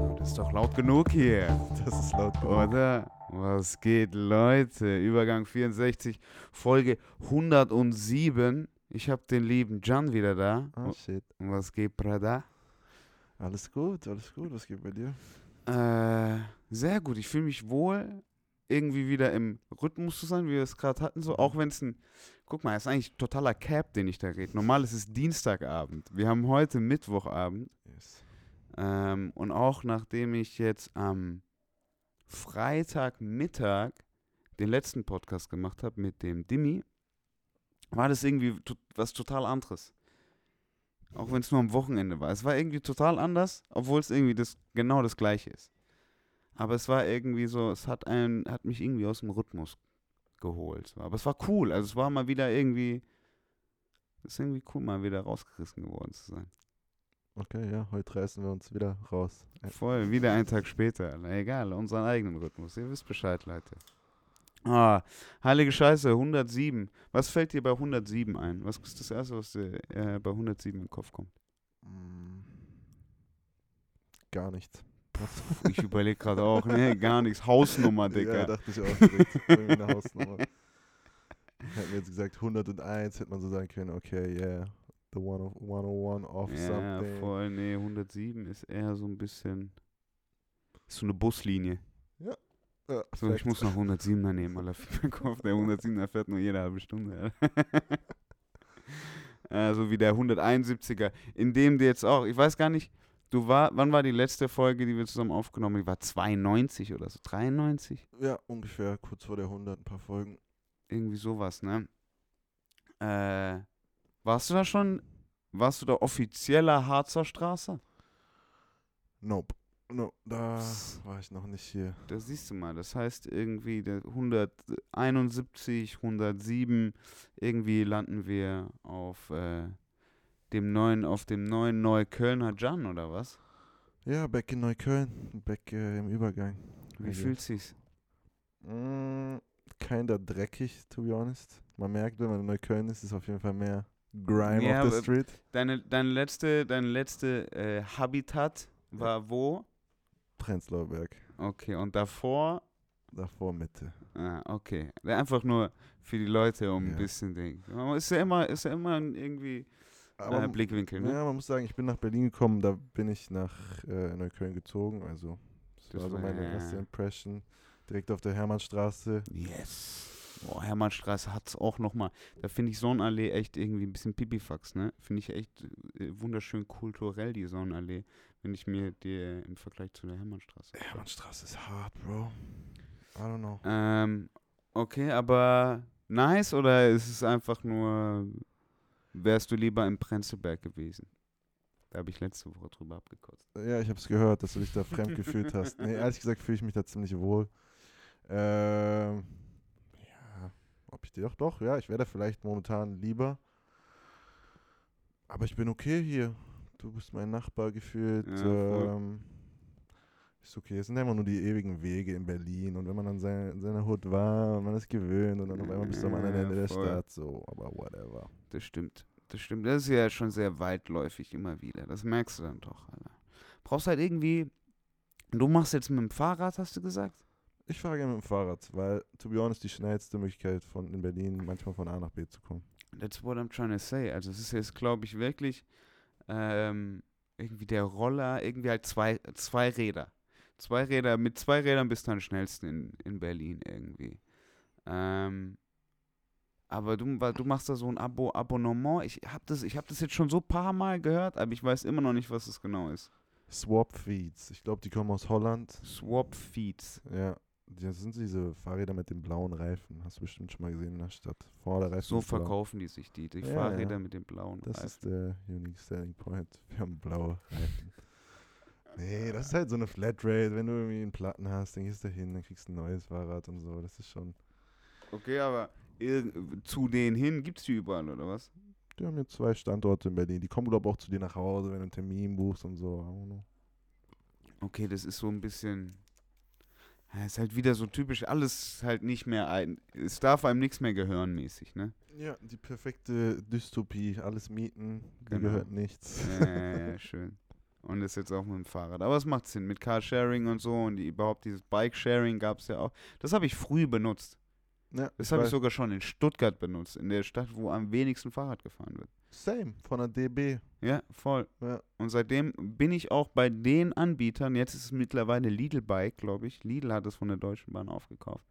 So, das ist doch laut genug hier. Das ist laut genug. Oder? Was geht, Leute? Übergang 64, Folge 107. Ich habe den lieben Jan wieder da. Ah, shit. Und was geht, Brada? Alles gut, alles gut. Was geht bei dir? Äh, sehr gut. Ich fühle mich wohl, irgendwie wieder im Rhythmus zu sein, wie wir es gerade hatten. So, auch wenn es ein. Guck mal, es ist eigentlich totaler Cap, den ich da rede. Normal ist es Dienstagabend. Wir haben heute Mittwochabend. Yes. Ähm, und auch nachdem ich jetzt am Freitagmittag den letzten Podcast gemacht habe mit dem Dimi, war das irgendwie was total anderes. Auch wenn es nur am Wochenende war. Es war irgendwie total anders, obwohl es irgendwie das, genau das gleiche ist. Aber es war irgendwie so, es hat, einen, hat mich irgendwie aus dem Rhythmus geholt. Aber es war cool. Also es war mal wieder irgendwie, es ist irgendwie cool, mal wieder rausgerissen geworden zu sein. Okay, ja, heute reißen wir uns wieder raus. Ja. Voll, wieder einen Tag später. Na egal, unseren eigenen Rhythmus. Ihr wisst Bescheid, Leute. Ah, heilige Scheiße, 107. Was fällt dir bei 107 ein? Was ist das Erste, was dir äh, bei 107 in den Kopf kommt? Mm, Gar nichts. Ich überlege gerade auch, ne, gar nichts. Hausnummer, Ja, Digga. dachte ich auch direkt. Irgendwie eine Hausnummer. Hätten wir jetzt gesagt 101, hätte man so sagen können, okay, yeah, the one of 101 of Ja, something. voll, nee, 107 ist eher so ein bisschen, ist so eine Buslinie. Ja, So, ich Fact. muss noch 107er nehmen, Alter. Für meinen Kopf, der 107er fährt nur jede halbe Stunde. Äh, so wie der 171er, in dem du jetzt auch, ich weiß gar nicht, du war, wann war die letzte Folge, die wir zusammen aufgenommen haben? Die war 92 oder so, 93? Ja, ungefähr kurz vor der 100, ein paar Folgen. Irgendwie sowas, ne? Äh, warst du da schon, warst du da offizieller Harzer Straße? Nope. No, da war ich noch nicht hier. Das siehst du mal, das heißt irgendwie der 171, 107, irgendwie landen wir auf äh, dem neuen, auf dem neuen Neuköllner Jan oder was? Ja, back in Neukölln, back äh, im Übergang. Wie Also, fühlt sich's? Mm, kinda dreckig, to be honest. Man merkt, wenn man in Neukölln ist, ist auf jeden Fall mehr Grime Ja, auf the aber- street. Deine, deine letzte, deine letzte äh, Habitat war wo? Prenzlauer Berg. Okay, und davor? Davor Mitte. Ah, okay. Einfach nur für die Leute, um ein Ja. bisschen Ding. Ist ja immer, ist ja immer ein irgendwie Aber äh, Blickwinkel, ne? ja, man muss sagen, ich bin nach Berlin gekommen, da bin ich nach äh, Neukölln gezogen. Also, das, Das war so meine ja. erste Impression. Direkt auf der Hermannstraße. Yes. Boah, Hermannstraße hat's auch nochmal. Da finde ich Sonnenallee echt irgendwie ein bisschen pipifax, ne? Finde ich echt äh, wunderschön kulturell, die Sonnenallee, wenn ich mir die äh, im Vergleich zu der Hermannstraße. Hermannstraße ist hart, Bro. I don't know. Ähm, okay, aber nice oder ist es einfach nur, wärst du lieber im Prenzlberg gewesen? Da habe ich letzte Woche drüber abgekotzt. Ja, ich habe es gehört, dass du dich da fremd gefühlt hast. Nee, ehrlich gesagt fühle ich mich da ziemlich wohl. Ähm, ja, ob ich dir doch, doch, ja, ich wäre da vielleicht momentan lieber. Aber ich bin okay hier. Du bist mein Nachbar gefühlt. Ja, ähm, ist okay. Es sind immer nur die ewigen Wege in Berlin. Und wenn man dann seine, in seiner Hut war und man ist gewöhnt und dann auf einmal bist du am anderen Ja, Ende der. Stadt, so, aber whatever. Das stimmt. Das stimmt. Das ist ja schon sehr weitläufig immer wieder. Das merkst du dann doch, Alter. Brauchst halt irgendwie. Du machst jetzt mit dem Fahrrad, hast du gesagt? Ich fahre gerne mit dem Fahrrad, weil, to be honest, die schnellste Möglichkeit von in Berlin manchmal von A nach B zu kommen. That's what I'm trying to say. Also es ist jetzt, glaube ich, wirklich ähm, irgendwie der Roller, irgendwie halt zwei, zwei Räder. Zwei Räder, mit zwei Rädern bist du am schnellsten in, in Berlin irgendwie. Ähm, aber du, du machst da so ein Abo, Abonnement. Ich habe das, ich hab das jetzt schon so ein paar Mal gehört, aber ich weiß immer noch nicht, was das genau ist. Swap Feeds. Ich glaube, die kommen aus Holland. Swap Feeds. Ja. Das sind diese Fahrräder mit den blauen Reifen. Hast du bestimmt schon mal gesehen in der Stadt. Vorne Reifen. So ist blau. verkaufen die sich die, die Ja, Fahrräder ja. mit den blauen Das Reifen. ist der unique selling point. Wir haben blaue Reifen. Nee, das ist halt so eine Flatrate. Wenn du irgendwie einen Platten hast, dann gehst du hin, dann kriegst du ein neues Fahrrad und so. Das ist schon. Okay, aber zu denen hin gibt's die überall, oder was? Die haben jetzt zwei Standorte in Berlin. Die kommen, glaube ich, auch zu dir nach Hause, wenn du einen Termin buchst und so. Okay, das ist so ein bisschen. Ja, ist halt wieder so typisch, alles halt nicht mehr ein. Es darf einem nichts mehr gehören, mäßig, ne? Ja, die perfekte Dystopie. Alles mieten, Genau. gehört nichts. Ja, ja, ja, schön. Und ist jetzt auch mit dem Fahrrad. Aber es macht Sinn mit Carsharing und so und die, überhaupt dieses Bike-Sharing gab es ja auch. Das habe ich früh benutzt. Ja, Das habe ich sogar schon in Stuttgart benutzt, in der Stadt, wo am wenigsten Fahrrad gefahren wird. Same, von der DB. Ja, voll. Ja. Und seitdem bin ich auch bei den Anbietern, jetzt ist es mittlerweile Lidl Bike, glaube ich. Lidl hat es von der Deutschen Bahn aufgekauft.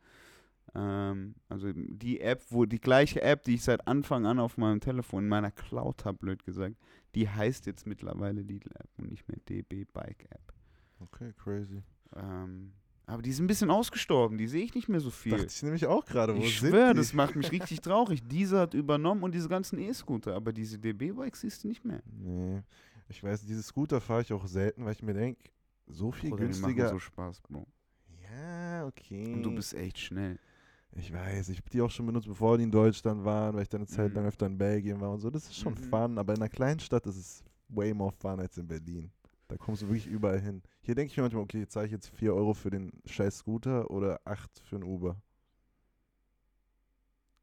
Ähm, also die App, wo die gleiche App, die ich seit Anfang an auf meinem Telefon, in meiner Cloud habe, blöd gesagt, die heißt jetzt mittlerweile Lidl App und nicht mehr DB Bike App. Okay, crazy. Ähm, aber die sind ein bisschen ausgestorben, die sehe ich nicht mehr so viel. Dachte ich nämlich auch gerade, wo Ich sind schwöre, die? das macht mich richtig traurig. Dieser hat übernommen und diese ganzen E-Scooter, aber diese DB-Bikes siehst du nicht mehr. Nee. Ich weiß, diese Scooter fahre ich auch selten, weil ich mir denke, so viel Bruder, die günstiger. so Spaß, Bro. ja, okay. Und du bist echt schnell. Ich weiß, ich habe die auch schon benutzt, bevor die in Deutschland waren, weil ich dann eine Zeit Mhm. lang öfter in Belgien war und so. Das ist schon Mhm. fun, aber in einer kleinen Stadt ist es way more fun als in Berlin. Da kommst du wirklich überall hin. Hier denke ich mir manchmal, okay, zahle ich jetzt 4 Euro für den scheiß Scooter oder 8 für ein Uber.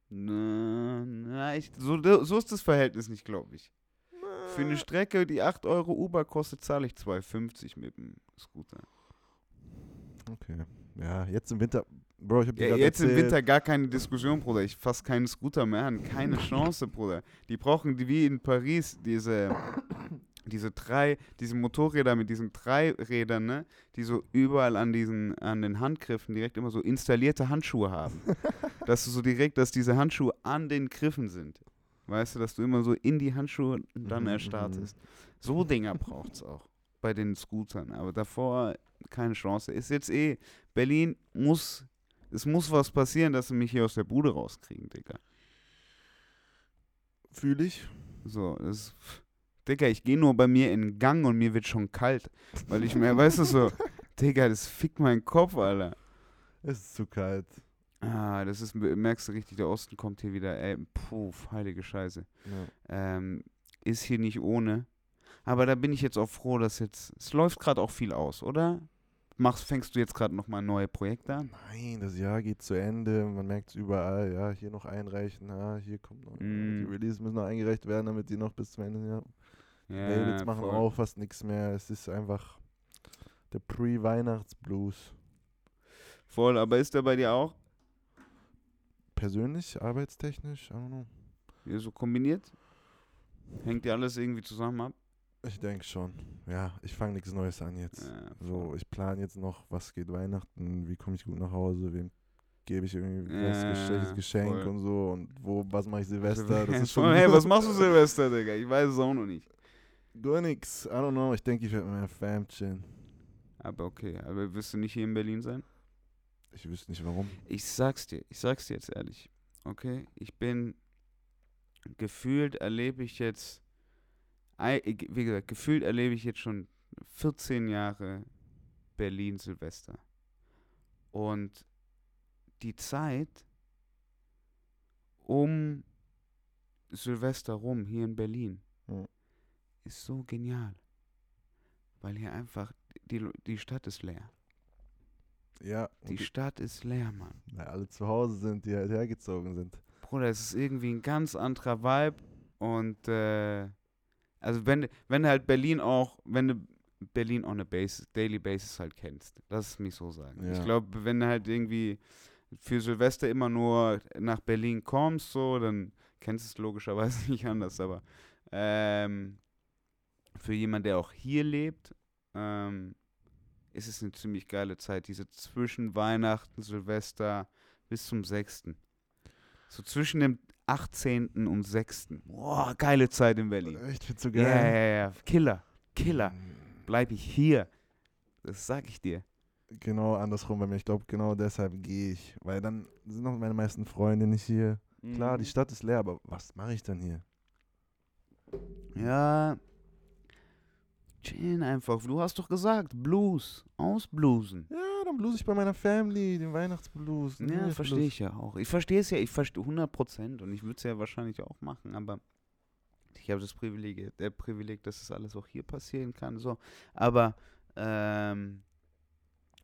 Na, na ich, so, so ist das Verhältnis nicht, glaube ich. Für eine Strecke, die 8 Euro Uber kostet, zahle ich 2,50 mit dem Scooter. Okay. Ja, jetzt im Winter, Bro, ich dir Ja, jetzt im erzählt, Winter gar keine Diskussion, Bruder. Ich fasse keinen Scooter mehr an. Keine Chance, Bruder. Die brauchen die wie in Paris diese, diese drei, diese Motorräder mit diesen drei Rädern, ne? Die so überall an diesen, an den Handgriffen direkt immer so installierte Handschuhe haben. dass du so direkt, dass diese Handschuhe an den Griffen sind. Weißt du, dass du immer so in die Handschuhe dann Mhm, erstartest. So Dinger braucht's auch bei den Scootern. Aber davor keine Chance. Ist jetzt eh, Berlin muss, es muss was passieren, dass sie mich hier aus der Bude rauskriegen, Digga. Fühle ich. So, das, Digga, ich gehe nur bei mir in den Gang und mir wird schon kalt. Weil ich mir, weißt du so, Digga, das fickt meinen Kopf, Alter. Es ist zu kalt. Ah, das ist, merkst du richtig, der Osten kommt hier wieder, ey, puh, heilige Scheiße. Ja. Ähm, ist hier nicht ohne. Aber da bin ich jetzt auch froh, dass jetzt, es läuft gerade auch viel aus, oder? Machst, fängst du jetzt gerade nochmal neue Projekte an? Nein, das Jahr geht zu Ende. Man merkt es überall. Ja, hier noch einreichen. Ah, hier kommt noch. Mm. Die Releases müssen noch eingereicht werden, damit die noch bis zum Ende. Ja. Ja, Labels machen voll. auch fast nichts mehr. Es ist einfach der Pre-Weihnachts-Blues. Voll, aber ist der bei dir auch Persönlich, arbeitstechnisch, I don't know. hier so kombiniert? Hängt dir alles irgendwie zusammen ab? Ich denke schon. Ja, ich fange nichts Neues an jetzt. Ja, So, ich plane jetzt noch, was geht Weihnachten, wie komme ich gut nach Hause, wem gebe ich irgendwie Ja, was Gesch- Geschenk voll. und so und wo, was mache ich Silvester. Das ist schon hey, was machst du Silvester, Digga? Ich weiß es auch noch nicht. Gar nix. I don't know. Ich denke, ich werde mit meiner Fam chillen. Aber okay, aber wirst du nicht hier in Berlin sein? Ich wüsste nicht warum. Ich sag's dir, ich sag's dir jetzt ehrlich. Okay, ich bin gefühlt erlebe ich jetzt, wie gesagt, gefühlt erlebe ich jetzt schon 14 Jahre Berlin Silvester. Und die Zeit um Silvester rum hier in Berlin Ja. Ist so genial. Weil hier einfach, die, die Stadt ist leer. Ja, Die die, Stadt ist leer, Mann. weil alle zu Hause sind, die halt hergezogen sind. Bruder, es ist irgendwie ein ganz anderer Vibe und äh, also wenn wenn du halt Berlin auch, wenn du Berlin on a basis, daily basis halt kennst, lass es mich so sagen. Ja. Ich glaube, wenn du halt irgendwie für Silvester immer nur nach Berlin kommst, so, dann kennst du es logischerweise nicht anders, aber ähm, für jemanden, der auch hier lebt, ähm, ist es eine ziemlich geile Zeit, diese zwischen Weihnachten, Silvester bis zum 6. So zwischen dem 18. und 6. Boah, geile Zeit in Berlin. Echt, du Ja, geil? ja, ja. Killer, Killer. Bleib ich hier. Das sag ich dir. Genau andersrum bei mir. Ich glaube, genau deshalb gehe ich. Weil dann sind noch meine meisten Freunde nicht hier. Klar, die Mhm. Stadt ist leer, aber was mache ich dann hier? Ja. Chillen einfach. Du hast doch gesagt, Blues. Ausblusen. Ja, dann blues ich bei meiner Family, den Weihnachtsblues. den Ja, verstehe ich ja auch. Ich verstehe es ja, ich verstehe 100% und ich würde es ja wahrscheinlich auch machen, aber ich habe das Privileg, der Privileg, dass das alles auch hier passieren kann, so. Aber, ähm,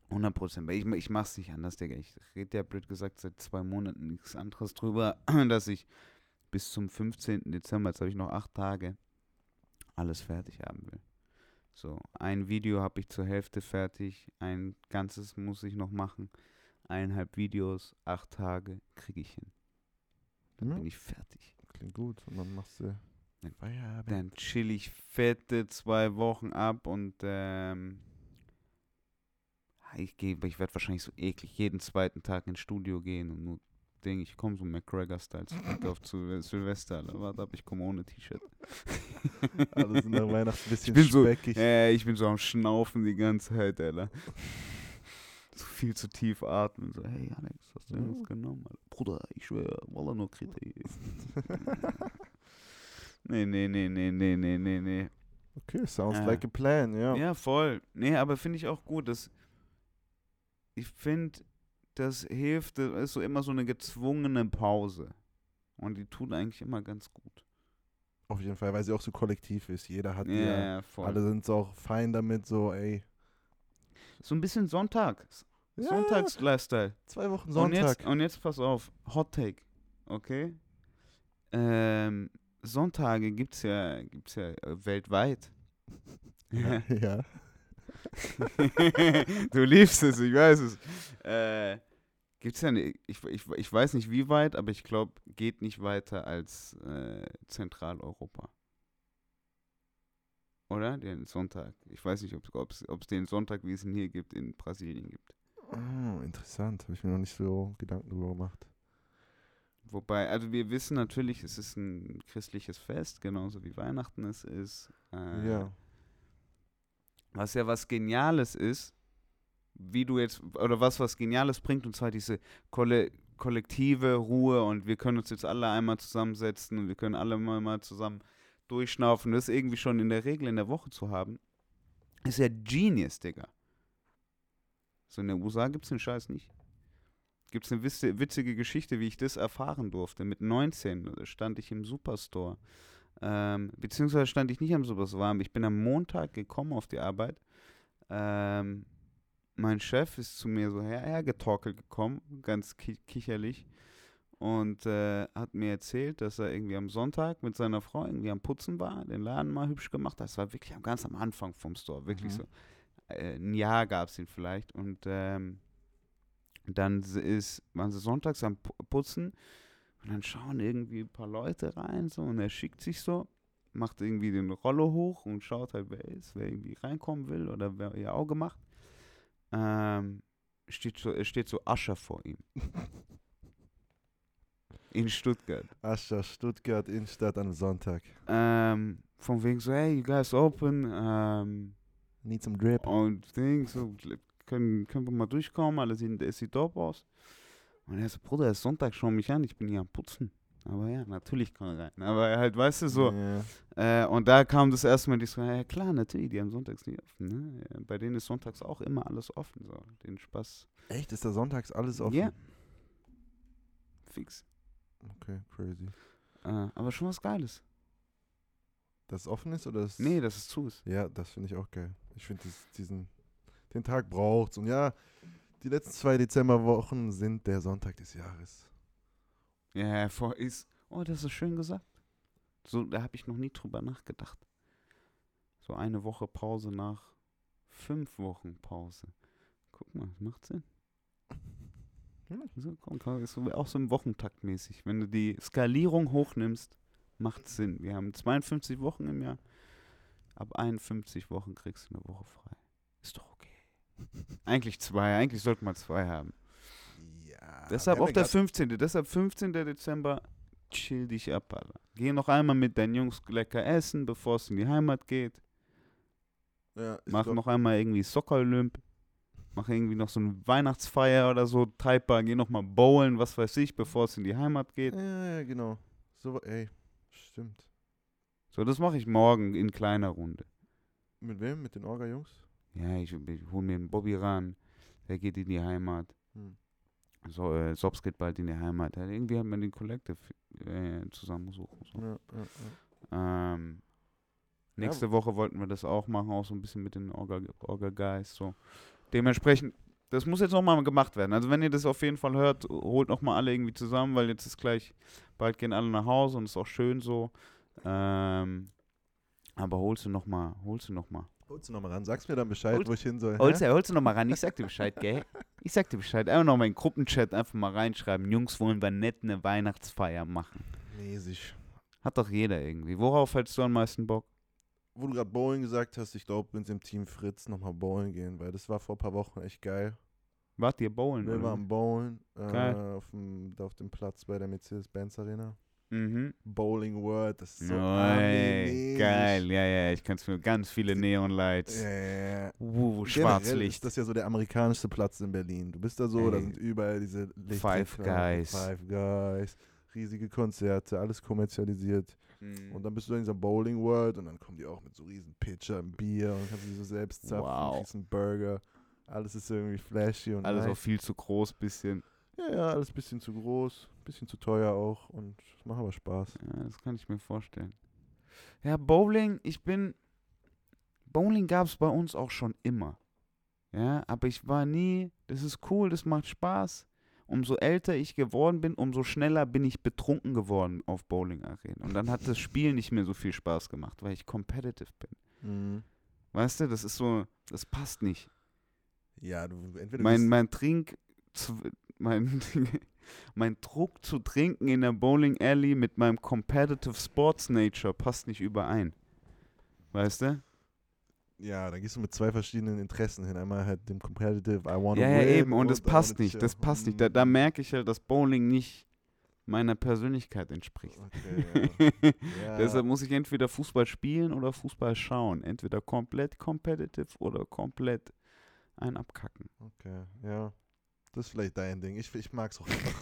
100%, weil ich, ich mache es nicht anders, Digga. Ich rede ja blöd gesagt seit zwei Monaten nichts anderes drüber, dass ich bis zum 15. Dezember, jetzt habe ich noch acht Tage, alles fertig haben will. So, ein Video habe ich zur Hälfte fertig, ein ganzes muss ich noch machen. Eineinhalb Videos, acht Tage, kriege ich hin. Dann Ja. bin ich fertig. Klingt gut. Und dann machst du Dann- Feierabend. Dann chill ich fette zwei Wochen ab und ähm, ich ich werde wahrscheinlich so eklig jeden zweiten Tag ins Studio gehen und nur denke, ich komme so McGregor-Style zurück auf zu Silvester. Alter. Warte ab, ich komme ohne T-Shirt. Alles nach Weihnachten ein bisschen bin so- speckig. Ja, ich bin so am Schnaufen die ganze Zeit, Alter. So viel zu tief atmen. So, hey Alex, hast du irgendwas genommen? Alter? Bruder, ich schwöre, Wallah nur Krite. nee, nee, nee, nee, nee, nee, nee, nee. Okay, sounds Ja. like a plan, ja. Ja, voll. Nee, aber finde ich auch gut, dass ich finde, das hilft, das ist so immer so eine gezwungene Pause. Und die tut eigentlich immer ganz gut. Auf jeden Fall, weil sie auch so kollektiv ist. Jeder hat Ja, voll. alle sind so auch fein damit, so, ey. so ein bisschen Sonntag. Ja, Sonntags-Lifestyle. Zwei Wochen Und Sonntag. jetzt, und jetzt pass auf, Hot Take, okay? Ähm, Sonntage gibt's ja, gibt's ja äh, weltweit. ja. ja. du liebst es, ich weiß es. Äh, gibt's ja nicht, ich, ich, ich weiß nicht wie weit, aber ich glaube, geht nicht weiter als äh, Zentraleuropa. Oder? Den Sonntag. Ich weiß nicht, ob es den Sonntag, wie es ihn hier gibt, in Brasilien gibt. Oh, interessant. Habe ich mir noch nicht so Gedanken drüber gemacht. Wobei, also wir wissen natürlich, es ist ein christliches Fest, genauso wie Weihnachten es ist. Äh, ja. Was ja was Geniales ist, wie du jetzt, oder was was Geniales bringt, und zwar diese kolle kollektive Ruhe und wir können uns jetzt alle einmal zusammensetzen und wir können alle mal, mal zusammen durchschnaufen. Das irgendwie schon in der Regel in der Woche zu haben, ist ja Genius, Digga. So in der USA gibt es den Scheiß nicht. Gibt es eine witzige Geschichte, wie ich das erfahren durfte. Mit 19 stand ich im Superstore. Ähm, beziehungsweise stand ich nicht am Superstore. Ich bin am Montag gekommen auf die Arbeit. Ähm, mein Chef ist zu mir so her hergetorkelt gekommen, ganz ki kicherlich. Und äh, hat mir erzählt, dass er irgendwie am Sonntag mit seiner Frau irgendwie am Putzen war, den Laden mal hübsch gemacht hat. Das war wirklich am ganz am Anfang vom Store, wirklich Mhm. so. Äh, ein Jahr gab es ihn vielleicht. Und ähm, dann ist, waren sie sonntags am Pu- Putzen und dann schauen irgendwie ein paar Leute rein so und er schickt sich so, macht irgendwie den Rollo hoch und schaut halt, wer ist, wer irgendwie reinkommen will oder wer ihr Auge macht. Ähm, steht so, steht so Ascher vor ihm. In Stuttgart. Ascha, Stuttgart, Innenstadt am Sonntag. Ähm, von wegen so, hey, you guys open, ähm, Need some drip. Und Ding, so, können, können wir mal durchkommen, alles sieht, es sieht top aus. Und er so, Bruder, es ist Sonntag, schau mich an, ich bin hier am Putzen. Aber ja, natürlich kann er rein. Aber halt, weißt du, so. Ja. Äh, und da kam das erste Mal die so, ja klar, natürlich, die haben sonntags nicht offen. Ne? Bei denen ist sonntags auch immer alles offen. So. Den Spaß. Echt, ist da sonntags alles offen? Ja. Fix. Okay, crazy. Äh, aber schon was Geiles. Dass es offen ist oder ist Nee, dass es zu ist. Ja, das finde ich auch geil. Ich finde diesen, den Tag braucht's. Und ja, die letzten zwei Dezemberwochen sind der Sonntag des Jahres. Ja, vor ist. Oh, das ist schön gesagt. So, da habe ich noch nie drüber nachgedacht. So eine Woche Pause nach fünf Wochen Pause. Guck mal, das macht Sinn. Ja. So, komm, komm, ist auch so im Wochentakt mäßig. Wenn du die Skalierung hochnimmst, macht Sinn. Wir haben 52 Wochen im Jahr. Ab 51 Wochen kriegst du eine Woche frei. Ist doch. Eigentlich zwei, eigentlich sollte man zwei haben. Ja. Deshalb auch der 15. Deshalb 15. Dezember, chill dich ab, Alter. Geh noch einmal mit deinen Jungs lecker essen, bevor es in die Heimat geht. Ja, Mach glaub- noch einmal irgendwie Soccer-Olymp. Mach irgendwie noch so eine Weihnachtsfeier oder so. Treibbar, geh noch mal bowlen, was weiß ich, bevor es in die Heimat geht. Ja, ja, genau. So, ey, stimmt. So, das mache ich morgen in kleiner Runde. Mit wem? Mit den Orga-Jungs? Ja, ich, ich hol mir einen Bobby ran. Der geht in die Heimat. Hm. So, äh, Sobs geht bald in die Heimat. Ja, irgendwie hat man den Collective äh, zusammengesucht. So. Ja, ja. Ähm, nächste Woche wollten wir das auch machen, auch so ein bisschen mit den Orga, Orga Guys. So. Dementsprechend, das muss jetzt nochmal gemacht werden. Also wenn ihr das auf jeden Fall hört, holt nochmal alle irgendwie zusammen, weil jetzt ist gleich, bald gehen alle nach Hause und ist auch schön so. Ähm, aber holst du nochmal, holst du nochmal. Holst du nochmal ran? Sagst mir dann Bescheid, Holst- wo ich hin soll. Holst, hä? holst du noch mal ran, ich sag dir Bescheid, gell? Ich sag dir Bescheid. Einfach noch mal in den Gruppenchat einfach mal reinschreiben. Jungs, wollen wir nett eine Weihnachtsfeier machen. Mäßig. Hat doch jeder irgendwie. Worauf hättest du am meisten Bock? Wo du gerade Bowling gesagt hast, ich glaube, wenn sie im Team Fritz nochmal Bowling gehen, weil das war vor ein paar Wochen echt geil. Wart ihr bowlen? Wir waren Bowlen äh, auf, dem, auf dem Platz bei der Mercedes-Benz Arena. Mhm. Bowling World, das ist so Oi, Ami-mäßig. geil, ja, ja, ich kann es mir ganz viele Neonlights. Ja, ja, ja. Uh, Schwarzlicht. ist das ja so der amerikanischste Platz in Berlin. Du bist da so, da Ey. sind überall diese Lichter. Five Guys. Five Guys. Riesige Konzerte, alles kommerzialisiert. Mhm. Und dann bist du in dieser Bowling World und dann kommen die auch mit so riesen Pitcher Bier und kannst die so selbst zapfen, Wow. kriegst einen Burger. Alles ist irgendwie flashy und Alles auch nice. viel zu groß, bisschen. Ja, ja, alles ein bisschen zu groß, bisschen zu teuer auch und es macht aber Spaß. Ja, das kann ich mir vorstellen. Ja, Bowling, ich bin. Bowling gab es bei uns auch schon immer. Ja, aber ich war nie. Das ist cool, das macht Spaß. Umso älter ich geworden bin, umso schneller bin ich betrunken geworden auf Bowling-Arenen. Und dann hat das Spiel nicht mehr so viel Spaß gemacht, weil ich competitive bin. Mhm. Weißt du, das ist so, das passt nicht. Ja, du entweder Mein, mein Trink, mein, mein Druck zu trinken in der Bowling Alley mit meinem Competitive Sports Nature passt nicht überein. Weißt du? Ja, da gehst du mit zwei verschiedenen Interessen hin. Einmal halt dem Competitive, I want to Ja, ja, win eben. Und das I passt nicht. Das passt nicht. Da, da Mm, merke ich halt, dass Bowling nicht meiner Persönlichkeit entspricht. Okay, ja. ja. Deshalb muss ich entweder Fußball spielen oder Fußball schauen. Entweder komplett competitive oder komplett ein abkacken. Okay, ja. Das ist vielleicht dein Ding. Ich, ich mag's auch.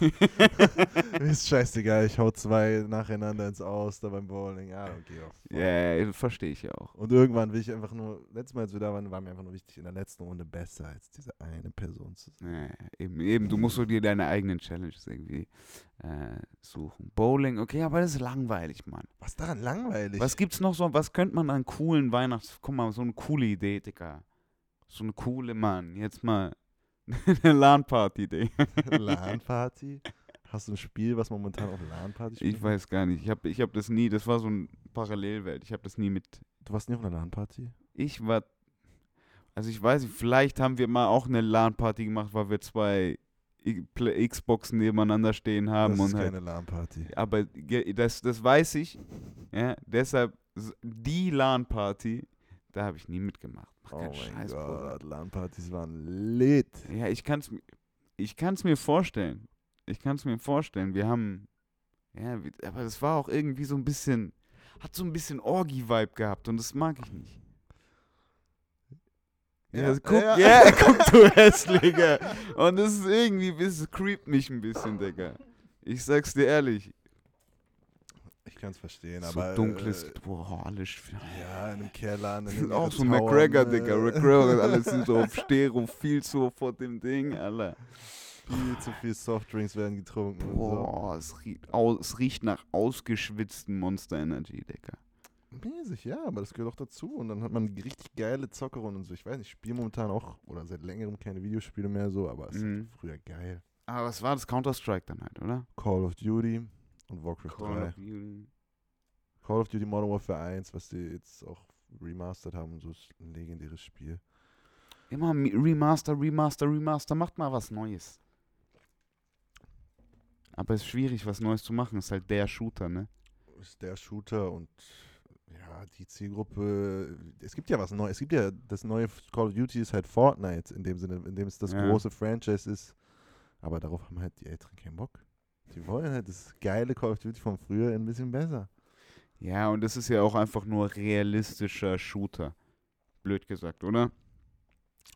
Mir ist scheißegal, ich hau zwei nacheinander ins Aus da beim Bowling. Ja, okay. Ja, ja, verstehe ich ja auch. Und irgendwann will ich einfach nur, letztes Mal, als wir da waren, war mir einfach nur wichtig, in der letzten Runde besser als diese eine Person zu sein. Ja, eben, eben, du musst so dir deine eigenen Challenges irgendwie äh, suchen. Bowling, okay, aber das ist langweilig, Mann. Was daran langweilig? Was gibt's noch so, was könnte man an coolen Weihnachts... Guck mal, so eine coole Idee, Digga. So eine coole, Mann. Jetzt mal eine LAN-Party-Idee. LAN-Party? Hast du ein Spiel, was momentan auf LAN-Party spielt? Ich weiß gar nicht. Ich habe ich hab das nie, das war so eine Parallelwelt. Ich habe das nie mit... Du warst nie auf einer LAN-Party? Ich war... Also ich weiß nicht, vielleicht haben wir mal auch eine LAN-Party gemacht, weil wir zwei I- Pla- Xbox nebeneinander stehen haben. Das ist und halt, keine LAN-Party. aber das, das weiß ich. Ja, deshalb die LAN-Party, da habe ich nie mitgemacht. Mach Oh Scheiß, Bruder. Gott, LAN-Partys waren lit. Ja, ich kann es ich kann's mir vorstellen. Ich kann es mir vorstellen. Wir haben, ja, aber das war auch irgendwie so ein bisschen, hat so ein bisschen Orgi-Vibe gehabt und das mag ich nicht. Ja, Ja, guck, ja. ja. guck du Hässlicher. Und das ist irgendwie, das creept mich ein bisschen, Digga. Ich sag's dir ehrlich. Ich kann es verstehen, so aber. dunkles, Äh, boah, alles. ja, in einem Keller. In einem ist auch so Tower, McGregor, ne? Digga. McGregor, alles sind so auf Stereo, viel zu vor dem Ding, Alter. Viel zu viel Softdrinks werden getrunken. Boah, es riecht, au, es riecht nach ausgeschwitzten Monster Energy, Digga. so. Mäßig, ja, aber das gehört auch dazu. Und dann hat man richtig geile Zockerrunden und so. Ich weiß nicht, ich spiele momentan auch oder seit längerem keine Videospiele mehr so, aber es Mhm. war früher geil. Aber was war das? Counter-Strike dann halt, oder? Call of Duty und Warcraft 3. Duty. Call of Duty Modern Warfare 1, was die jetzt auch remastered haben, so ist ein legendäres Spiel. Immer Remaster, Remaster, Remaster, macht mal was Neues. Aber es ist schwierig, was Neues zu machen. Ist halt der Shooter, ne? Ist der Shooter und ja, die Zielgruppe. Es gibt ja was Neues. Es gibt ja das neue Call of Duty ist halt Fortnite in dem Sinne, in dem es das Ja. große Franchise ist. Aber darauf haben halt die Älteren keinen Bock. Die wollen halt das geile Call of Duty von früher ein bisschen besser. Ja, und das ist ja auch einfach nur realistischer Shooter. Blöd gesagt, oder?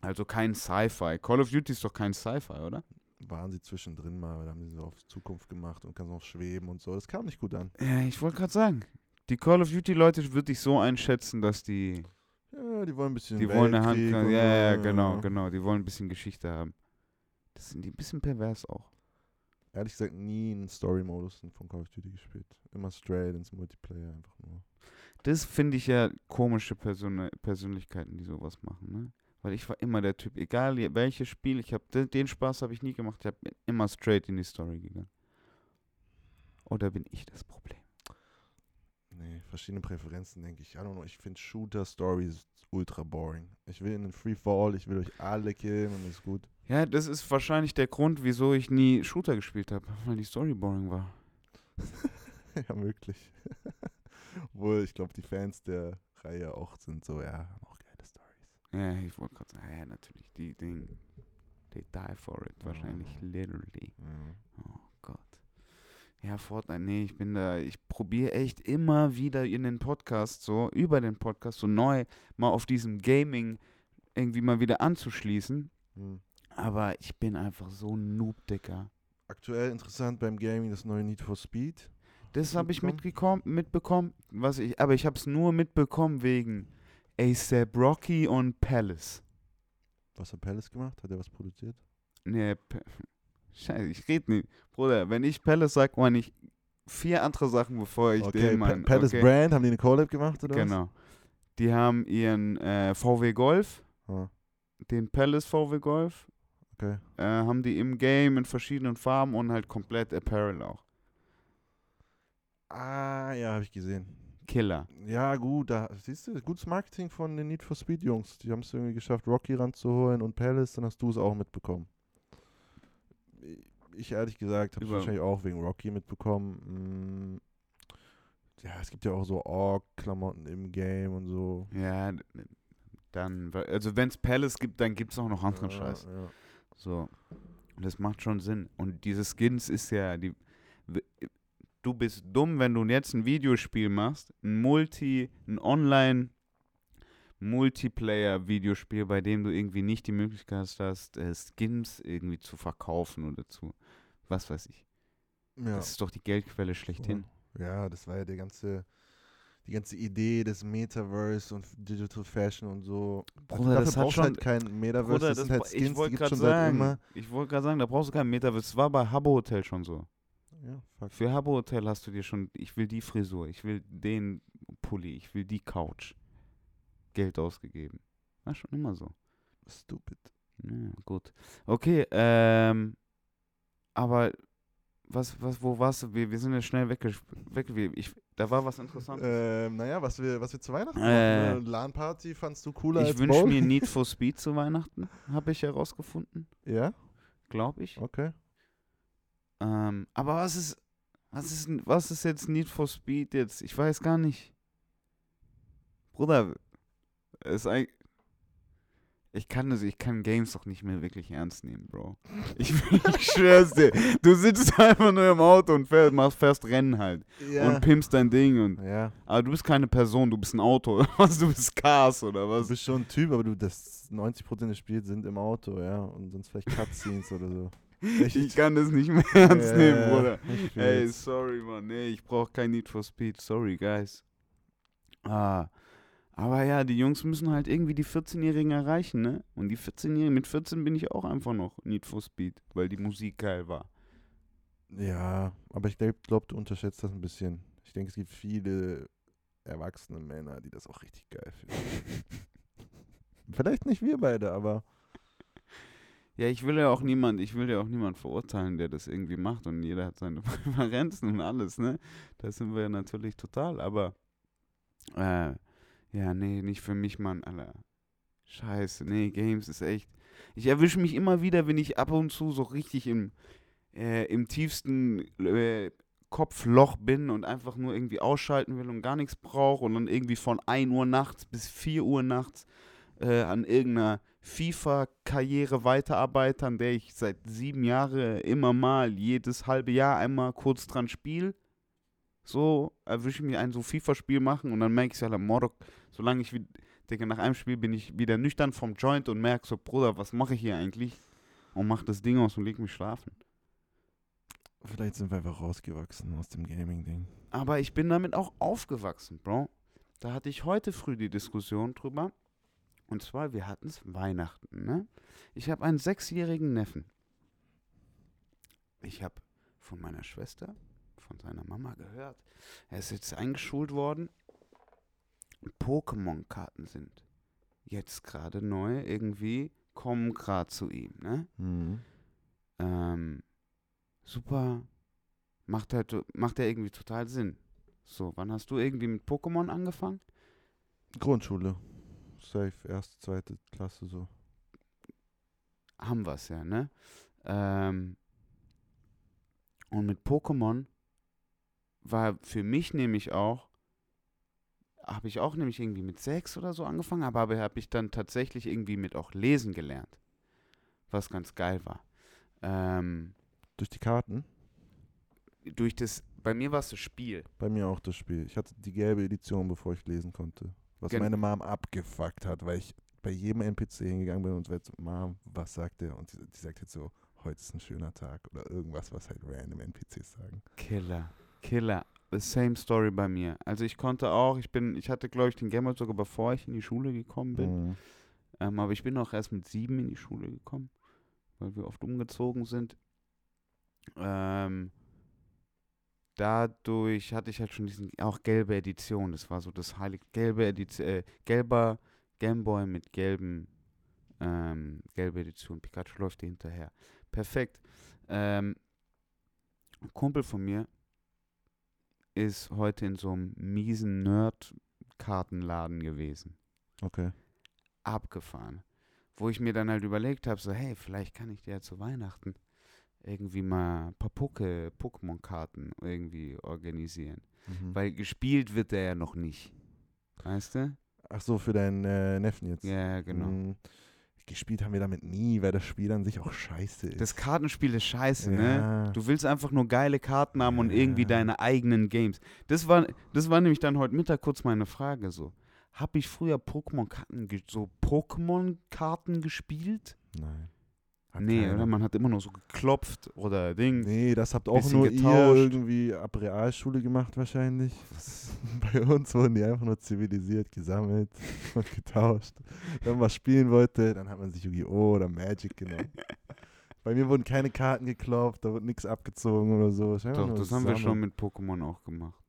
Also kein Sci-Fi. Call of Duty ist doch kein Sci-Fi, oder? Waren sie zwischendrin mal, da haben sie so auf Zukunft gemacht und kannst noch schweben und so. Das kam nicht gut an. Ja, ich wollte gerade sagen. Die Call of Duty-Leute würde ich so einschätzen, dass die Ja, die wollen ein bisschen. Die wollen eine Hand. Ja, ja, genau, genau. Die wollen ein bisschen Geschichte haben. Das sind die ein bisschen pervers auch. Ehrlich gesagt, nie einen Story-Modus von Call of Duty gespielt. Immer straight ins Multiplayer einfach nur. Das finde ich ja komische Persön Persönlichkeiten, die sowas machen, ne? Weil ich war immer der Typ, egal welches Spiel, ich habe den Spaß habe ich nie gemacht. Ich habe immer straight in die Story gegangen. Oder bin ich das Problem? Nee, verschiedene Präferenzen, denke ich. I don't know, ich finde Shooter-Stories ultra boring. Ich will in den Free for All, ich will euch alle killen und ist gut. Ja, das ist wahrscheinlich der Grund, wieso ich nie Shooter gespielt habe, weil die Story boring war. ja, möglich. Obwohl, ich glaube, die Fans der Reihe auch sind so, ja, haben auch geile Stories. Ja, ich wollte gerade sagen, ja, natürlich, die Ding, they die for it, wahrscheinlich, literally. Ja. Oh. Ja, Fortnite, nee, ich bin da, ich probiere echt immer wieder in den Podcast so, über den Podcast so neu mal auf diesem Gaming irgendwie mal wieder anzuschließen. Hm. Aber ich bin einfach so ein Noob, Dicker. Aktuell interessant beim Gaming das neue Need for Speed. Das habe ich mitgekommen, mitbekommen, was ich, aber ich habe es nur mitbekommen wegen ASAP Rocky und Palace. Was hat Palace gemacht? Hat er was produziert? Nee, P Scheiße, ich rede nicht. Bruder, wenn ich Palace sag, meine ich vier andere Sachen, bevor ich okay, den meine. Palace okay? Brand, haben die eine Collab gemacht oder Genau. Die haben ihren äh, VW Golf, was? Ah, den Palace VW Golf, okay. äh, haben die im Game in verschiedenen Farben und halt komplett Apparel auch. Ah, ja, habe ich gesehen. Killer. Ja, gut, da siehst du, gutes Marketing von den Need for Speed Jungs. Die haben es irgendwie geschafft, Rocky ranzuholen und Palace, dann hast du es auch mitbekommen. Ich ehrlich gesagt habe es wahrscheinlich auch wegen Rocky mitbekommen. Mm, Ja, es gibt ja auch so Org-Klamotten im Game und so. Ja, dann, also wenn es Palace gibt, dann gibt es auch noch anderen Ja, Scheiß. ja. So. Und das macht schon Sinn. Und diese Skins ist ja, die, du bist dumm, wenn du jetzt ein Videospiel machst, ein Multi, ein Online Multiplayer-Videospiel, bei dem du irgendwie nicht die Möglichkeit hast, äh, Skins irgendwie zu verkaufen oder zu, was weiß ich. Ja. Das ist doch die Geldquelle schlechthin. Ja, das war ja der ganze, die ganze Idee des Metaverse und Digital Fashion und so. Also Bruder, dafür das hat brauchst du schon- halt kein Metaverse, Bruder, das, das, sind halt Skins, ich die wollte gibt gerade schon seit sagen, immer. ich wollte gerade sagen, da brauchst du kein Metaverse. Das war bei Habbo Hotel schon so. Ja, fuck. Für Habbo Hotel hast du dir schon, ich will die Frisur, ich will den Pulli, ich will die Couch. Geld ausgegeben. War schon immer so. Stupid. Ja, gut. Okay, ähm, aber was, was, wo warst du? Wir, wir sind ja schnell weg ich, Da war was Interessantes. Ähm, naja, was wir, was wir zu Weihnachten Äh. machen. LAN-Party fandst du cooler ich als wünsche Bowl? mir Need for Speed zu Weihnachten, habe ich herausgefunden, Ja, glaube ich. okay. Ähm, aber was ist, was ist, was ist jetzt Need for Speed jetzt? Ich weiß gar nicht. Bruder, ist eigentlich, ich kann das, ich kann Games doch nicht mehr wirklich ernst nehmen, Bro. Ich, ich schwör's dir. Du sitzt einfach nur im Auto und fährst, machst fährst Rennen halt Ja. und pimpst dein Ding und, ja, aber du bist keine Person, du bist ein Auto was? Du bist Cars oder du was? bist schon ein Typ, aber du, das 90% des Spiels sind im Auto, ja. Und sonst vielleicht Cutscenes oder so. Echt? Ich kann das nicht mehr ernst Ja, nehmen, Bruder. Ey, sorry, Mann. Nee, ich brauche kein Need for Speed. Sorry, guys. Ah. Aber ja, die Jungs müssen halt irgendwie die 14-Jährigen erreichen, ne? Und die 14-Jährigen, mit 14 bin ich auch einfach noch Need for Speed, weil die Musik geil war. Ja, aber ich glaube, glaub, du unterschätzt das ein bisschen. Ich denke, es gibt viele erwachsene Männer, die das auch richtig geil finden. Vielleicht nicht wir beide, aber Ja, ich will ja auch niemand, ich will ja auch niemand verurteilen, der das irgendwie macht und jeder hat seine Präferenzen und alles, ne? Da sind wir natürlich total, aber äh, ja, nee, nicht für mich, Mann, Alter. Scheiße, nee, Games ist echt. Ich erwische mich immer wieder, wenn ich ab und zu so richtig im, äh, im tiefsten äh, Kopfloch bin und einfach nur irgendwie ausschalten will und gar nichts brauche und dann irgendwie von 1 Uhr nachts bis 4 Uhr nachts äh, an irgendeiner FIFA-Karriere weiterarbeite, an der ich seit sieben Jahren immer mal jedes halbe Jahr einmal kurz dran spiele. So erwische ich mich ein so FIFA-Spiel machen und dann merke ich, ja, Mordok, solange ich, denke, nach einem Spiel bin ich wieder nüchtern vom Joint und merke so, Bruder, was mache ich hier eigentlich? Und mach das Ding aus und leg mich schlafen. vielleicht sind wir einfach rausgewachsen aus dem Gaming-Ding. Aber ich bin damit auch aufgewachsen, Bro. Da hatte ich heute früh die Diskussion drüber. Und zwar, wir hatten es Weihnachten, ne? Ich habe einen sechsjährigen Neffen. Ich habe von meiner Schwester, von seiner Mama gehört, er ist jetzt eingeschult worden. Pokémon-Karten sind jetzt gerade neu, irgendwie kommen gerade zu ihm, ne? Mhm. Ähm, super. Macht halt, macht ja irgendwie total Sinn. So, wann hast du irgendwie mit Pokémon angefangen? Grundschule. Safe, erste, zweite Klasse so. Haben wir es ja, ne? Ähm, und mit Pokémon war für mich nämlich auch, habe ich auch nämlich irgendwie mit sechs oder so angefangen, aber habe hab ich dann tatsächlich irgendwie mit auch lesen gelernt. Was ganz geil war. Ähm, Durch die Karten? durch das, bei mir war es das Spiel. Bei mir auch das Spiel. Ich hatte die gelbe Edition, bevor ich lesen konnte. Was Gen- meine Mom abgefuckt hat, weil ich bei jedem NPC hingegangen bin und gesagt, Mom, was sagt der? Und die, die sagt jetzt so, heute ist ein schöner Tag oder irgendwas, was halt random NPCs sagen. Killer. Killer. The same story bei mir. Also ich konnte auch, ich bin, ich hatte glaube ich den Gameboy sogar bevor ich in die Schule gekommen bin. Mhm. Ähm, aber ich bin auch erst mit sieben in die Schule gekommen, weil wir oft umgezogen sind. Ähm, dadurch hatte ich halt schon diesen, auch gelbe Edition. Das war so das heilige, gelbe Edition, äh, gelber Gameboy mit gelben, ähm, gelbe Edition. Pikachu läuft dir hinterher. Perfekt. Ähm, ein Kumpel von mir ist heute in so einem miesen Nerd-Kartenladen gewesen Okay. abgefahren. Wo ich mir dann halt überlegt habe, so, hey, vielleicht kann ich dir ja zu Weihnachten irgendwie mal ein paar Poke, Pokémon-Karten irgendwie organisieren. Mhm. Weil gespielt wird der ja noch nicht. Weißt du? Ach so, für deinen äh, Neffen jetzt. Ja, genau. Mhm. Gespielt haben wir damit nie, weil das Spiel an sich auch scheiße ist. Das Kartenspiel ist scheiße, ne? ja. Du willst einfach nur geile Karten haben und irgendwie Ja. deine eigenen Games. Das war, das war nämlich dann heute Mittag kurz meine Frage so. Habe ich früher Pokémon-Karten, so Pokémon-Karten gespielt? Nein. Hat nee, keiner. oder? Man hat immer nur so geklopft oder Ding. Nee, das habt auch nur ihr getauscht. irgendwie ab Realschule gemacht wahrscheinlich. Bei uns wurden die einfach nur zivilisiert gesammelt und getauscht. Wenn man was spielen wollte, dann hat man sich Yu-Gi-Oh! oder Magic genommen. Bei mir wurden keine Karten geklopft, da wurde nichts abgezogen oder so. Doch, das haben wir schon mit Pokémon auch gemacht.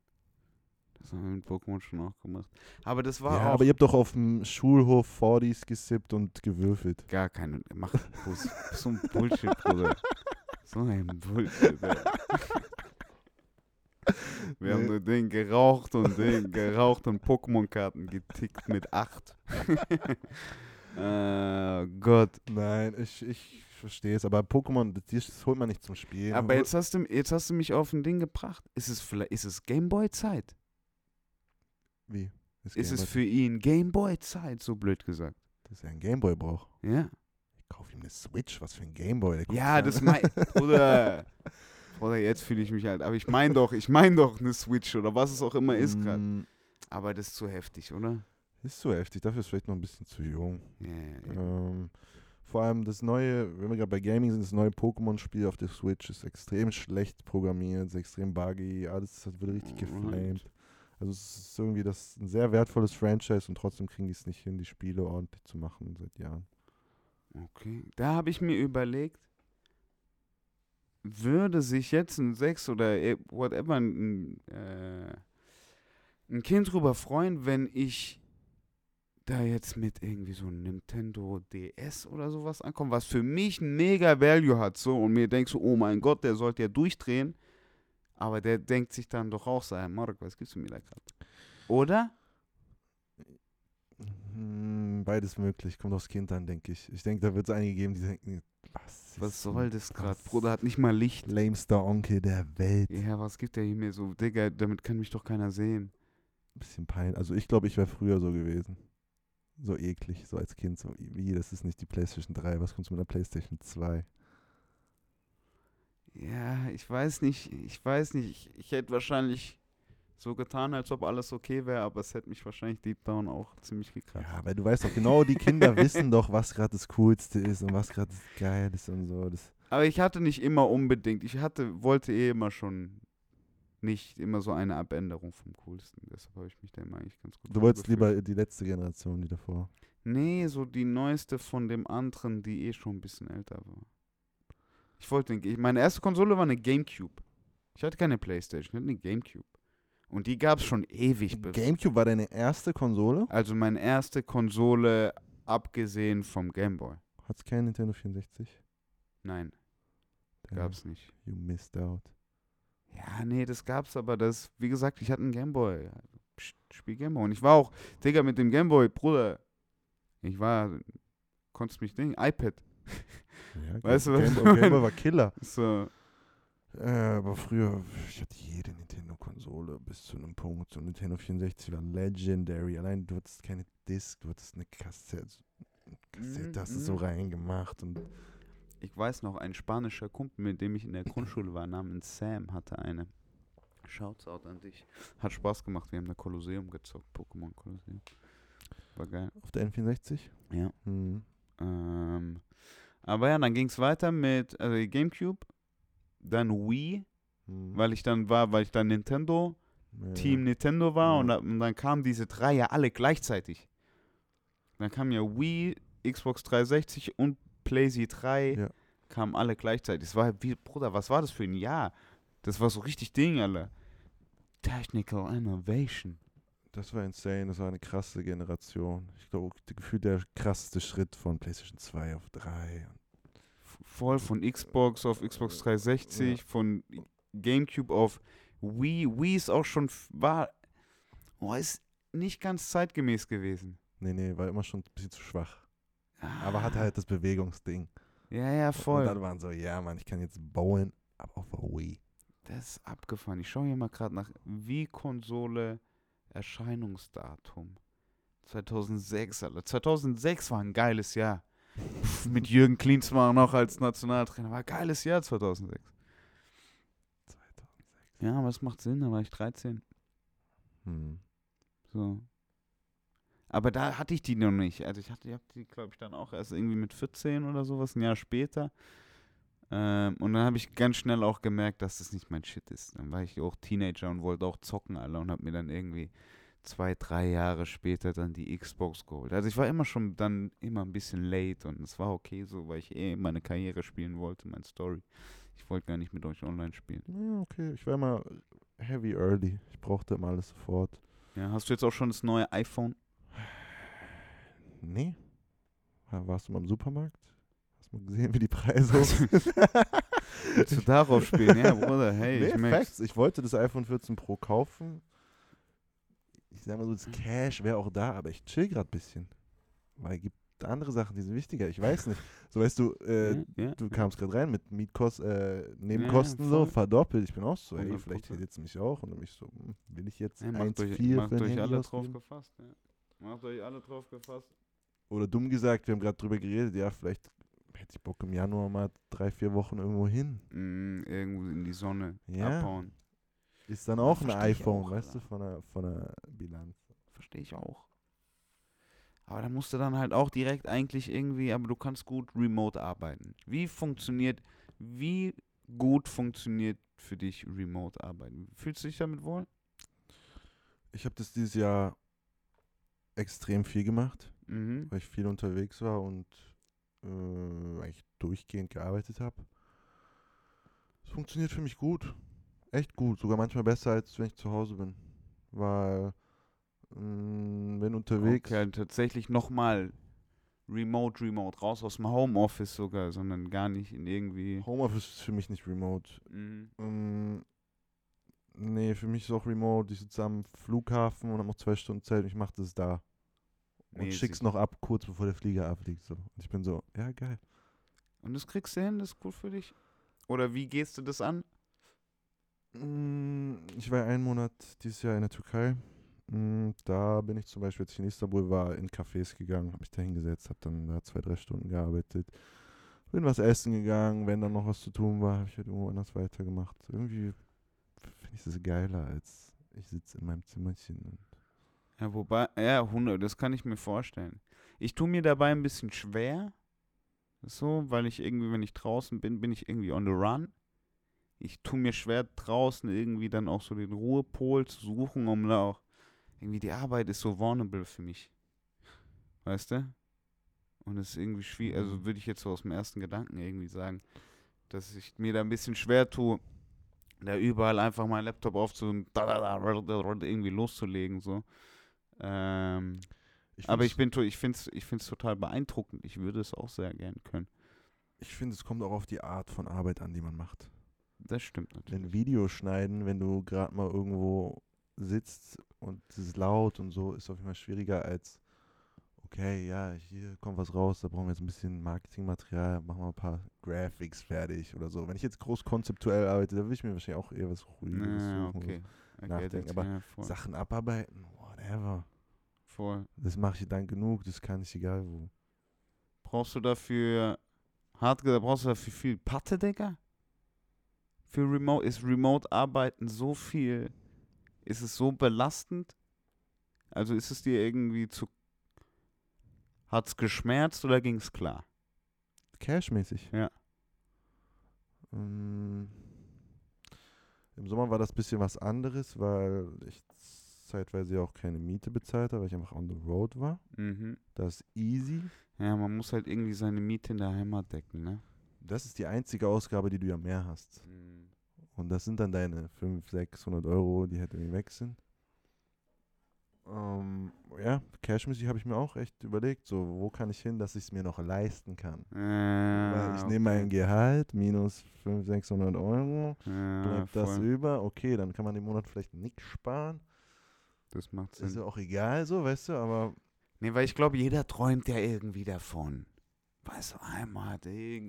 Das haben wir mit Pokémon schon auch gemacht. Aber das war Ja, auch aber ihr habt doch auf dem Schulhof 40s gesippt und gewürfelt. gar keine. Mach Bus, so ein Bullshit, Bruder. So ein Bullshit, ey. Wir haben nur den geraucht und den geraucht und Pokémon-Karten getickt mit 8. äh, Gott. Nein, ich, ich verstehe es, aber Pokémon, das- das holt man nicht zum Spielen. Aber jetzt hast, du, jetzt hast du mich auf ein Ding gebracht. Ist es vielleicht, ist es Gameboy-Zeit? Wie? Das Ist es für ihn Gameboy-Zeit, so blöd gesagt? Dass er ein Gameboy braucht. Ja. Ich kaufe ihm eine Switch, was für ein Gameboy. Ja, das mein. Bruder. Bruder, jetzt fühle ich mich halt. Aber ich meine doch, ich meine doch eine Switch oder was es auch immer ist gerade. Mm, Aber das ist zu heftig, oder? Ist zu heftig, dafür ist vielleicht noch ein bisschen zu jung. Ja, ja. Ähm, vor allem das neue, wenn wir gerade bei Gaming sind, das neue Pokémon-Spiel auf der Switch ist extrem schlecht programmiert, ist extrem buggy, alles wird richtig geflamed. Also es ist irgendwie das ein sehr wertvolles Franchise und trotzdem kriegen die es nicht hin, die Spiele ordentlich zu machen seit Jahren. Okay. Da habe ich mir überlegt, würde sich jetzt ein Sechs oder eh- whatever ein, äh, ein Kind drüber freuen, wenn ich da jetzt mit irgendwie so einem Nintendo DS oder sowas ankomme, was für mich mega Value hat, so und mir denkst so, oh mein Gott, der sollte ja durchdrehen, aber der denkt sich dann doch auch so, hey, Mark, was gibst du mir da gerade? Oder? Hm, Beides möglich, kommt aufs Kind an, denke ich. Ich denke, da wird es einige geben, die denken, was, Was soll das gerade? Bruder hat nicht mal Licht. Lamester Onkel der Welt. Ja, was gibt der hier mir so? Digga, damit kann mich doch keiner sehen. bisschen peinlich. Also ich glaube, ich wäre früher so gewesen. So eklig, so als Kind. So, wie, das ist nicht die PlayStation 3, was kommst du mit der PlayStation 2? Ja, ich weiß nicht, ich weiß nicht. Ich, ich hätte wahrscheinlich so getan, als ob alles okay wäre, aber es hätte mich wahrscheinlich deep down auch ziemlich gekratzt. Ja, weil du weißt doch genau, die Kinder wissen doch, was gerade das Coolste ist und was gerade geil ist und so. Das, Aber ich hatte nicht immer unbedingt, ich hatte, wollte eh immer schon nicht immer so eine Abänderung vom Coolsten. Deshalb habe ich mich da immer eigentlich ganz gut du wolltest lieber die letzte Generation, die davor. Nee, so die neueste von dem anderen, die eh schon ein bisschen älter war. Ich wollte, meine erste Konsole war eine Gamecube. Ich hatte keine Playstation, ich hatte eine Gamecube. Und die gab es schon ewig. be- Gamecube war deine erste Konsole? Also meine erste Konsole, abgesehen vom Gameboy. Hat's kein Nintendo 64? Nein, Damn, gab's nicht. You missed out. Ja, nee, das gab's aber. Das, wie gesagt, ich hatte einen Gameboy. Psst, Spiel Gameboy. Und ich war auch, Digga, mit dem Gameboy, Bruder. Ich war, konntest mich denken, iPad. Ja, Weißt du, was Game, Game? Boy war Killer. So, Äh, aber früher, ich hatte jede Nintendo-Konsole bis zu einem Punkt. So Nintendo 64 war legendary. Allein du hattest keine Disc, du hattest eine Kassette. Kassette Mhm, hast du so mhm. reingemacht. Und ich weiß noch, ein spanischer Kumpel, mit dem ich in der Grundschule war, namens Sam, hatte eine. Shouts out an dich. Hat Spaß gemacht. Wir haben da Kolosseum gezockt, Pokémon Kolosseum. War geil. auf der N64? Ja. Hm. Ähm, aber ja, dann ging es weiter mit also Gamecube, dann Wii, Hm. weil ich dann war, weil ich dann Nintendo, Ja. Team Nintendo war Ja. und, da, und dann kamen diese drei ja alle gleichzeitig. Dann kam ja Wii, Xbox 360 und PlayStation 3 Ja. kamen alle gleichzeitig. Das war wie, Bruder, was war das für ein Jahr? Das war so richtig Ding, Alter. Technical Innovation. Das war insane, das war eine krasse Generation. Ich glaube, gefühlt der krasseste Schritt von PlayStation 2 auf 3. F- Voll von Xbox auf Xbox 360, von GameCube auf Wii. Wii ist auch schon, war, oh, ist nicht ganz zeitgemäß gewesen. Nee, nee, war immer schon ein bisschen zu schwach. Aber hatte halt das Bewegungsding. Ja, ja, Und voll. dann waren so, ja, Mann, ich kann jetzt bauen, aber auf Wii. Das ist abgefahren. Ich schaue hier mal gerade nach Wii-Konsole Erscheinungsdatum. 2006, Alter. 2006 war ein geiles Jahr. Pff, Mit Jürgen Klinsmann noch als Nationaltrainer. War ein geiles Jahr 2006. 2006. Ja, aber es macht Sinn, da war ich 13. Hm. So. Aber da hatte ich die noch nicht. Also ich hatte ich hab die, glaube ich, dann auch erst irgendwie mit 14 oder sowas, ein Jahr später. Ähm, und dann habe ich ganz schnell auch gemerkt, dass das nicht mein Shit ist. Dann war ich auch Teenager und wollte auch zocken, alle und habe mir dann irgendwie zwei, drei Jahre später dann die Xbox geholt. Also ich war immer schon dann immer ein bisschen late und es war okay so, weil ich eh meine Karriere spielen wollte, meine Story. Ich wollte gar nicht mit euch online spielen. Ja, okay. Ich war immer heavy early. Ich brauchte immer alles sofort. Ja, hast du jetzt auch schon das neue iPhone? Nee. Wa- Warst du mal im Supermarkt? Hast mal gesehen, wie die Preise hoch Willst du darauf spielen? Ja, Bruder, hey, nee, ich merk's. Ich wollte das iPhone 14 Pro kaufen. Ich sag mal so, das Cash wäre auch da, aber ich chill gerade ein bisschen. Weil es gibt andere Sachen, die sind wichtiger. Ich weiß nicht. So weißt du, äh, ja, ja. du kamst gerade rein mit Mietkosten, äh, Nebenkosten Ja, so, verdoppelt. Ich bin auch so, ey, 100%. vielleicht es mich auch. Und ich so, hm, will ich jetzt Ja, macht 1,4 euch, für macht ein euch alle drauf gefasst. Ja. Macht euch alle drauf gefasst. Oder dumm gesagt, wir haben gerade drüber geredet, ja, vielleicht hätte ich Bock im Januar mal drei, vier Wochen irgendwo hin. Mm, irgendwo in die Sonne Ja. abhauen. Ist dann auch ein iPhone, auch, weißt du, von der, von der Bilanz. Verstehe ich auch. Aber da musst du dann halt auch direkt eigentlich irgendwie, aber du kannst gut remote arbeiten. Wie funktioniert, wie gut funktioniert für dich remote arbeiten? Fühlst du dich damit wohl? Ich habe das dieses Jahr extrem viel gemacht, Mhm. weil ich viel unterwegs war und äh, eigentlich durchgehend gearbeitet habe. Es funktioniert für mich gut. Echt gut. Sogar manchmal besser, als wenn ich zu Hause bin. Weil, mh, wenn unterwegs. Okay, tatsächlich nochmal remote, remote, raus aus dem Homeoffice sogar, sondern gar nicht in irgendwie. Homeoffice ist für mich nicht remote. Mhm. Ähm, nee, für mich ist auch remote. Ich sitze am Flughafen und habe noch zwei Stunden Zeit und ich mache das da. Und Nee, schick's sie- noch ab, kurz bevor der Flieger abfliegt. So. Und ich bin so, ja, geil. Und das kriegst du hin, das ist cool für dich? Oder wie gehst du das an? Mm, Ich war einen Monat dieses Jahr in der Türkei. Mm, Da bin ich zum Beispiel, als ich in Istanbul war, in Cafés gegangen, habe mich da hingesetzt, habe dann da zwei, drei Stunden gearbeitet. Bin was essen gegangen, wenn dann noch was zu tun war, habe ich halt irgendwo anders weitergemacht. Irgendwie finde ich das geiler, als ich sitze in meinem Zimmerchen. Und Ja, wobei, ja, 100, das kann ich mir vorstellen. Ich tue mir dabei ein bisschen schwer, so, weil ich irgendwie, wenn ich draußen bin, bin ich irgendwie on the run. Ich tue mir schwer, draußen irgendwie dann auch so den Ruhepol zu suchen, um da auch, irgendwie die Arbeit ist so vulnerable für mich. Weißt du? Und es ist irgendwie schwierig, also Mhm. würde ich jetzt so aus dem ersten Gedanken irgendwie sagen, dass ich mir da ein bisschen schwer tue, da überall einfach meinen Laptop aufzu irgendwie loszulegen, so. Ähm, aber find's- ich bin, ich finde es ich find's total beeindruckend. Ich würde es auch sehr gern können. Ich finde, es kommt auch auf die Art von Arbeit an, die man macht. das stimmt natürlich. ein Video schneiden, wenn du gerade mal irgendwo sitzt und es ist laut und so, ist auf jeden Fall schwieriger als, okay, ja, hier kommt was raus, da brauchen wir jetzt ein bisschen Marketingmaterial, machen wir ein paar Graphics fertig oder so. Wenn ich jetzt groß konzeptuell arbeite, da will ich mir wahrscheinlich auch eher was Ruhiges Ja, suchen. okay. I get nachdenken, aber ja, So. Sachen abarbeiten, whatever. voll. Das mache ich dann genug, das kann ich egal wo. Brauchst du dafür, hart gesagt, brauchst du dafür viel Patte, Digga? Für Remote, ist Remote-Arbeiten so viel, ist es so belastend? Also ist es dir irgendwie zu, hat's geschmerzt oder ging's klar? Cashmäßig. Ja. Ähm, Im Sommer war das ein bisschen was anderes, weil ich zeitweise ja auch keine Miete bezahlt habe, weil ich einfach on the road war. Mhm. Das ist easy. Ja, man muss halt irgendwie seine Miete in der Heimat decken, ne? Das ist die einzige Ausgabe, die du ja mehr hast. Mhm. Und das sind dann deine 500, 600 Euro, die halt irgendwie weg sind. Ähm, ja, cashmäßig habe ich mir auch echt überlegt, so, wo kann ich hin, dass ich es mir noch leisten kann. Weil ich nehme mein Gehalt minus 500, 600 Euro, ja, bleibt das über, okay, dann kann man im Monat vielleicht nichts sparen. Das macht Ist Sinn. ja auch egal so, weißt du, aber Nee, weil ich glaube, jeder träumt ja irgendwie davon. Weißt du, einmal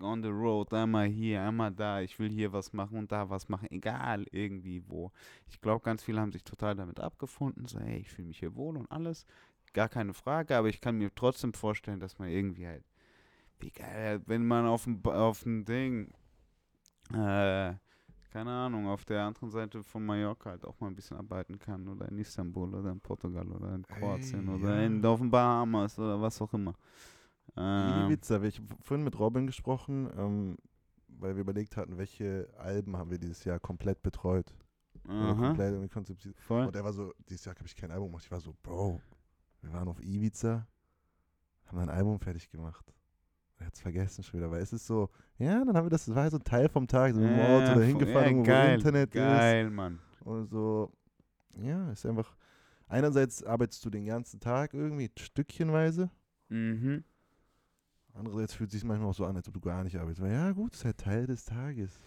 on the road, einmal hier, einmal da. Ich will hier was machen und da was machen. Egal, irgendwie wo. Ich glaube, ganz viele haben sich total damit abgefunden. So, hey, ich fühle mich hier wohl und alles. Gar keine Frage, aber ich kann mir trotzdem vorstellen, dass man irgendwie halt, wie geil, wenn man auf dem, auf dem Ding, äh, keine Ahnung, auf der anderen Seite von Mallorca halt auch mal ein bisschen arbeiten kann. Oder in Istanbul oder in Portugal oder in Kroatien Ey, oder ja. in, auf den Bahamas oder was auch immer. Ähm, Ibiza, ich habe vorhin mit Robin gesprochen, ähm, weil wir überlegt hatten, welche Alben haben wir dieses Jahr komplett betreut. Oder komplett irgendwie konzipiert. voll. Und er war so, dieses Jahr habe ich kein Album gemacht. Ich war so, Bro, wir waren auf Ibiza, haben ein Album fertig gemacht. Er hat es vergessen schon wieder, weil es ist so, ja, dann haben wir das, das war halt so ein Teil vom Tag, so mit dem Auto Ja, da vo- hingefahren, ja, wo geil, Internet Geil, Mann. ist. Und so, ja, ist einfach, einerseits arbeitest du den ganzen Tag irgendwie, stückchenweise. Mhm. Andererseits fühlt es sich manchmal auch so an, als ob du gar nicht arbeitest. Weil ja, gut, ist halt Teil des Tages.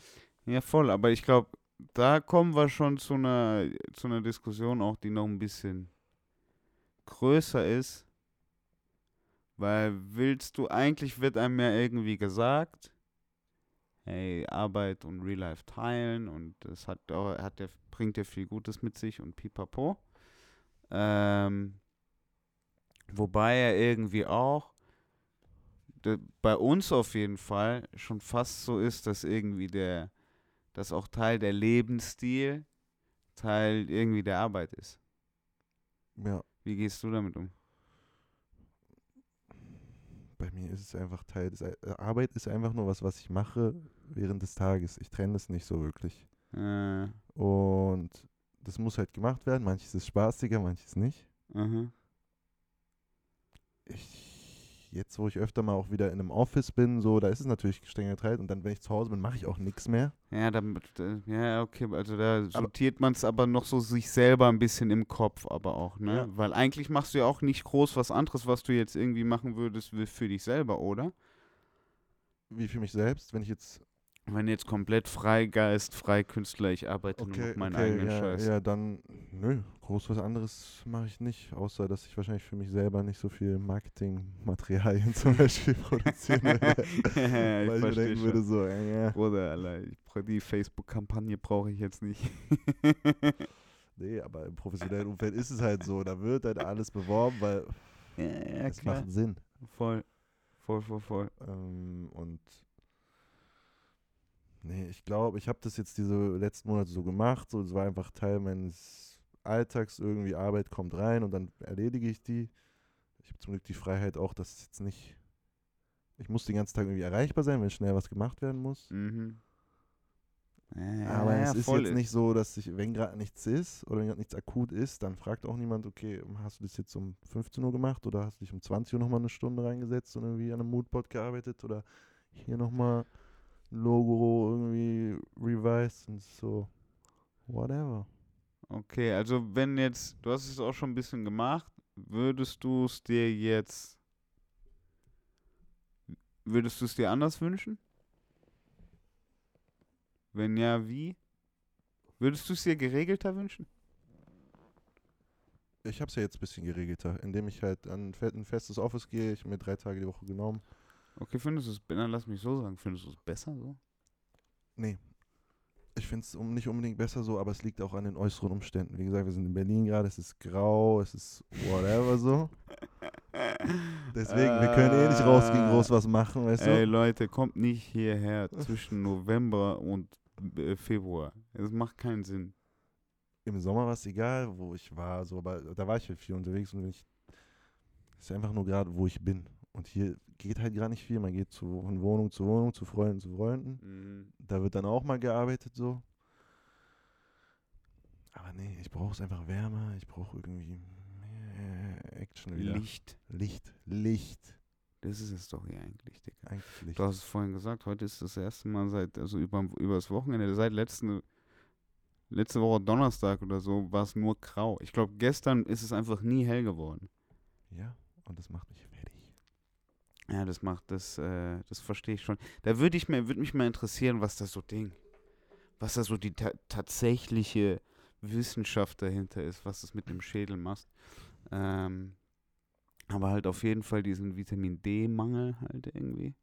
Ja, voll, aber ich glaube, da kommen wir schon zu einer, zu einer Diskussion auch, die noch ein bisschen größer ist. Weil willst du, eigentlich wird einem ja irgendwie gesagt, hey, Arbeit und Real Life teilen und das hat, auch- hat der, bringt ja viel Gutes mit sich und pipapo. Ähm, wobei er irgendwie auch bei uns auf jeden Fall schon fast so ist, dass irgendwie der, dass auch Teil der Lebensstil Teil irgendwie der Arbeit ist. Ja, Wie gehst du damit um? Bei mir ist es einfach Teil des, äh, Arbeit ist einfach nur was, was ich mache während des Tages. Ich trenne das nicht so wirklich. Äh, Und das muss halt gemacht werden. Manches ist spaßiger, manches nicht. aha. Ich, jetzt, wo ich öfter mal auch wieder in einem Office bin, so, da ist es natürlich streng geteilt. Und dann, wenn ich zu Hause bin, mache ich auch nichts mehr. Ja, damit, äh, ja, okay, also da sortiert man es aber noch so sich selber ein bisschen im Kopf, aber auch, ne? Ja. Weil eigentlich machst du ja auch nicht groß was anderes, was du jetzt irgendwie machen würdest für dich selber, oder? Wie für mich selbst, wenn ich jetzt Wenn jetzt komplett Freigeist, Freikünstler, ich arbeite nur noch meinen eigenen ja, Scheiß. ja, dann, nö, groß was anderes mache ich nicht, außer dass ich wahrscheinlich für mich selber nicht so viel Marketingmaterialien zum Beispiel produzieren werde. ich weil ich mir denken schon. würde, so, äh, ja, Bruder, Alter, ich, die Facebook-Kampagne brauche ich jetzt nicht. nee, aber im professionellen Umfeld ist es halt so, da wird halt alles beworben, weil ja, ja, es macht Sinn. Voll. Voll, voll, voll. Ähm, und nee, ich glaube, ich habe das jetzt diese letzten Monate so gemacht, so, es war einfach Teil meines Alltags, irgendwie Arbeit kommt rein und dann erledige ich die. Ich habe zum Glück die Freiheit auch, dass es jetzt nicht, ich muss den ganzen Tag irgendwie erreichbar sein, wenn schnell was gemacht werden muss. Mhm. Ja, Aber ja, es ist jetzt nicht so, dass ich, wenn gerade nichts ist oder wenn gerade nichts akut ist, dann fragt auch niemand, okay, hast du das jetzt um 15 Uhr gemacht oder hast du dich um 20 Uhr nochmal eine Stunde reingesetzt und irgendwie an einem Moodboard gearbeitet oder hier nochmal Logo irgendwie revised und so, whatever. Okay, also wenn jetzt, du hast es auch schon ein bisschen gemacht, würdest du es dir jetzt, würdest du es dir anders wünschen? Wenn ja, wie? Würdest du es dir geregelter wünschen? Ich habe es ja jetzt ein bisschen geregelter, indem ich halt an ein festes Office gehe. Ich habe mir drei Tage die Woche genommen. Okay, findest du es, dann lass mich so sagen, findest du es besser so? Nee. Ich finde es um, nicht unbedingt besser so, aber es liegt auch an den äußeren Umständen. Wie gesagt, wir sind in Berlin gerade, es ist grau, es ist whatever so. Deswegen, wir können eh nicht rausgehen, groß was machen, weißt Ey du? Leute, kommt nicht hierher zwischen November und äh, Februar. Es macht keinen Sinn. Im Sommer war es egal, wo ich war, so, aber da war ich viel unterwegs und ich. Es ist einfach nur gerade, wo ich bin. Und hier geht halt gar nicht viel. Man geht zu, von Wohnung zu Wohnung, zu Freunden zu Freunden. Mhm. Da wird dann auch mal gearbeitet so. Aber nee, ich brauche es einfach wärmer. Ich brauche irgendwie mehr Action wieder. Licht. Licht. Licht. Das ist es doch hier eigentlich, Digga. Eigentlich Licht. Du hast es vorhin gesagt, heute ist das erste Mal seit, also über, über das Wochenende, seit letzten, letzte Woche Donnerstag oder so, war es nur grau. Ich glaube, gestern ist es einfach nie hell geworden. Ja, und das macht mich. Ja, das macht das, äh, das verstehe ich schon. Da würde ich mir, würde mich mal interessieren, was das so Ding, was da so die ta tatsächliche Wissenschaft dahinter ist, was das mit dem Schädel macht. Ähm, aber halt auf jeden Fall diesen Vitamin D-Mangel halt irgendwie.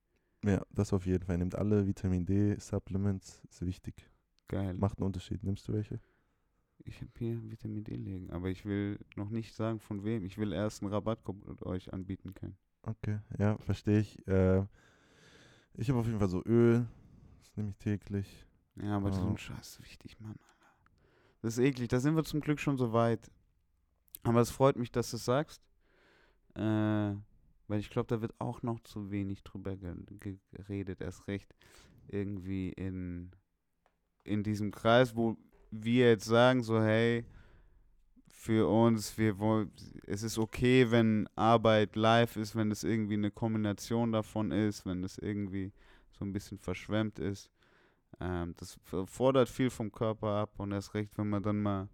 Ja, das auf jeden Fall. Nimmt alle Vitamin D-Supplements, ist wichtig. Geil. Macht einen Unterschied. Nimmst du welche? Ich habe hier Vitamin D liegen, aber ich will noch nicht sagen von wem. Ich will erst einen Rabattcode euch anbieten können. Okay, ja, verstehe ich. Äh, ich habe auf jeden Fall so Öl. Das nehme ich täglich. Ja, aber so Ja. ein Scheiß ist wichtig, Mann. Alter. Das ist eklig. Da sind wir zum Glück schon so weit. Aber es freut mich, dass du es sagst. Äh, weil ich glaube, da wird auch noch zu wenig drüber ge ge geredet. Erst recht irgendwie in, in diesem Kreis, wo wir jetzt sagen, so, hey, für uns, wir wollen, es ist okay, wenn Arbeit live ist, wenn es irgendwie eine Kombination davon ist, wenn es irgendwie so ein bisschen verschwemmt ist. Ähm, das fordert viel vom Körper ab und erst recht, wenn man dann mal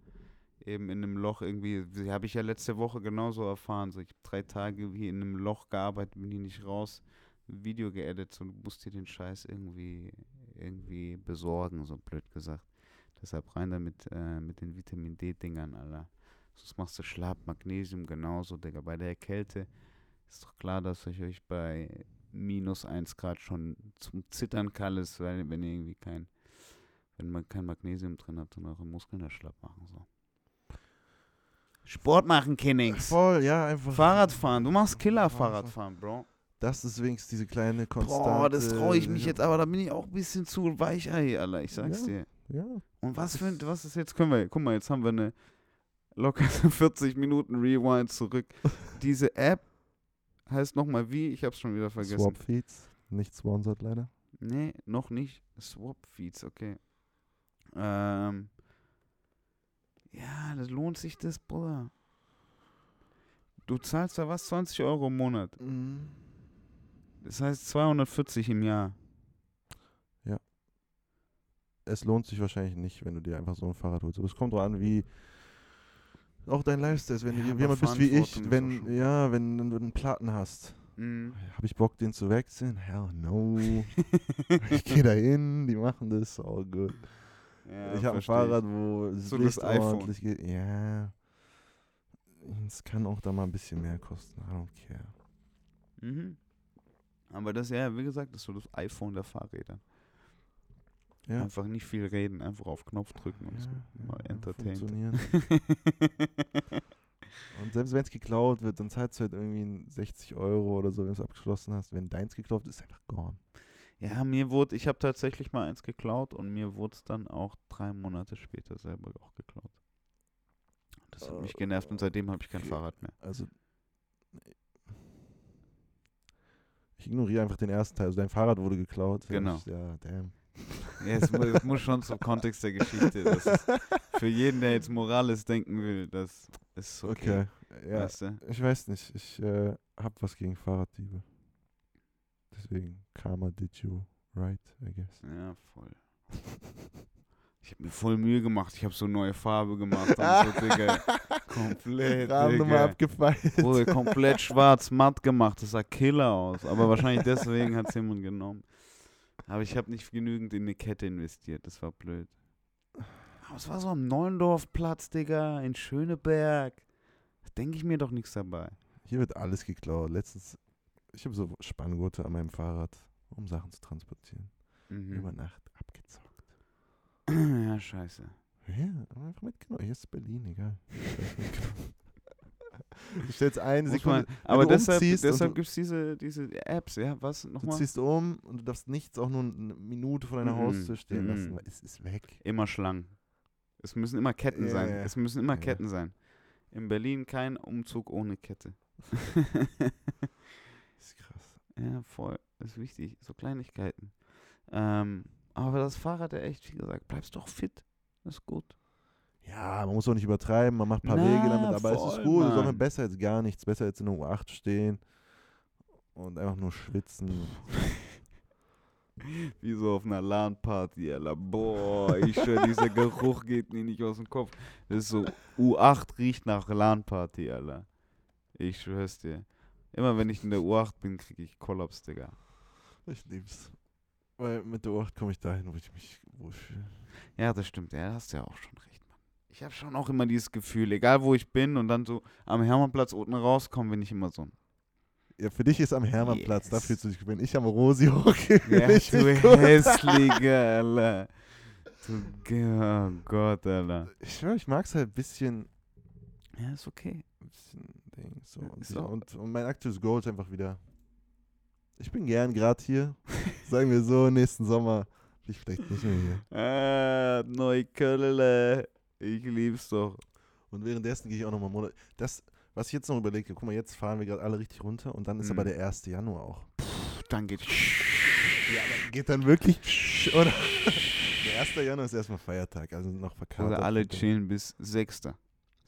eben in einem Loch irgendwie, habe ich ja letzte Woche genauso erfahren, so ich habe drei Tage wie in einem Loch gearbeitet, bin hier nicht raus, Video geedit, so du musst dir den Scheiß irgendwie, irgendwie besorgen, so blöd gesagt. Deshalb rein damit äh, mit den Vitamin D-Dingern, Alter. Sonst machst du schlapp, Magnesium genauso, Digga. Bei der Kälte ist doch klar, dass euch euch bei minus 1 Grad schon zum Zittern kall ist, weil wenn ihr irgendwie kein, wenn man kein Magnesium drin habt und eure Muskeln da schlapp machen. So. Sport machen, Kinnings. Voll, ja, einfach. Fahrradfahren, du machst Killer-Fahrradfahren, Bro. Das ist wenigstens diese kleine Konstante. Boah, das traue ich mich jetzt, aber da bin ich auch ein bisschen zu weichei, Alter, ich sag's Ja. dir. Ja, Und was für ein, was ist jetzt, können wir, guck mal, jetzt haben wir eine locker 40 Minuten Rewind zurück. Diese App heißt nochmal wie? Ich hab's schon wieder vergessen. Swap Feeds. Nicht sponsored leider. Nee, noch nicht. Swap Feeds, okay. Ähm. Ja, das lohnt sich das, Bruder. Du zahlst da was? 20 Euro im Monat. Das heißt 240 im Jahr. Es lohnt sich wahrscheinlich nicht, wenn du dir einfach so ein Fahrrad holst. Aber es kommt drauf an, wie auch dein Lifestyle. Wenn Ja, du jemand bist wie ich, wenn, ja, wenn du einen Platten hast, Mhm. habe ich Bock, den zu wechseln? Hell no. ich gehe da hin, die machen das, all good. Ja, ich habe ein Fahrrad, wo das So das Licht iPhone. ordentlich geht. Ja. Es kann auch da mal ein bisschen mehr kosten. I don't care. Mhm. Aber das, ja, wie gesagt, das ist so das iPhone der Fahrräder. Ja. Einfach nicht viel reden, einfach auf Knopf drücken und so. Ja, Mal ja, entertained. funktionieren. Und selbst wenn es geklaut wird, dann zahlst du halt irgendwie 60 Euro oder so, wenn du es abgeschlossen hast. Wenn deins geklaut ist, ist einfach gone. ja, mir wurde, ich habe tatsächlich mal eins geklaut und mir wurde es dann auch drei Monate später selber auch geklaut. Das hat mich genervt und seitdem habe ich kein Okay. Fahrrad mehr. Also. Ich ignoriere einfach den ersten Teil. Also dein Fahrrad wurde geklaut. Genau. ich- Ja, damn. Ja, es, es muss schon zum Kontext der Geschichte. Das ist für jeden, der jetzt Morales denken will, das ist okay. Okay. Ja, Weißt du? ich weiß nicht. Ich äh, hab was gegen Fahrraddiebe. Deswegen, Karma did you right, I guess. Ja, voll. Ich habe mir voll Mühe gemacht. Ich habe so neue Farbe gemacht und so, Digga. Komplett, Rahmennummer abgefeilt. Wurde komplett schwarz, matt gemacht. Das sah killer aus. Aber wahrscheinlich deswegen hat es jemand genommen. Aber ich habe nicht genügend in eine Kette investiert. Das war blöd. Aber es war so am Neuendorfplatz, Digga, in Schöneberg. Da denke ich mir doch nichts dabei. Hier wird alles geklaut. Letztens, ich habe so Spanngurte an meinem Fahrrad, um Sachen zu transportieren. Über Mhm. Nacht abgezockt. ja, scheiße. Ja, aber einfach mitgenommen. Hier ist Berlin, egal. du stellst Muss Sekunde, man, aber du deshalb, deshalb du- gibt es diese, diese Apps, ja, was du nochmal? ziehst um und du darfst nichts auch nur eine Minute vor deiner Mhm, Haustür stehen lassen, mhm. weil es ist weg. Immer Schlangen. Es müssen immer Ketten Ja, sein. ja. Es müssen immer Ja. Ketten sein. In Berlin kein Umzug ohne Kette. Das ist krass. ja, voll. Das ist wichtig. So Kleinigkeiten. Ähm, aber das Fahrrad, ja echt, wie gesagt, bleibst doch fit. Das ist gut. Ja, man muss auch nicht übertreiben, man macht ein paar Na, Wege damit, aber es ist voll, gut, es ist Mann. besser als gar nichts, besser als in der U8 stehen und einfach nur schwitzen. Wie so auf einer LAN-Party, Alter. Boah, ich schwör, dieser Geruch geht mir nicht aus dem Kopf. Das ist so, U8 riecht nach LAN-Party, Alter. Ich schwör's dir. Immer wenn ich in der U8 bin, krieg ich Kollaps, Digga. Ich lieb's. Weil mit der U8 komme ich dahin, wo ich mich wohlfühle. Ja, das stimmt. Ja, hast du ja auch schon recht. Ich habe schon auch immer dieses Gefühl, egal wo ich bin und dann so am Hermannplatz unten rauskomme, bin ich immer so. Ja, für dich ist am Hermannplatz, da Yes. fühlst du dich, wenn ich am Rosi hochgehe, Ja, ich du hässlicher, Alter. Du, oh Gott, Alter. Ich schwör, ich mag's halt ein bisschen, Ja, ist okay. ein bisschen Ding, so. Und, auch- und, und mein aktuelles Goal ist einfach wieder, ich bin gern gerade hier, sagen wir so, nächsten Sommer bin ich vielleicht nicht mehr hier. Ah, Neukölln. Ich lieb's doch. Und währenddessen gehe ich auch nochmal Monat. Das, was ich jetzt noch überlege, guck mal, jetzt fahren wir gerade alle richtig runter und dann ist aber Mhm. der 1. Januar auch. Dann geht. Ja, aber geht dann wirklich, oder? Der 1. Januar ist erstmal Feiertag, also noch verkauft. Also alle chillen bis 6.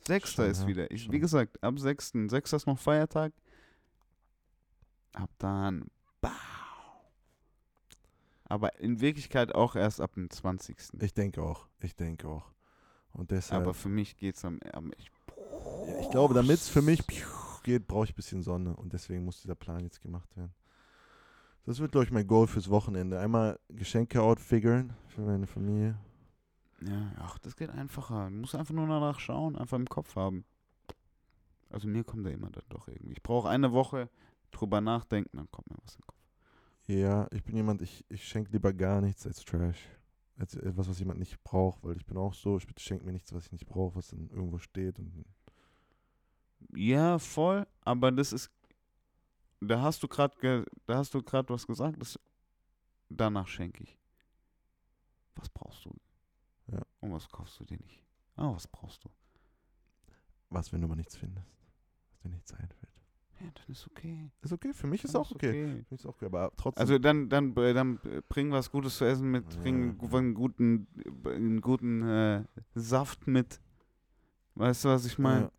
6. Schon, ist wieder. Ich, wie gesagt, ab 6. 6. ist noch Feiertag. Ab dann. Bau. Aber in Wirklichkeit auch erst ab dem 20. Ich denke auch, ich denke auch. Und deshalb, Aber für mich geht's am. am ich, ja, ich glaube, damit es für mich geht, brauche ich ein bisschen Sonne und deswegen muss dieser Plan jetzt gemacht werden. Das wird, glaube ich, mein Goal fürs Wochenende. Einmal Geschenke outfiguren für meine Familie. ja, ach, das geht einfacher. Du musst einfach nur danach schauen, einfach im Kopf haben. Also mir kommt da immer dann doch irgendwie. Ich brauche eine Woche drüber nachdenken, dann kommt mir was in den Kopf. Ja, ich bin jemand, ich, ich schenke lieber gar nichts als Trash. Etwas, was jemand nicht braucht, weil ich bin auch so, ich schenke mir nichts, was ich nicht brauche, was dann irgendwo steht. Und Ja, voll, aber das ist da hast du gerade da hast du gerade was gesagt, das danach schenke ich. Was brauchst du? Ja. Und was kaufst du dir nicht? Ah, was brauchst du? was, wenn du mal nichts findest, was dir nichts einfällt. Ja, dann ist okay. Ist okay, für mich ist Dann auch okay. Für mich ist auch okay, aber trotzdem. Also dann dann äh, dann äh, bring was Gutes zu essen mit, Ja. bring einen guten äh, einen guten äh, Saft mit. Weißt du, was ich meine? äh,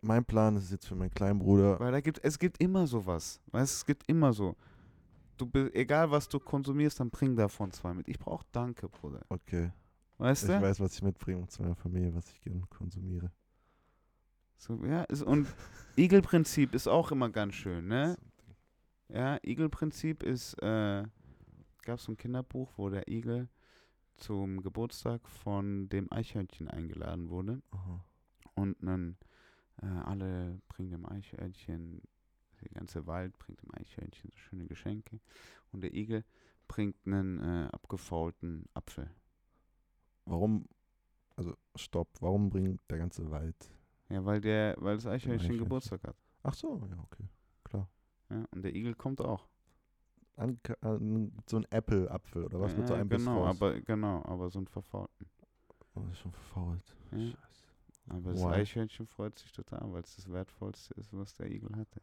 mein Plan ist jetzt für meinen kleinen Bruder. Weil da gibt es gibt immer sowas. Weißt du, es gibt immer so. Du egal was du konsumierst, dann bring davon zwei mit. Ich brauch Danke, Bruder. Okay, Weißt ich du? weiß, was ich mitbringe zu meiner Familie, was ich gerne konsumiere. So, ja, ist, und Igelprinzip ist auch immer ganz schön, ne? Ja, Igelprinzip ist, äh, gab es so ein Kinderbuch, wo der Igel zum Geburtstag von dem Eichhörnchen eingeladen wurde. Aha. Und dann äh, alle bringen dem Eichhörnchen, der ganze Wald bringt dem Eichhörnchen so schöne Geschenke. Und der Igel bringt einen äh, abgefaulten Apfel. Warum, also stopp, warum bringt der ganze Wald? Ja, weil der, weil das Eichhörnchen. Geburtstag hat. Ach so, ja, okay. Ja, und der Igel kommt auch. An, an, so ein Apple-Apfel oder was mit so Ja, einem Biss genau, raus. aber genau, aber so ein verfaulten. Oh, das ist schon verfault. Ja. Scheiße. Aber das Why? Eichhörnchen freut sich total, weil es das wertvollste ist, was der Igel hatte.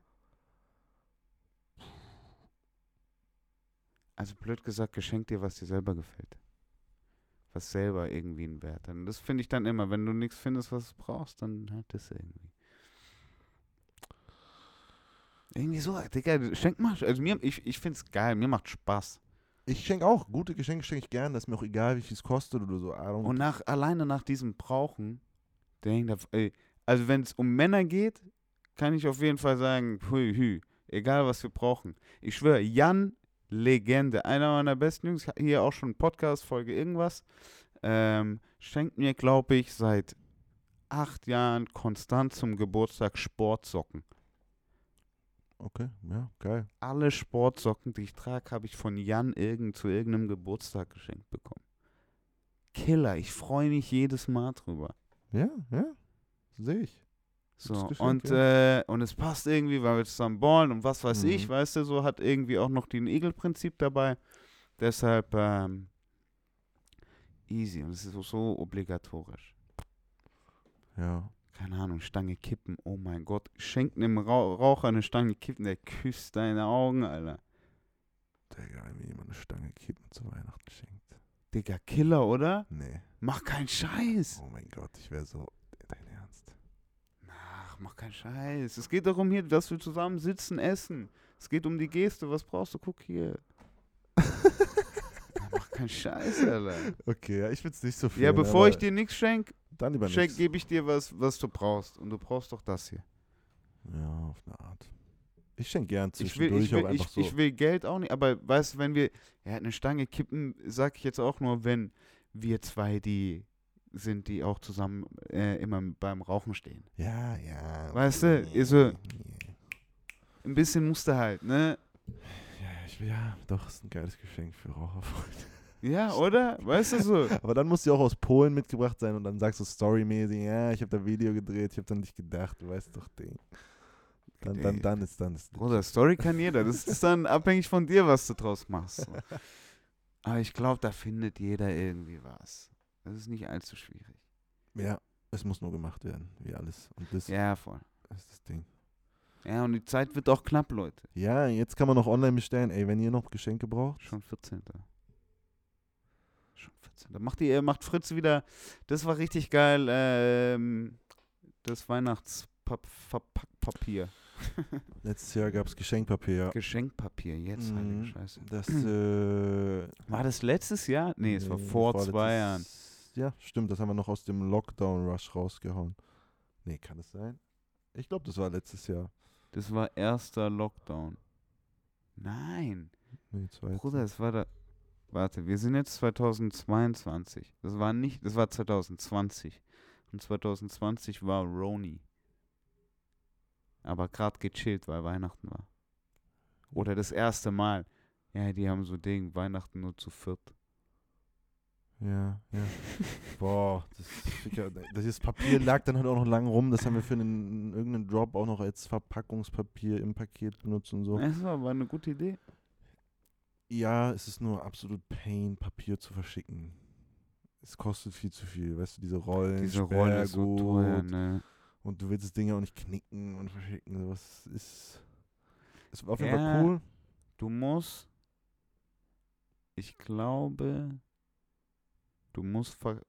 Also blöd gesagt, geschenk dir, was dir selber gefällt. Was selber irgendwie einen Wert hat. Und das finde ich dann immer, wenn du nichts findest, was du brauchst, dann hat das irgendwie. Irgendwie so, Digga, schenk mal. Also mir, ich, ich finde es geil, mir macht Spaß. Ich schenke auch. Gute Geschenke schenke ich gerne. Das ist mir auch egal, wie viel es kostet oder so. Und nach, alleine nach diesem Brauchen, denk also wenn es um Männer geht, kann ich auf jeden Fall sagen, hui, hui, egal was wir brauchen. Ich schwöre, Jan Legende. Einer meiner besten Jungs, hier auch schon Podcast-Folge irgendwas. Ähm, schenkt mir, glaube ich, seit acht Jahren konstant zum Geburtstag Sportsocken. Okay, ja, geil. Alle Sportsocken, die ich trage, habe ich von Jan irgend zu irgendeinem Geburtstag geschenkt bekommen. Killer, ich freue mich jedes Mal drüber. Ja, ja. Sehe ich. So, und, äh, und es passt irgendwie, weil wir zusammen ballen und was weiß ich, Mhm. weißt du, so hat irgendwie auch noch den Egelprinzip dabei. Deshalb ähm, easy und es ist so, so obligatorisch. Ja. Keine Ahnung, Stange kippen, oh mein Gott. Schenkt einem Rau Raucher eine Stange kippen, der küsst deine Augen, Alter. Digga, wenn mir jemand eine Stange Kippen zu Weihnachten schenkt. Digga, Killer, oder? Nee. Mach keinen Scheiß. Oh mein Gott, ich wäre so. Mach keinen Scheiß. Es geht darum hier, dass wir zusammen sitzen, essen. Es geht um die Geste. Was brauchst du? Guck hier. Mach keinen Scheiß, Alter. Okay, ja, ich find's nicht so viel. Ja, bevor ich dir nichts schenk, Dann lieber schenk, gebe ich dir was, was du brauchst. Und du brauchst doch das hier. Ja, auf eine Art. Ich schenke gern Ich will, zwischendurch ich, will, einfach ich, so. ich will Geld auch nicht, aber weißt du, wenn wir, ja, eine Stange kippen, sag ich jetzt auch nur, wenn wir zwei die sind, die auch zusammen äh, immer beim Rauchen stehen. ja, ja. Weißt du, okay. ist so- Ja, Ein bisschen musste halt, ne? ich will, ja, doch, ist ein geiles Geschenk für Raucherfreunde. Ja, oder? Weißt du so? Aber dann muss die auch aus Polen mitgebracht sein und dann sagst du storymäßig, ja, ich habe da Video gedreht, ich habe dann nicht gedacht, du weißt doch, Ding. Dann, dann, dann ist dann ist Bruder, Story kann jeder. Das ist dann abhängig von dir, was du draus machst. So. Aber ich glaube, da findet jeder irgendwie was. Das ist nicht allzu schwierig. Ja, es muss nur gemacht werden, wie alles. Und das Ja, voll. ist das Ding. Ja, und die Zeit wird auch knapp, Leute. Ja, jetzt kann man noch online bestellen. Ey, wenn ihr noch Geschenke braucht. Schon 14. Schon 14. Macht, die, macht Fritz wieder. Das war richtig geil. Ähm, das Weihnachtspapier. Letztes Jahr gab es Geschenkpapier, ja. Geschenkpapier, jetzt, heilige Mhm. Scheiße. Das, äh, War das letztes Jahr? Nee, es war nee, vor vorletztes- zwei Jahren. Ja, stimmt, das haben wir noch aus dem Lockdown-Rush rausgehauen. Nee, kann es sein? Ich glaube, das war letztes Jahr. Das war erster Lockdown. Nein. Nee, zweite. Bruder, es war da. Warte, wir sind jetzt 2022. Das war nicht, das war 2020. Und 2020 war Roni. Aber gerade gechillt, weil Weihnachten war. Oder das erste Mal. Ja, die haben so Ding, Weihnachten nur zu viert. Ja, ja. Boah, das, Digga, das Papier lag dann halt auch noch lang rum. Das haben wir für einen, irgendeinen Drop auch noch als Verpackungspapier im Paket benutzt und so. Das war, eine gute Idee. Ja, es ist nur absolut Pain, Papier zu verschicken. Es kostet viel zu viel, weißt du, diese Rollen, Diese Rolle ist so teuer, ne? Und du willst das Ding ja auch nicht knicken und verschicken. Sowas ist. Es war auf jeden Ja. Fall cool. Du musst, ich glaube, du musst ver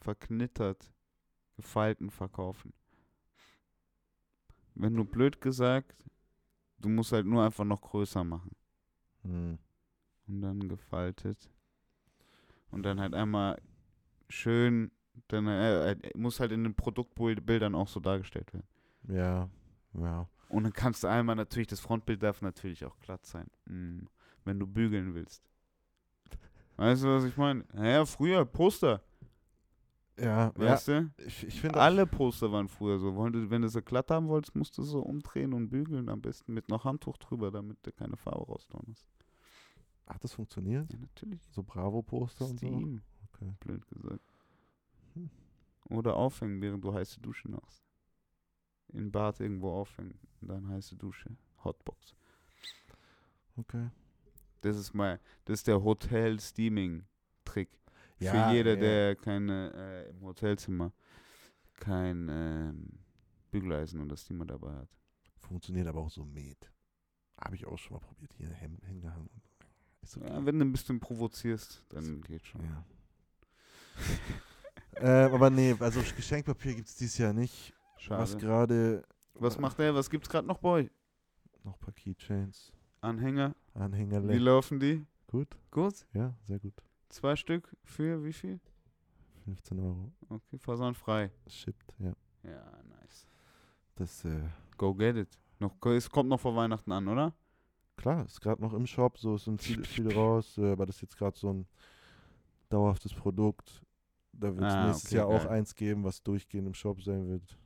verknittert, gefalten verkaufen. Wenn du blöd gesagt, du musst halt nur einfach noch größer machen. Hm. Und dann gefaltet. Und dann halt einmal schön, dann äh, äh, muss halt in den Produktbildern auch so dargestellt werden. Ja, ja. Und dann kannst du einmal natürlich, das Frontbild darf natürlich auch glatt sein, mm, wenn du bügeln willst. Weißt du, was ich meine? Naja, früher Poster, Ja, ja. weißt du? Ich, ich finde Alle Poster waren früher so. Wenn du sie glatt haben wolltest, musst du so umdrehen und bügeln, am besten mit noch Handtuch drüber, damit du keine Farbe rausdrehen musst. Hat das funktioniert? Ja, natürlich. So Bravo-Poster und so? Okay. blöd gesagt. Hm. Oder aufhängen, während du heiße Dusche machst. In Bad irgendwo aufhängen dann heiße Dusche. Hotbox. Okay. Das ist mal, das ist der Hotel-Steaming-Trick. Ja, Für jeder, ja. der keine äh, im Hotelzimmer kein ähm, Bügeleisen oder Steamer dabei hat. Funktioniert aber auch so mit. Habe ich auch schon mal probiert. Hier Hem- hingehangen. Ist okay. Ja, wenn du ein bisschen provozierst, dann geht schon. Ja. ähm, aber nee, also Geschenkpapier gibt es dieses Jahr nicht. Was Schade. gerade Was macht der? Was gibt's gerade noch bei euch? noch ein paar Keychains, Anhänger? Wie Anhängerle. laufen die? Gut, Gut. ja, sehr gut. Zwei Stück für wie viel? 15 Euro. Okay, versandfrei. Shipped, ja. Ja, nice. Das, äh, Go get it. Noch, es kommt noch vor Weihnachten an, oder? klar, ist gerade noch im Shop, so es sind viele, viele raus, äh, aber das ist jetzt gerade so ein dauerhaftes Produkt. Da wird es Ah, nächstes okay, Jahr auch geil. eins geben, was durchgehend im Shop sein wird.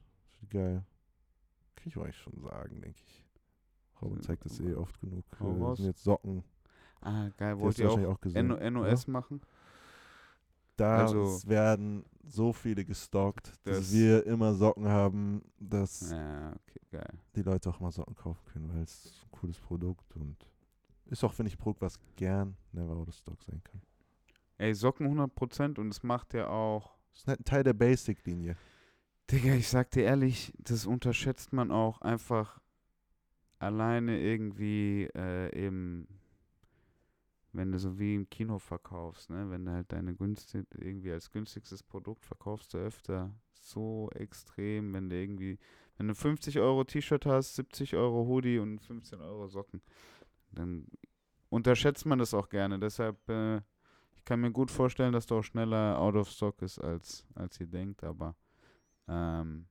Geil. Kann ich euch schon sagen, denke ich. Robin zeigt das eh oft genug. Äh, sind jetzt Socken. Ah, geil. Die Wollt ihr auch, auch gesehen. NO NOS machen? Da Also- werden so viele gestockt, dass Das- wir immer Socken haben, dass Ja, okay, geil. die Leute auch mal Socken kaufen können, weil es ein cooles Produkt und ist auch, finde ich, Produkt, was gern never out of stock sein kann. Ey, Socken 100% und es macht ja auch. Das ist halt ein Teil der Basic-Linie. Digga, ich sag dir ehrlich, das unterschätzt man auch einfach alleine irgendwie äh, eben, wenn du so wie im Kino verkaufst, ne? Wenn du halt deine günstig, irgendwie als günstigstes Produkt verkaufst du öfter so extrem, wenn du irgendwie, wenn du 50 Euro T-Shirt hast, 70 Euro Hoodie und 15 Euro Socken, dann unterschätzt man das auch gerne. Deshalb, äh, ich kann mir gut vorstellen, dass du auch schneller out of stock ist, als, als ihr denkt, aber ähm,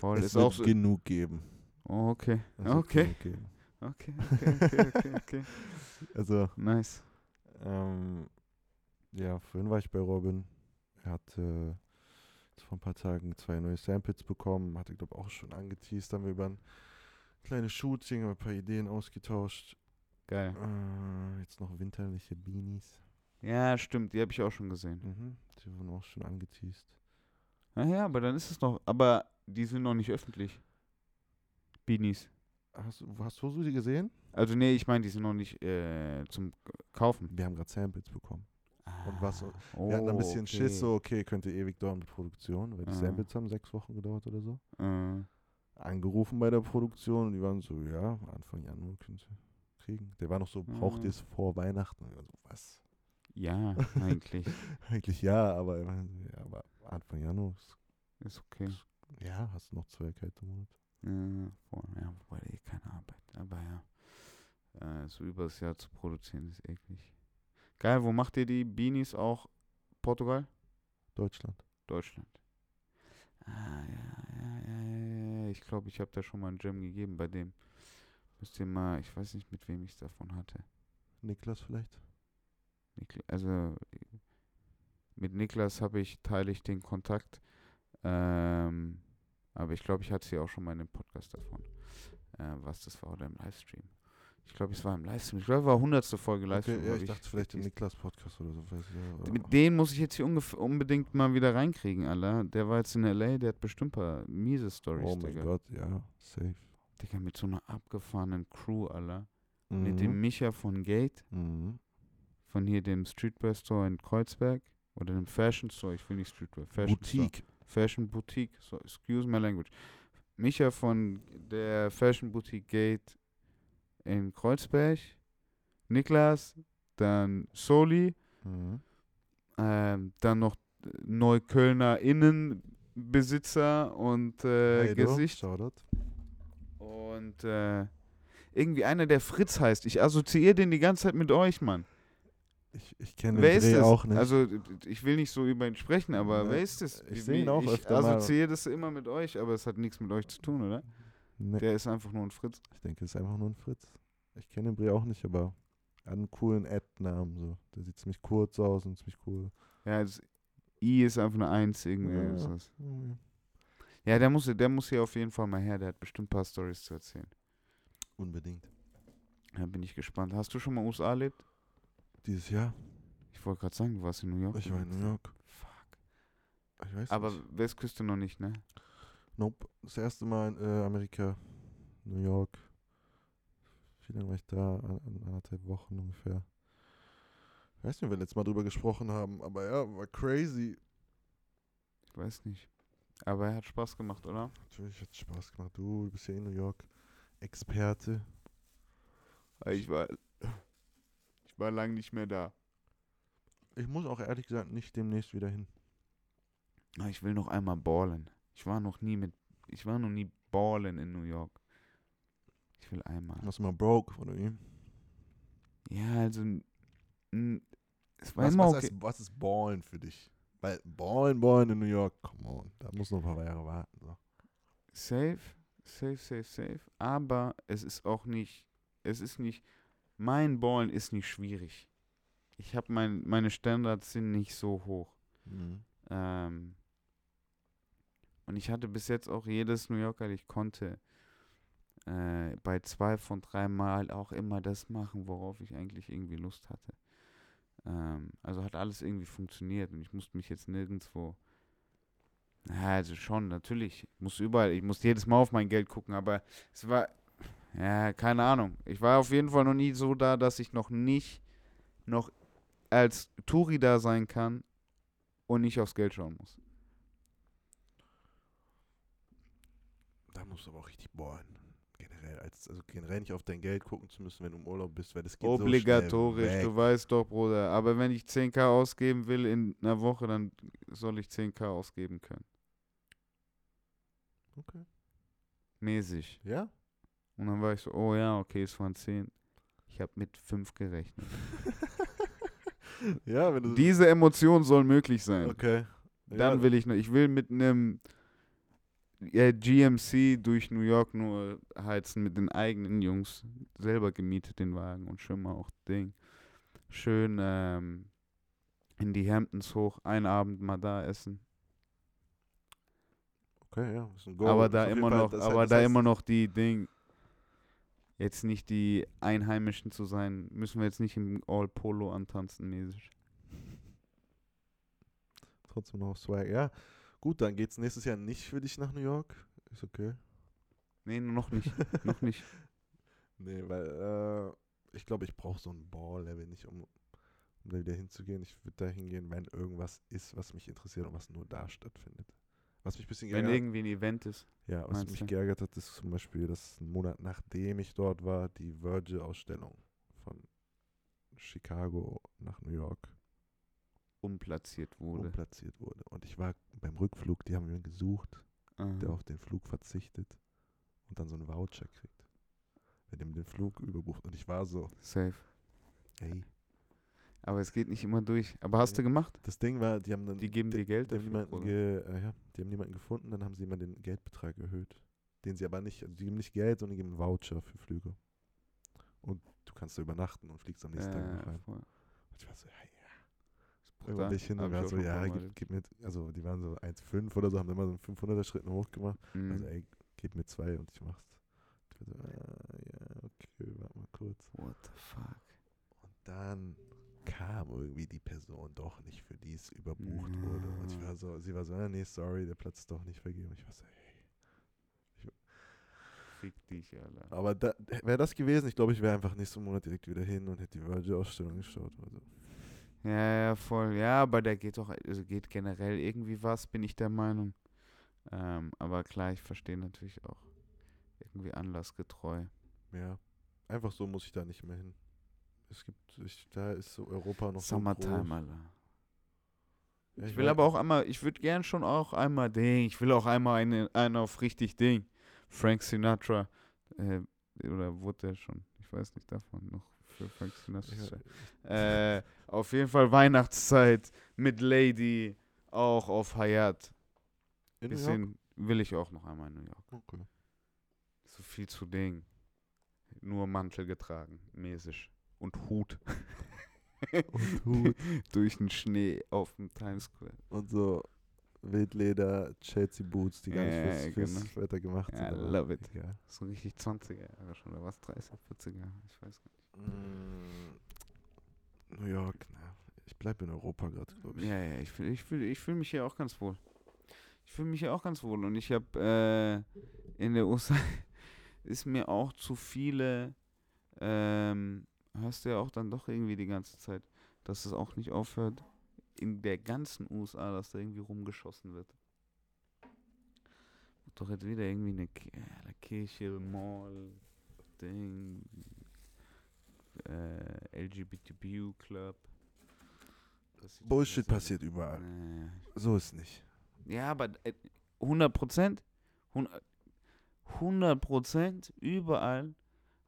voll es ist wird auch so. genug geben. Okay. Wird Okay. geben. Okay, okay, okay, okay, okay. Also, Nice. ähm, ja, vorhin war ich bei Robin. Er hat äh, vor ein paar Tagen zwei neue Samples bekommen. Hatte, glaube ich, auch schon angeteased. Haben wir über ein kleines Shooting, ein paar Ideen ausgetauscht. Geil. Äh, jetzt noch winterliche Beanies. Ja, stimmt, die habe ich auch schon gesehen. Mhm. Die wurden auch schon angeteased. Naja, aber dann ist es noch, aber die sind noch nicht öffentlich. Beanies. Hast, du- hast du sie gesehen? Also nee, ich meine, die sind noch nicht äh, zum Kaufen. Wir haben gerade Samples bekommen. Und was- Ah, Wir hatten ein oh, bisschen okay. Schiss, so, okay, könnte ewig dauern mit Produktion, weil die Ah. Samples haben sechs Wochen gedauert oder so. Äh, Angerufen bei der Produktion und die waren so, ja, Anfang Januar können sie kriegen. Der war noch so, braucht Ah. ihr es vor Weihnachten? Und so, was? ja, eigentlich. Eigentlich ja, aber, er ja, aber Anfang Januar, ist, ist okay. ja, hast du noch zwei kalte Monate. Ja, voll, ja, wobei eh keine Arbeit. Aber ja, äh, so über das Jahr zu produzieren ist eklig. Geil, wo macht ihr die Beanies auch? Portugal? Deutschland. Deutschland. Ah, ja, ja, ja, ja, ja. Ich glaube, ich habe da schon mal einen Jam gegeben bei dem. Müsst ihr mal, ich weiß nicht, mit wem ich es davon hatte. Niklas vielleicht? Nikla also mit Niklas habe ich, teile ich den Kontakt. Ähm, aber ich glaube, ich hatte sie auch schon mal in dem Podcast davon. Äh, was das war oder im Livestream. Ich glaube, es war im Livestream. Ich glaube, es war 100. Folge Livestream. Okay, ja, hab ich dachte vielleicht im. Niklas-Podcast oder so. Weiß ich, ja, Mit denen muss ich jetzt hier unbedingt mal wieder reinkriegen, Alter. Der war jetzt in L.A., der hat bestimmt ein paar miese Stories, oh mein Digga. Gott, ja, safe. Digga, mit so einer abgefahrenen Crew, Alter. Mit dem Mhm. Micha von Gate, Mhm. von hier dem Streetwear Store in Kreuzberg. Oder dem Fashion Store, ich will nicht Streetwear, Fashion Store. Fashion Boutique, so, excuse my language. Micha von der Fashion Boutique Gate in Kreuzberg. Niklas, dann Soli, Mhm. ähm, dann noch Neuköllner Innenbesitzer und äh, Heido, Gesicht. Shoutout. Und äh, irgendwie einer, der Fritz heißt. Ich assoziiere den die ganze Zeit mit euch, Mann. Ich, ich kenne den ist Dreh auch nicht. Also, ich will nicht so über ihn sprechen, aber Ne, wer ist das? ich Wie- seh ihn auch ich öfter mal. assoziiere das immer mit euch, aber es hat nichts mit euch zu tun, oder? nee, Der ist einfach nur ein Fritz. ich denke, es ist einfach nur ein Fritz. Ich kenne den Bre auch nicht, aber er hat einen coolen Ad-Namen. So. Der sieht ziemlich kurz aus und ziemlich cool. Ja, das I ist einfach eine Eins irgendwie. Ja. Mhm. Ja, der muss, der muss hier auf jeden Fall mal her. Der hat bestimmt ein paar Stories zu erzählen. Unbedingt. Da bin ich gespannt. Hast du schon mal USA erlebt? Dieses Jahr? Ich wollte gerade sagen, du warst in New York. Ich war in New York. Fuck. Ich weiß Aber nicht. Westküste noch nicht, ne? Nope. Das erste Mal in äh, Amerika, New York. Wie lange war ich da? An, an anderthalb Wochen ungefähr. Ich weiß nicht, ob wir letztes Mal drüber gesprochen haben, aber ja, war crazy. Ich weiß nicht. Aber er hat Spaß gemacht, oder? Natürlich hat es Spaß gemacht. Du, du bist ja in New York Experte. Ich war, ich war lange nicht mehr da. Ich muss auch ehrlich gesagt nicht demnächst wieder hin. Ah, Ich will noch einmal ballen. Ich war noch nie mit, ich war noch nie ballen in New York. Ich will einmal. Hast du mal broke, oder wie? Ja, also, es war Was, immer was, okay. heißt, was ist ballen für dich? Weil ballen, ballen in New York, come on, da muss noch ein paar Jahre warten. So. Safe, safe, safe, safe. Aber es ist auch nicht, es ist nicht, mein Ballen ist nicht schwierig. Ich habe mein, meine Standards sind nicht so hoch. Mhm. Ähm, und ich hatte bis jetzt auch jedes New Yorker, ich konnte, äh, bei zwei von drei Mal auch immer das machen, worauf ich eigentlich irgendwie Lust hatte. Ähm, also hat alles irgendwie funktioniert und ich musste mich jetzt nirgendwo. Ja, also schon, natürlich. Ich muss überall, ich muss jedes Mal auf mein Geld gucken, aber es war, ja, keine Ahnung. Ich war auf jeden Fall noch nie so da, dass ich noch nicht noch als Touri da sein kann und nicht aufs Geld schauen muss. Da musst du aber auch richtig bohren. Generell, als, also generell nicht auf dein Geld gucken zu müssen, wenn du im Urlaub bist, weil das geht Obligatorisch, so du weißt doch, Bruder. Aber wenn ich 10k ausgeben will in einer Woche, dann soll ich 10k ausgeben können. Okay. Mäßig. Ja? Und dann war ich so, oh ja, okay, es waren 10. Ich habe mit 5 gerechnet. ja, wenn du. Diese Emotion soll möglich sein. okay. Dann ja, will ich noch, ich will mit einem ja, GMC durch New York nur heizen mit den eigenen Jungs. Selber gemietet den Wagen und schön mal auch Ding. Schön ähm, in die Hamptons hoch, einen Abend mal da essen. Okay, ja. Ist ein Goal. aber da immer Fall- noch, aber da heißt- immer noch die Ding, jetzt nicht die Einheimischen zu sein, müssen wir jetzt nicht im All Polo antanzen mäßig. Trotzdem noch Swag. Ja. Gut, dann geht's nächstes Jahr nicht für dich nach New York. Ist okay. Nee, noch nicht, noch nicht. Nee, weil äh, ich glaube, ich brauche so ein Ball-Level nicht, um, um da wieder hinzugehen. Ich würde da hingehen, wenn irgendwas ist, was mich interessiert und was nur da stattfindet. Was mich ein bisschen Wenn geärgert, irgendwie ein Event ist. ja, was mich du? geärgert hat, ist zum Beispiel, dass ein Monat nachdem ich dort war, die Virgil-Ausstellung von Chicago nach New York umplatziert wurde. umplatziert wurde. Und ich war beim Rückflug, die haben jemanden gesucht, Aha. der auf den Flug verzichtet und dann so einen Voucher kriegt. Wenn dem den Flug überbucht. Und ich war so, Safe. ey, Aber es geht nicht immer durch. Aber hast du gemacht? Das Ding war, die haben dann. Die geben dir Geld die haben, dafür, niemanden ge, äh, ja, die haben niemanden gefunden, dann haben sie immer den Geldbetrag erhöht. Den sie aber nicht, also die geben nicht Geld, sondern die geben einen Voucher für Flüge. Und du kannst da übernachten und fliegst am nächsten Tag noch rein. voll. Und ich war so, ja, ja. Irgendwann bin ich hin und war so, ja, gib, gib mir, also die waren so 1,5 oder so, haben immer so einen 500er Schritt noch hochgemacht. Mhm. Also, ey, gib mir zwei und ich mach's. Ich war so, ah, ja, okay, warte mal kurz. What the fuck? Und dann kam irgendwie die Person doch nicht, für die es überbucht wurde. Und ich war so, sie war so, ah, nee, sorry, der Platz ist doch nicht vergeben. Ich war so, hey. Fick dich, Alter. Aber da, wäre das gewesen, ich glaube, ich wäre einfach nächsten Monat direkt wieder hin und hätte die Virgil-Ausstellung geschaut. Also, Ja, ja, voll. Ja, aber da geht doch, also geht generell irgendwie was, bin ich der Meinung. Ähm, aber klar, ich verstehe natürlich auch irgendwie anlassgetreu. ja, einfach so muss ich da nicht mehr hin. Es gibt, ich, da ist so Europa noch Summertime, so. Alter. Ja, Ich will weiß- aber auch einmal, ich würde gern schon auch einmal Ding, ich will auch einmal eine, einen auf richtig Ding. Frank Sinatra, äh, oder wurde der schon, ich weiß nicht davon noch für Frank Sinatra. Ja, Äh, auf jeden Fall Weihnachtszeit mit Lady, auch auf Hayat. in New York? Bisschen will ich auch noch einmal in New York. Okay. So viel zu Ding. Nur Mantel getragen, mäßig. Und Hut. Und Hut. Durch den Schnee auf dem Times Square. Und so Wildleder, Chelsea Boots, die gar nicht Ja, fürs, fürs genau. Wetter gemacht Ja, sind. aber love it. egal. So richtig 20er Jahre schon, oder was? 30er, 40er, ich weiß gar Mm, New York, na. Ich bleibe in Europa gerade, glaube nicht. ich. Ja, ja, ich fühle ich fühl, ich fühl mich hier auch ganz wohl. Ich fühle mich hier auch ganz wohl. Und ich habe äh, in der USA ist mir auch zu viele, ähm, hörst du ja auch dann doch irgendwie die ganze Zeit, dass es auch nicht aufhört, in der ganzen USA, dass da irgendwie rumgeschossen wird. Doch jetzt wieder irgendwie eine, Ki- äh, eine Kirche, Mall, Ding, äh, LGBTQ Club. Das sieht Bullshit passiert überall. Äh, So ist nicht. ja, aber äh, 100 Prozent, 100 Prozent überall.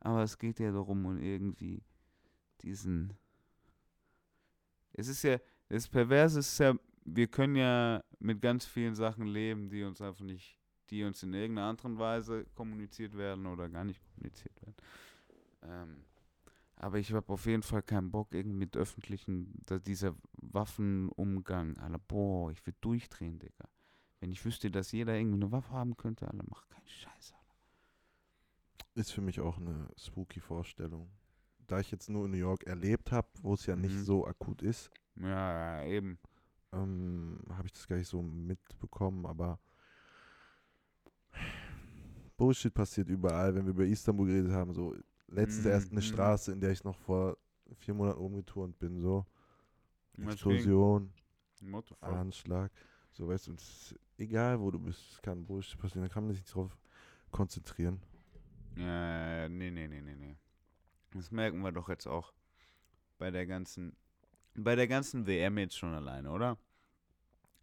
Aber es geht ja darum, um irgendwie diesen. Es ist ja, das Perverse ist ja, wir können ja mit ganz vielen Sachen leben, die uns einfach nicht, die uns in irgendeiner anderen Weise kommuniziert werden oder gar nicht kommuniziert werden. Ähm, aber ich habe auf jeden Fall keinen Bock, irgendwie mit öffentlichen, da, dieser Waffenumgang, Alter, boah, ich würde durchdrehen, Digga. Wenn ich wüsste, dass jeder irgendwie eine Waffe haben könnte, Alter, mach keinen Scheiß, Alter. Ist für mich auch eine spooky Vorstellung. Da ich jetzt nur in New York erlebt habe, wo es ja nicht Mhm. so akut ist, Ja, eben. ähm, habe ich das gar nicht so mitbekommen, aber Bullshit passiert überall. Wenn wir über Istanbul geredet haben, so letztens Mhm, erst eine mhm. Straße, in der ich noch vor vier Monaten rumgeturnt bin, so Explosion? Anschlag, so weißt du, egal wo du bist, es kann Bullshit passieren, da kann man sich nicht drauf konzentrieren. Ja, nee, nee, nee, nee, nee. Das merken wir doch jetzt auch bei der ganzen, bei der ganzen WM jetzt schon alleine, oder?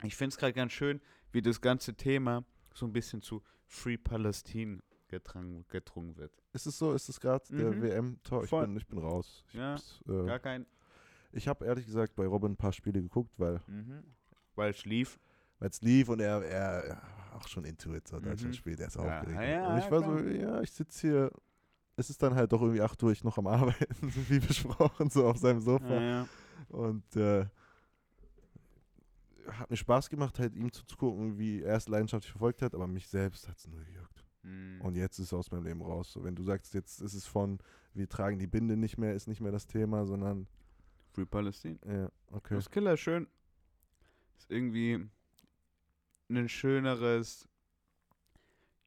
Ich finde es gerade ganz schön, wie das ganze Thema so ein bisschen zu Free Palestine getrunken, getrunken wird. Ist es so? Ist es gerade der Mhm. WM-Tor? Ich bin, ich bin raus. Ich, Ja, äh, Gar kein. ich habe ehrlich gesagt bei Robin ein paar Spiele geguckt, weil Mhm. Weil es lief. es lief und er, er auch schon into it, so Mhm. Deutschland spielt, er ist Ja, aufgeregt. ja, und ich war klar. so, ja, ich sitze hier, es ist dann halt doch irgendwie 8 Uhr, ich noch am Arbeiten, wie besprochen, so auf seinem Sofa. Ja, ja. Und äh, hat mir Spaß gemacht, halt ihm zuzugucken, wie er es leidenschaftlich verfolgt hat, aber mich selbst hat es nur gejuckt. Mhm. Und jetzt ist es aus meinem Leben raus. So, wenn du sagst, jetzt ist es von, wir tragen die Binde nicht mehr, ist nicht mehr das Thema, sondern, Free Palestine. ja, okay. Das Killer schön. Ist irgendwie ein schöneres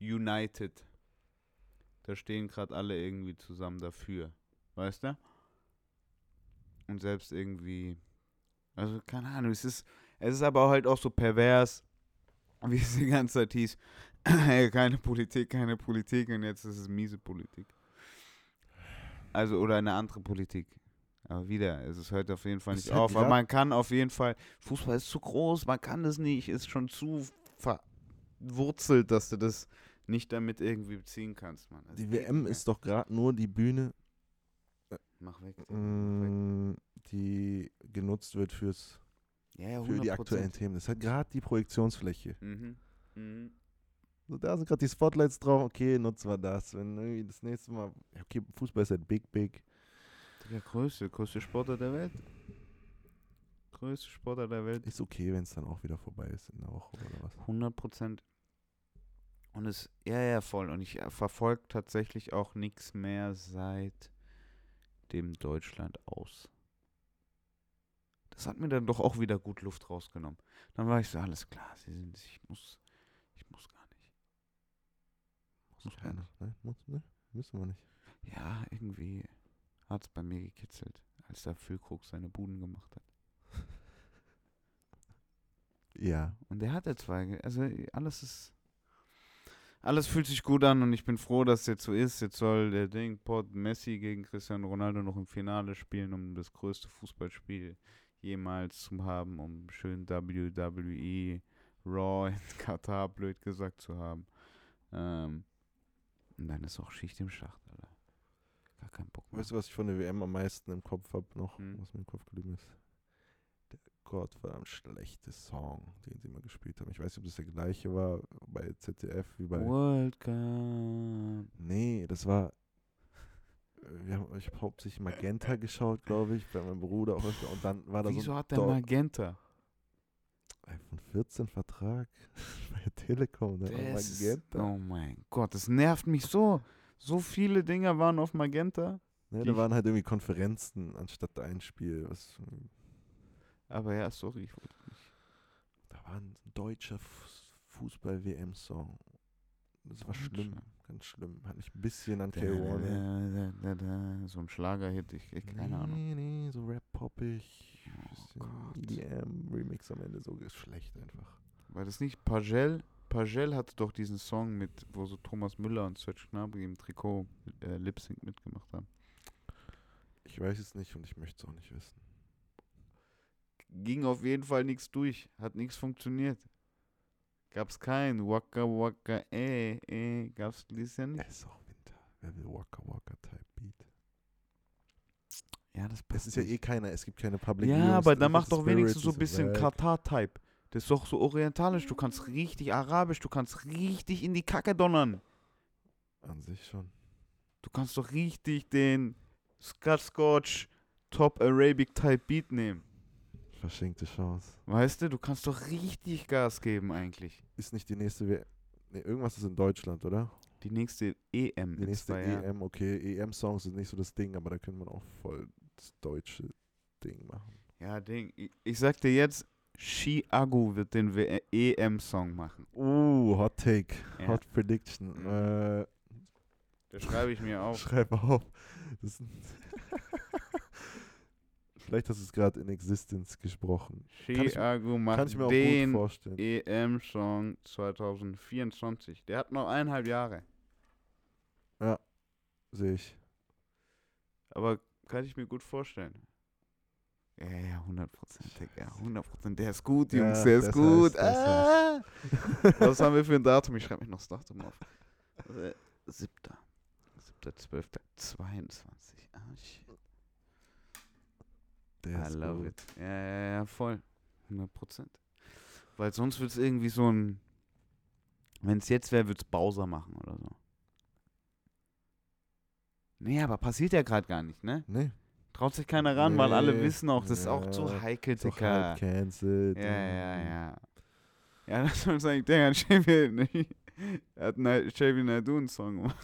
United. Da stehen gerade alle irgendwie zusammen dafür. Weißt du? Und selbst irgendwie. Also, keine Ahnung, es ist, es ist aber halt auch so pervers, wie es die ganze Zeit hieß. Keine Politik, keine Politik und jetzt ist es miese Politik. Also, oder eine andere Politik. Aber wieder, es ist hört auf jeden Fall nicht auf. Aber man kann auf jeden Fall, Fußball ist zu groß, man kann das nicht, ist schon zu verwurzelt, dass du das nicht damit irgendwie beziehen kannst, Mann. Das Die geht WM ist doch gerade nur die Bühne, Mach weg. Digga, mach weg. mh, die genutzt wird fürs, Ja, ja, für die 100%. aktuellen Themen. Das ist halt gerade die Projektionsfläche. Mhm. Mhm. So, da sind gerade die Spotlights drauf, okay, nutzen wir das. Wenn irgendwie das nächste Mal, okay, Fußball ist halt big, big. Der größte, größte Sportler der Welt. Größte Sportler der Welt. Ist okay, wenn es dann auch wieder vorbei ist in der Woche oder was. 100 Prozent. Und es, ja, ja, voll. Und ich verfolge tatsächlich auch nichts mehr seit dem Deutschland aus. Das hat mir dann doch auch wieder gut Luft rausgenommen. Dann war ich so, alles klar, sie sind, ich muss, ich muss gar nicht. Muss gar Keiner, nicht. ne? Muss, ne? Müssen wir nicht. Ja, irgendwie hat es bei mir gekitzelt, als der Füllkrug seine Buden gemacht hat. Ja. Und der hatte zwei. Also alles ist. Alles fühlt sich gut an und ich bin froh, dass es jetzt so ist. Jetzt soll der Ding Port Messi gegen Cristiano Ronaldo noch im Finale spielen, um das größte Fußballspiel jemals zu haben, um schön WWE Raw in Katar blöd gesagt zu haben. Ähm, und dann ist auch Schicht im Schacht, Alter. Gar kein Bock mehr. Weißt du, was ich von der WM am meisten im Kopf habe noch, Hm. was mir im Kopf geblieben ist? Der gottverdammt schlechte Song, den sie mal gespielt haben. Ich weiß nicht, ob das der gleiche war bei ZDF wie bei. World Cup. Nee, das war. Wir haben, ich habe hauptsächlich Magenta geschaut, glaube ich, bei meinem Bruder auch öfter. Und dann war da Wieso so ein hat der Dog- Magenta? iPhone 14 Vertrag bei Telekom. War Das Magenta. oh mein Gott, das nervt mich so. So viele Dinger waren auf Magenta. Ne, da waren halt irgendwie Konferenzen anstatt ein Spiel. Was, Aber ja, sorry, ich wollte nicht. da war ein deutscher Fuß- Fußball-WM-Song. Das war schlimm, ganz schlimm. Hat mich ein bisschen an Da, K. Warner. da, da, da, da, so ein Schlagerhit, ich, ich keine Ahnung. Nee, nee, so Rap-poppig. Oh. EDM-Remix am Ende, so ist schlecht einfach. War das nicht Pagel? Pagel hatte doch diesen Song mit, wo so Thomas Müller und Serge Gnabry im Trikot äh, Lip Sync mitgemacht haben. Ich weiß es nicht und ich möchte es auch nicht wissen. Ging auf jeden Fall nichts durch, hat nichts funktioniert. Gab's kein Waka Waka eh eh, gab's dieses Jahr nicht. Es ist auch Winter. Wer will Waka Waka Type Beat? Ja, das Es passt ist ja eh keiner, es gibt keine Public Ja, Viewings, aber der dann mach ganze doch wenigstens so ein bisschen. Katar-Type. Das ist doch so orientalisch. Du kannst richtig arabisch, du kannst richtig in die Kacke donnern. An sich schon. Du kannst doch richtig den Scott Scotch Top Arabic Type Beat nehmen. Verschenkte Chance. Weißt du, du kannst doch richtig Gas geben eigentlich. Ist nicht die nächste W. Nee, irgendwas ist in Deutschland, oder? Die nächste EM Die nächste zwei Jahren. EM, okay. EM-Songs sind nicht so das Ding, aber da könnte man auch voll das deutsche Ding machen. Ja, Ding. Ich, ich sag dir jetzt, Chiago wird den EM-Song machen. Uh, Hot Take. Ja. Hot Prediction. Mhm. Äh, Das schreibe ich mir auf. Schreib auf. Das Vielleicht hast du es gerade in Existence gesprochen. Chiago Kann macht ich mir auch gut den vorstellen. EM-Song 2024. Der hat noch eineinhalb Jahre. Sehe ich. Aber kann ich mir gut vorstellen. Ja, ja, 100 Prozent, Ja, 100 Prozent. Der ist gut, Ja, Jungs, der ist gut. heißt, ah. Was haben wir für ein Datum? Ich schreibe mich noch das Datum auf. Äh, Siebter. Siebter, zwölfter, 22. Ah, shit. Der I love gut. it. Ja, ja, ja, voll. 100 Prozent. Weil sonst wird es irgendwie so ein. Wenn es jetzt wäre, würde es Bowser machen oder so. Nee, aber passiert ja gerade gar nicht, ne? Nee, Traut sich keiner ran, weil alle Nee, wissen auch, das ist auch ja, zu heikel, Dicker. halb cancelled. Ja, ja, ja. Ja, das soll sagen, der hat Chevy, er hat Na- Chevy Naidu einen Song gemacht.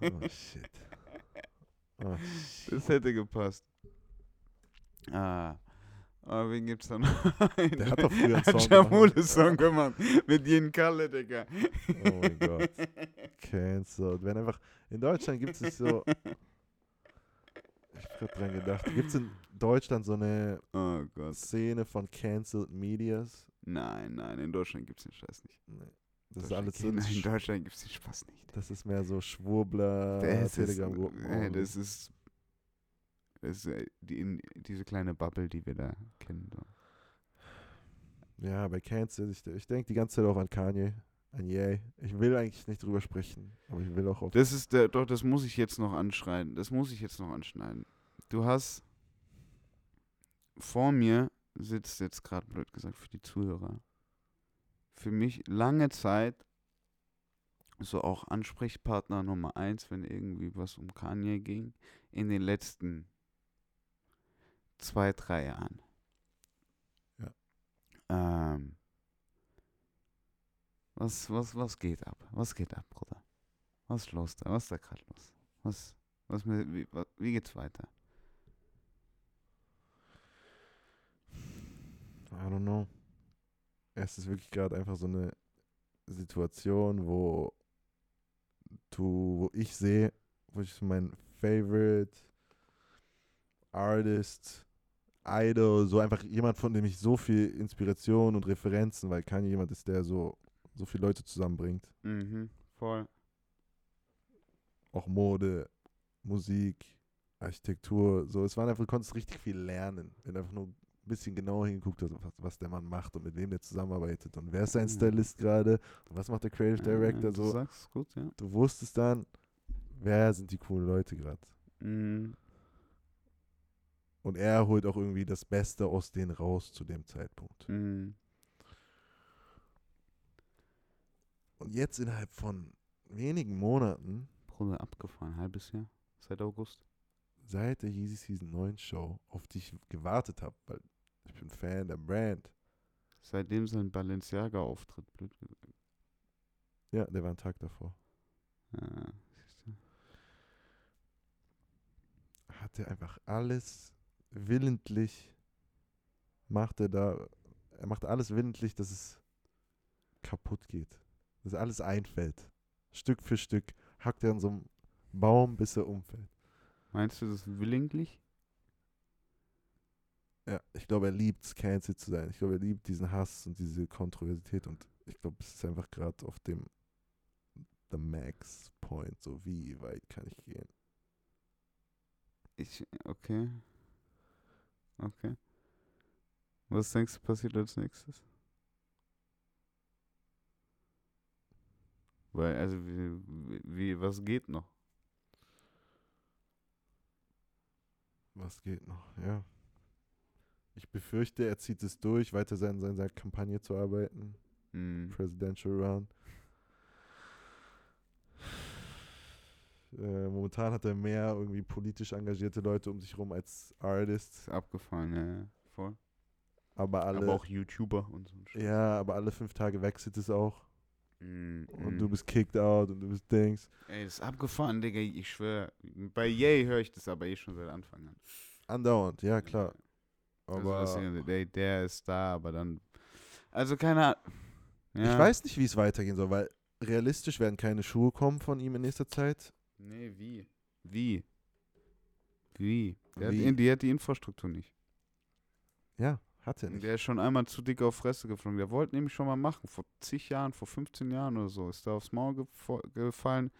Oh shit. Oh shit. Das hätte gepasst. Ah. Aber wen gibt's da noch? Der hat doch früher einen Song gemacht. Song gemacht. Mit Jen Kalle, Digga. Oh mein Gott. Cancelled. Wenn einfach. In Deutschland gibt es so. Ich hab grad dran gedacht. Gibt es in Deutschland so eine Oh Gott. Szene von Cancelled Medias? Nein, nein, in Deutschland gibt's den Scheiß nicht. Nee. Das ist Deutschland alles so. Nein, in Deutschland gibt's den Spaß nicht. Das ist mehr so Schwurbler, Telegram-Gruppen. das ist, ist äh, die, in, diese kleine Bubble, die wir da kennen. So. Ja, bei Cancel, ich, ich denke die ganze Zeit auch an Kanye, an Ye. Ich will eigentlich nicht drüber sprechen, aber ich will auch auf. Das ist der, doch, das muss ich jetzt noch anschneiden. Das muss ich jetzt noch anschneiden. Du hast vor mir sitzt jetzt gerade blöd gesagt für die Zuhörer. Für mich lange Zeit so auch Ansprechpartner Nummer eins, wenn irgendwie was um Kanye ging, in den letzten zwei, drei Jahren. Ja. Ähm, was, was, was geht ab? Was geht ab, Bruder? Was ist los da? Was ist da gerade los? Was, was, wie, wie geht's weiter? I don't know. Es ist wirklich gerade einfach so eine Situation, wo du, wo ich sehe, wo ich mein Favorite Artist, Idol, so einfach jemand, von dem ich so viel Inspiration und Referenzen, weil Kanye jemand ist, der so, so viele Leute zusammenbringt. Mhm, voll. Auch Mode, Musik, Architektur, so. Es waren einfach, du konntest richtig viel lernen, wenn du einfach nur ein bisschen genauer hingeguckt hast, was, was der Mann macht und mit wem der zusammenarbeitet und wer ist sein Ja. Stylist gerade und was macht der Creative Director Ja, Du so. sagst gut, ja. Du wusstest dann, wer sind die coolen Leute gerade. Mhm. Und er holt auch irgendwie das Beste aus denen raus zu dem Zeitpunkt. Mhm. Und jetzt innerhalb von wenigen Monaten, Bruder, abgefahren, halbes Jahr, seit August. seit der Yeezy Season 9 Show, auf die ich gewartet habe, weil ich bin Fan der Brand. Seitdem sein Balenciaga-Auftritt, blöd gesagt. Ja, der war einen Tag davor. Ja, siehst du. Hat er einfach alles willentlich, macht er da, er macht alles willentlich, dass es kaputt geht. Dass alles einfällt. Stück für Stück hackt er an so einem Baum, bis er umfällt. Meinst du das willentlich? Ja, ich glaube, er liebt es, cancelled zu sein. Ich glaube, er liebt diesen Hass und diese Kontroversität und ich glaube, es ist einfach gerade auf dem the max point, so wie weit kann ich gehen. Ich, okay. Okay. Was denkst du passiert als nächstes? Weil, also, wie, wie, was geht noch? Was geht noch? Ja. Ich befürchte, er zieht es durch, weiter an seiner, Kampagne zu arbeiten. Hm. Presidential Run. Äh, momentan hat er mehr irgendwie politisch engagierte Leute um sich rum als Artists. Ist abgefahren, ja. Voll. Aber alle. Aber auch YouTuber und so. ja, aber alle fünf Tage wechselt es auch. Mm, Und mm. du bist kicked out und du bist Dings. Ey, das ist abgefahren, Digga. Ich schwöre. Bei Yay höre ich das aber eh schon seit Anfang an. Andauernd, ja klar. Also Aber deswegen, der, der ist da, aber dann. Also keine Ahnung. Ja. ich weiß nicht, wie es weitergehen soll, weil realistisch werden keine Schuhe kommen von ihm in nächster Zeit. Nee, wie? Wie? Wie? Der Wie? Hat, die hat die Infrastruktur nicht. Ja, hat er nicht. Der ist schon einmal zu dick auf Fresse geflogen. Der wollte nämlich schon mal machen. Vor zig Jahren, vor 15 Jahren oder so. Ist da aufs Maul gefo- gefallen.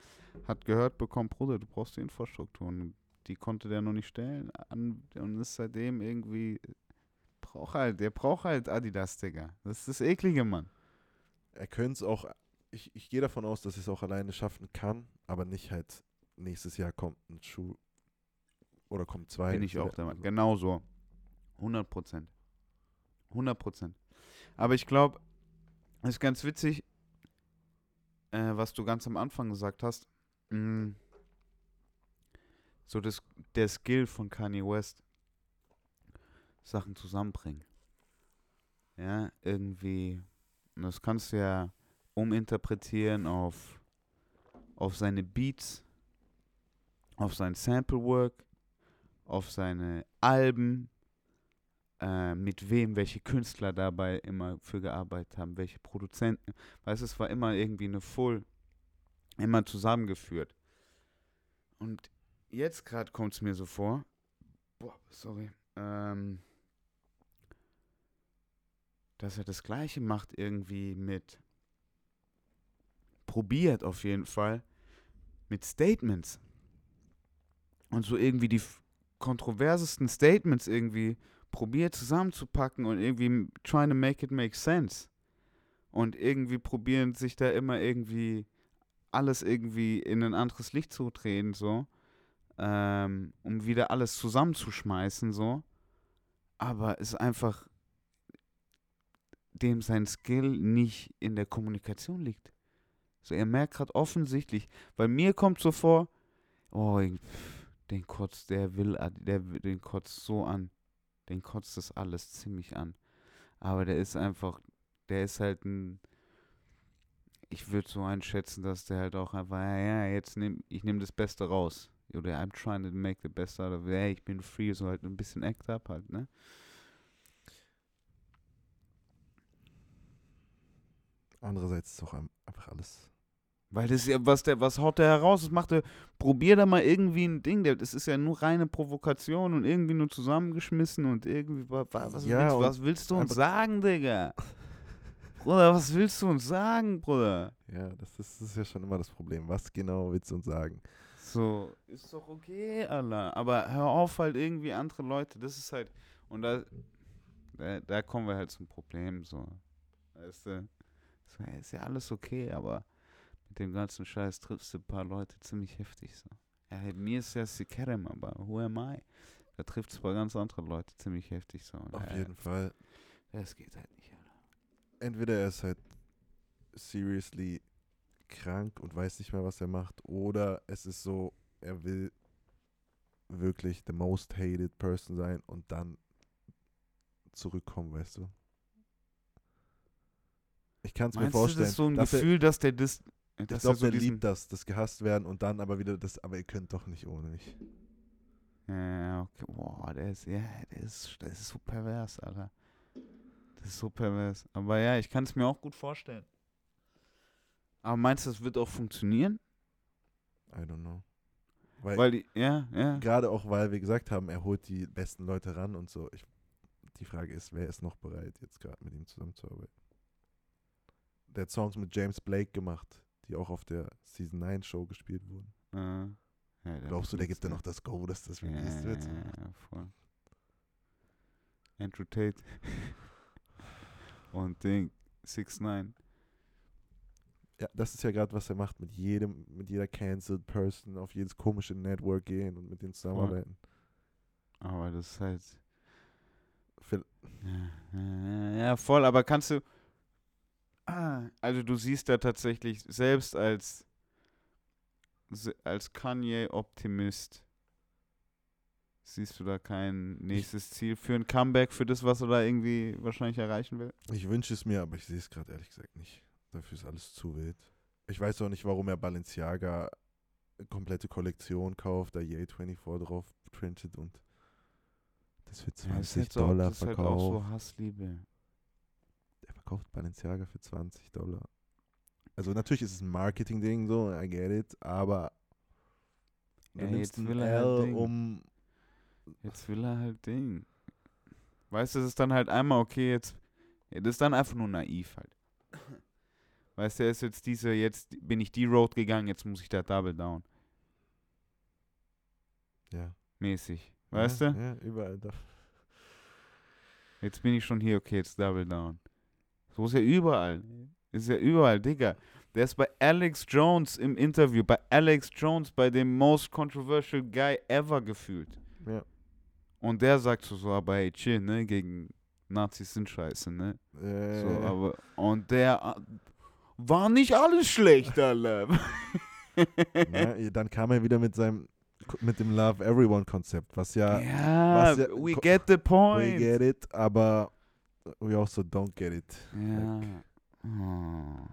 Hat gehört bekommen, Bruder, du brauchst die Infrastruktur. Und die konnte der noch nicht stellen. An, und ist seitdem irgendwie. Braucht halt, der braucht halt Adidas, Digga. Das ist das eklige, Mann. Er könnte es auch, ich, ich gehe davon aus, dass er es auch alleine schaffen kann, aber nicht halt nächstes Jahr kommt ein Schuh oder kommt zwei. Bin ich auch der Meinung. Genau so. 100 Prozent. 100 Prozent. Aber ich glaube, es ist ganz witzig, äh, was du ganz am Anfang gesagt hast. Mm, so das, der Skill von Kanye West, Sachen zusammenbringen. Ja, irgendwie. Und das kannst du ja uminterpretieren auf, auf seine Beats, auf sein Sample Work, auf seine Alben, äh, mit wem, welche Künstler dabei immer für gearbeitet haben, welche Produzenten. Weißt du, es war immer irgendwie eine Full, immer zusammengeführt. Und jetzt gerade kommt es mir so vor, boah, sorry, ähm, dass er das Gleiche macht irgendwie mit, probiert auf jeden Fall, mit Statements. Und so irgendwie die kontroversesten Statements irgendwie probiert zusammenzupacken und irgendwie trying to make it make sense. Und irgendwie probieren sich da immer irgendwie alles irgendwie in ein anderes Licht zu drehen, so. Ähm, um wieder alles zusammenzuschmeißen, so. Aber es ist einfach dem sein Skill nicht in der Kommunikation liegt. So, er merkt gerade offensichtlich, weil mir kommt so vor, oh, ich- den kotzt, der will, ad- der, den kotzt so an. Den kotzt das alles ziemlich an. Aber der ist einfach, der ist halt ein, ich würde so einschätzen, dass der halt auch einfach, ja, ja, jetzt nehm, ich nehme das Beste raus. Oder I'm trying to make the best out of it. Hey, ich bin free, so halt ein bisschen act up halt, ne? Andererseits ist auch ein- einfach alles. Weil das ist ja, was der, was haut der heraus? Das macht er, probier da mal irgendwie ein Ding, der, das ist ja nur reine Provokation und irgendwie nur zusammengeschmissen und irgendwie, wa- wa- was, Ja, willst, was willst du uns sagen, Digga? Bruder, was willst du uns sagen, Bruder? Ja, das ist, das ist ja schon immer das Problem. Was genau willst du uns sagen? So, ist doch okay, Allah. Aber hör auf halt irgendwie andere Leute, das ist halt, und da, da, da kommen wir halt zum Problem, so. Weißt du, so, ist ja alles okay, aber mit dem ganzen Scheiß triffst du ein paar Leute ziemlich heftig, so. Ja, halt, mir ist ja Sikerem, aber who am I? Da trifft es ein paar ganz andere Leute ziemlich heftig, so. Und, Auf ja, jeden Fall. Das geht halt nicht, Alter. Entweder er ist halt seriously krank und weiß nicht mehr, was er macht, oder es ist so, er will wirklich the most hated person sein und dann zurückkommen, weißt du? Ich kann es mir vorstellen. das ist so ein Gefühl, dass der das, Ich dass er glaube, so er diesen, liebt das, das gehasst werden und dann aber wieder das, aber ihr könnt doch nicht ohne mich. Ja, okay. Boah, der ist, ja, der ist, der ist so pervers, Alter. Das ist so pervers. Aber ja, ich kann es mir auch gut vorstellen. Aber meinst du, das wird auch funktionieren? I don't know. Weil, Weil die, ja, ja. gerade auch, weil wir gesagt haben, er holt die besten Leute ran und so. Ich, die Frage ist, wer ist noch bereit, jetzt gerade mit ihm zusammenzuarbeiten? Der hat Songs mit James Blake gemacht, die auch auf der Season 9 Show gespielt wurden. Äh, ja, Glaubst du, der gibt dann noch das Go, dass das released ja, wird? ja, ja, voll. Andrew Tate. Und Ding, 6 9 Ja, das ist ja gerade, was er macht mit jedem, mit jeder cancelled Person auf jedes komische Network gehen und mit denen zusammenarbeiten. Aber das ist halt. Ja, ja, voll, aber kannst du. Ah, also du siehst da tatsächlich selbst als als Kanye-Optimist siehst du da kein nächstes Ziel für ein Comeback, für das, was er da irgendwie wahrscheinlich erreichen will? Ich wünsche es mir, aber ich sehe es gerade ehrlich gesagt nicht. Dafür ist alles zu wild. Ich weiß auch nicht, warum er Balenciaga komplette Kollektion kauft, da Yay 24 drauf printet und das für 20 jetzt auch, Dollar das ist halt verkauft. auch so Hassliebe. Er verkauft Balenciaga für 20 Dollar. Also natürlich ist es ein Marketing-Ding, so, I get it, aber du Ja, nimmst jetzt ein will er halt L, Ding. um Jetzt will er halt Ding. Weißt du, das ist dann halt einmal okay, jetzt. Das ist dann einfach nur naiv halt. Weißt du, er ist jetzt diese, jetzt bin ich die Road gegangen, jetzt muss ich da Double Down. ja. Mäßig. Weißt ja, du? Ja, überall da. Jetzt bin ich schon hier, okay, jetzt Double Down. So ist ja überall. Ist ja überall, Digga. Der ist bei Alex Jones im Interview, bei Alex Jones, bei dem most controversial guy ever gefühlt. Ja. Und der sagt so, so aber hey, chill, ne, gegen Nazis sind scheiße, ne? Äh, So, aber, und der äh, war nicht alles schlecht, Alter. ja, dann kam er wieder mit seinem mit dem Love Everyone Konzept, was ja ja, was ja- we get the we point. get it, aber we also don't get it. Ja. Oh.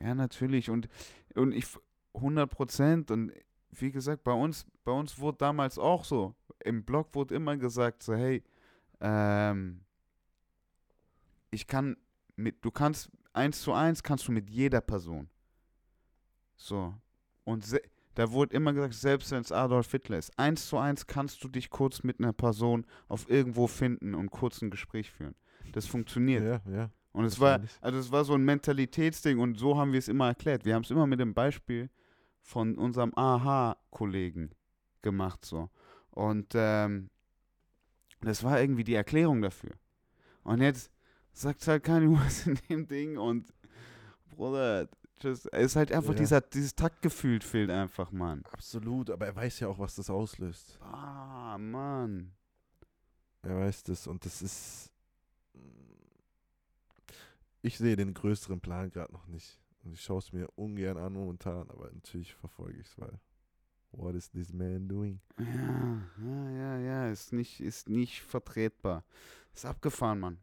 Ja, natürlich. Und, und ich, 100 Prozent. Und wie gesagt, bei uns, bei uns wurde damals auch so, im Blog wurde immer gesagt, so, hey, ähm, ich kann mit, du kannst, eins zu eins kannst du mit jeder Person. So. Und se, da wurde immer gesagt, selbst wenn es Adolf Hitler ist, eins zu eins kannst du dich kurz mit einer Person auf irgendwo finden und kurz ein Gespräch führen. Das funktioniert. Ja, ja. Und es war, also es war so ein Mentalitätsding und so haben wir es immer erklärt. Wir haben es immer mit dem Beispiel von unserem AHA-Kollegen gemacht so. Und ähm, das war irgendwie die Erklärung dafür. Und jetzt sagt halt keiner was in dem Ding und Bruder, es ist halt einfach Ja. dieser, dieses Taktgefühl fehlt einfach, Mann. Absolut, aber er weiß ja auch, was das auslöst. Ah, Mann. Er weiß das und das ist. Ich sehe den größeren Plan gerade noch nicht. Und ich schaue es mir ungern an momentan, aber natürlich verfolge ich es, weil. What is this man doing? Ja, ja, ja, ja, ist nicht, ist nicht vertretbar. Ist abgefahren, Mann.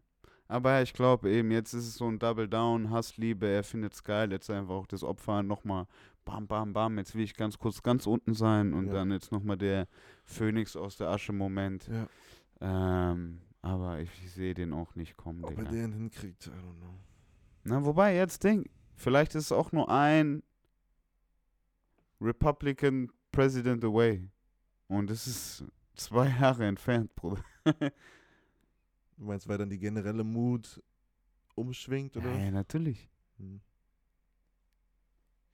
Aber ja, ich glaube eben, jetzt ist es so ein Double Down, Hassliebe, er findet es geil, jetzt einfach auch das Opfer nochmal bam, bam, bam, jetzt will ich ganz kurz ganz unten sein und Ja. dann jetzt nochmal der Phönix aus der Asche Moment. Ja. Ähm, aber ich, ich sehe den auch nicht kommen, Ob er den hinkriegt, I don't know. Na, wobei, jetzt Ding, vielleicht ist es auch nur ein Republican President away. Und es ist zwei Jahre entfernt, Bruder. Du meinst, weil dann die generelle Mut umschwingt, oder? Ja, ja, natürlich. Hm.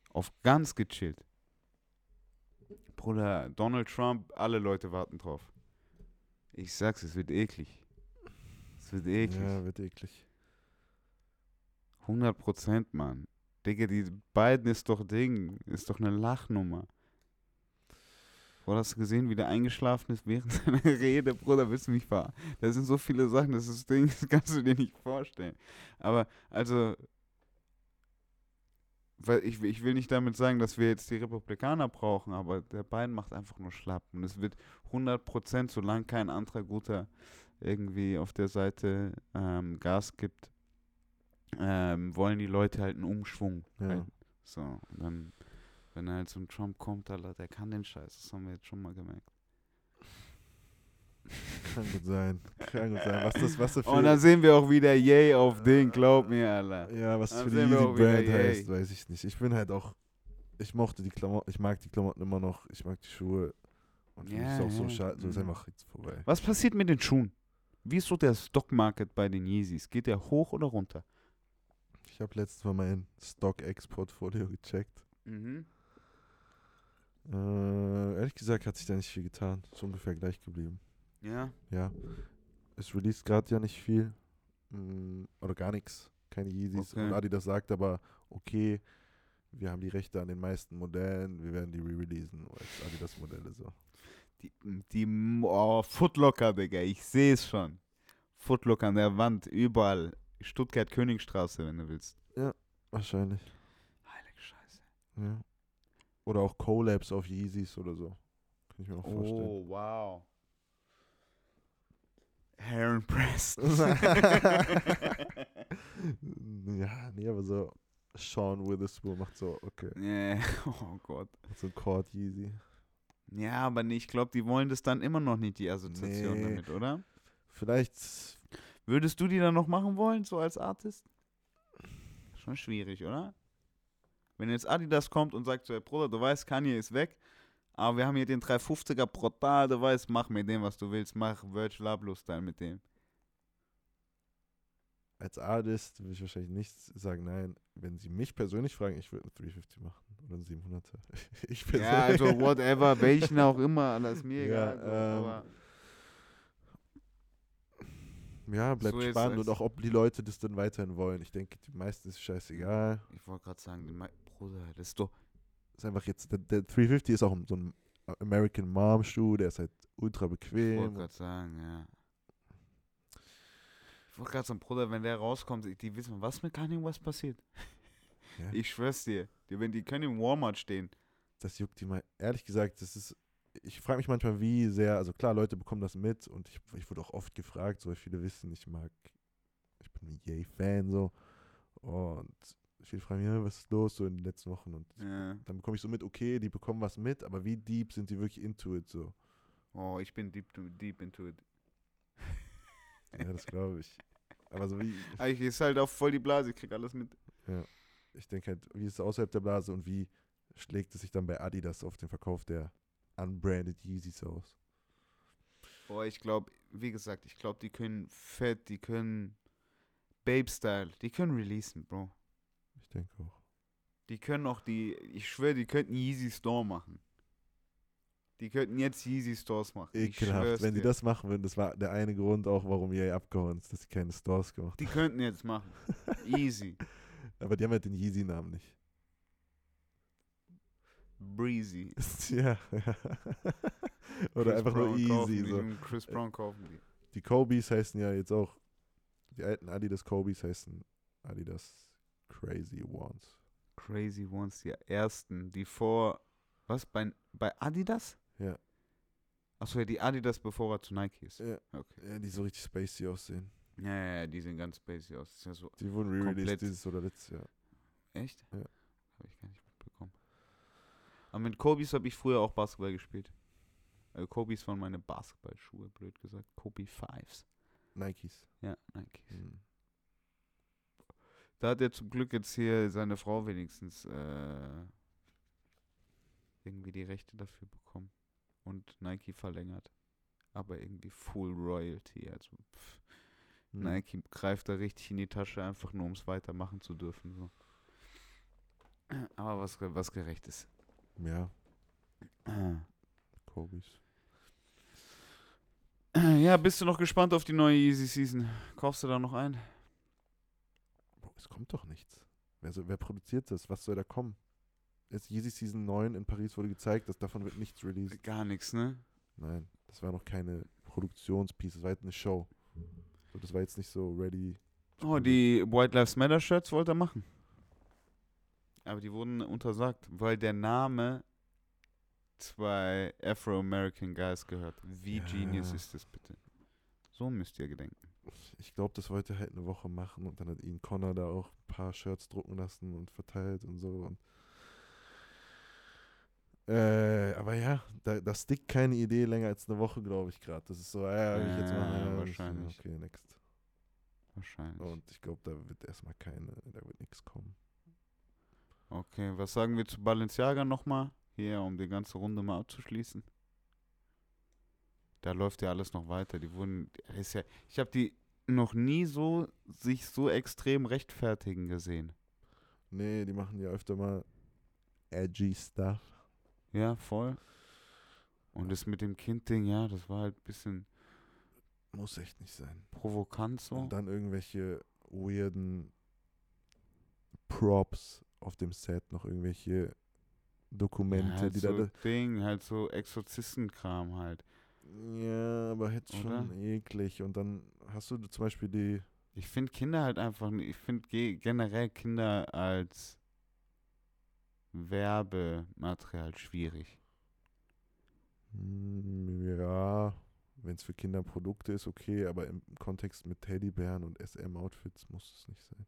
Auf ganz gechillt. Bruder, Donald Trump, alle Leute warten drauf. Ich sag's, es wird eklig. Wird eklig. Ja, wird eklig. 100 Prozent, Mann. Digga, die beiden ist doch Ding. Ist doch eine Lachnummer. Bruder, hast du gesehen, wie der eingeschlafen ist während seiner Rede? Bruder, willst du mich ver... Da sind so viele Sachen, das ist Ding, das kannst du dir nicht vorstellen. Aber, also... Weil ich, ich will nicht damit sagen, dass wir jetzt die Republikaner brauchen, aber der Biden macht einfach nur schlapp. Und es wird 100 Prozent, solange kein anderer guter irgendwie auf der Seite ähm, Gas gibt, ähm, wollen die Leute halt einen Umschwung. Ja. Halt. So, und dann, wenn halt so ein Trump kommt, Alter, der kann den Scheiß. Das haben wir jetzt schon mal gemerkt. Kann gut sein. Kann gut sein. Was das, was das für, Und dann sehen wir auch wieder Yay auf Ding, glaub mir, Alter. ja, was das für die wieder, Brand heißt, weiß ich nicht. Ich bin halt auch, ich mochte die Klamotten, ich mag die Klamotten immer noch, ich mag die Schuhe. Und für mich Ja, ist auch so ja. schade, so ist Mhm. einfach jetzt vorbei. Was passiert mit den Schuhen? Wie ist so der Stock-Market bei den Yeezys? Geht der hoch oder runter? Ich habe letztens mal mein StockX-Portfolio gecheckt. Mhm. Äh, ehrlich gesagt hat sich da nicht viel getan. Ist ungefähr gleich geblieben. Ja. Ja. Es released gerade ja nicht viel. Mm, Oder gar nichts. Keine Yeezys. Okay. Und Adidas sagt aber, okay, wir haben die Rechte an den meisten Modellen, wir werden die re-releasen als Adidas-Modelle so. Die, die oh, Footlocker, Digga, ich sehe es schon. Footlocker an der Wand, überall. Stuttgart-Königstraße, wenn du willst. Wahrscheinlich. Heilige Scheiße. Ja. Oder auch Collabs auf Yeezys oder so. Kann ich mir auch vorstellen. Oh, wow. Heron Press. ja, nee, aber so Sean Witherspoon macht so, okay, yeah. Oh Gott. so ein Cord Yeezy. Ja, aber nee, ich glaube, die wollen das dann immer noch nicht, die Assoziation Nee. damit, oder? Vielleicht, Würdest du die dann noch machen wollen, so als Artist? Schon schwierig, oder? Wenn jetzt Adidas kommt und sagt so, hey Bruder, du weißt, Kanye ist weg, aber wir haben hier den 350er brutal, du weißt, mach mit dem, was du willst, mach Virgil Abloh-Style mit dem. Als Artist würde ich wahrscheinlich nicht sagen, nein. Wenn sie mich persönlich fragen, ich würde einen 350 machen oder einen 700er. Ich persönlich. Ja, also whatever, welchen auch immer, alles mir Ja, egal. so, ähm, Ja, bleibt So spannend und auch, ob die Leute das dann weiterhin wollen. Ich denke, die meisten ist scheißegal. ich wollte gerade sagen, die Bruder, das ist doch, Ist einfach jetzt, der, der 350 ist auch so ein American Mom Schuh, der ist halt ultra ich wollte bequem. gerade sagen, ja. Ich wollte gerade sagen, Bruder, wenn der rauskommt, die wissen, was mit Kanye West passiert. Ja. Ich schwör's dir, die, wenn die können im Walmart stehen. Das juckt die mal. Ehrlich gesagt, das ist. Ich frage mich manchmal, wie sehr, also klar, Leute bekommen das mit und ich, ich wurde auch oft gefragt, so weil viele wissen, ich mag, ich bin ein Yay-Fan so. Und viele fragen mich, "Ja, was ist los so in den letzten Wochen? Und Ja. dann bekomme ich so mit, okay, die bekommen was mit, aber wie deep sind die wirklich into it so? Oh, ich bin deep, deep into it. Ja, das glaube ich. Aber so wie, Eigentlich ist halt auch voll die Blase, ich krieg alles mit. ich denke halt, wie ist es außerhalb der Blase und wie schlägt es sich dann bei Adidas auf den Verkauf der unbranded Yeezys aus? Boah, ich glaube, wie gesagt, ich glaube, die können fett, die können Babe-Style, die können releasen, Bro. Ich denke auch. Die können auch die, ich schwöre, die könnten Yeezy Store machen. Die könnten jetzt Yeezy Stores machen. Ich Ekelhaft. Wenn die dir. das machen würden, das war der eine Grund auch, warum EA abgehauen ist, dass sie keine Stores gemacht Die könnten jetzt machen. Easy. haben. Aber die haben halt den Yeezy-Namen nicht. Breezy. ja. Oder Chris einfach nur Brown kaufen Easy. die So. und Chris Brown kaufen die. Die Kobe's heißen ja jetzt auch, die alten Adidas Kobe's heißen Adidas Crazy Ones. Crazy Ones, die ersten, die vor, was, bei, bei Adidas? Ja. Achso, ja, die Adidas, bevor er zu Nike ist. Ja. Okay. ja, die so richtig spacey aussehen. Ja, ja, ja, die sehen ganz spacey aus. Ja so, Die wurden re-released dieses oder letztes Jahr. echt? Ja. Habe ich gar nicht mitbekommen. Aber mit Kobe's habe ich früher auch Basketball gespielt. Also Kobe's waren meine Basketballschuhe, blöd gesagt. Kobe Fives. Nikes. Ja, Nike. Hm. Da hat er zum Glück jetzt hier seine Frau wenigstens äh, irgendwie die Rechte dafür bekommen. Und Nike verlängert. Aber irgendwie Full Royalty. Also pff, Hm. Nike greift da richtig in die Tasche, einfach nur um es weitermachen zu dürfen. So. Aber was, was gerecht ist. Ja, Kobe's. Ja, bist du noch gespannt auf die neue Easy Season? Kaufst du da noch ein? Boah, es kommt doch nichts. Wer, so, wer produziert das? Was soll da kommen? Jetzt Yeezy Season 9 in Paris wurde gezeigt, dass davon wird nichts released. Gar nichts, ne? Nein, das war noch keine Produktionspiece, das war jetzt eine Show. So, das war jetzt nicht so ready. Oh, die White Lives Matter Shirts wollte er machen. Aber die wurden untersagt, weil der Name zwei Afro-American Guys gehört. Wie Ja. genius ist das bitte? So müsst ihr gedenken. Ich glaube, das wollte er halt eine Woche machen und dann hat ihn Connor da auch ein paar Shirts drucken lassen und verteilt und so. Und äh, aber ja, da, da stickt keine Idee länger als eine Woche, glaube ich, gerade. Das ist so, ja, will ich jetzt machen. Ja, wahrscheinlich. Okay, next. Wahrscheinlich. Und ich glaube, da wird erstmal keine, da wird nichts kommen. Okay, was sagen wir zu Balenciaga nochmal? Hier, um die ganze Runde mal abzuschließen. Da läuft ja alles noch weiter. Die wurden, ist ja, ich habe die noch nie so sich so extrem rechtfertigen gesehen. Nee, die machen ja öfter mal edgy Stuff. Ja, voll. Und das mit dem Kind-Ding, ja, das war halt ein bisschen Muss echt nicht sein. provokant so. Und dann irgendwelche weirden Props auf dem Set, noch irgendwelche ja, Dokumente, halt die so da. Ding, halt so Exorzistenkram halt. Ja, aber jetzt schon Oder? eklig. Und dann hast du zum Beispiel die. Ich finde Kinder halt einfach, ich finde ge generell Kinder als Werbematerial schwierig. Hm, Ja, wenn es für Kinder Produkte ist, okay, aber im Kontext mit Teddybären und SM-Outfits muss es nicht sein.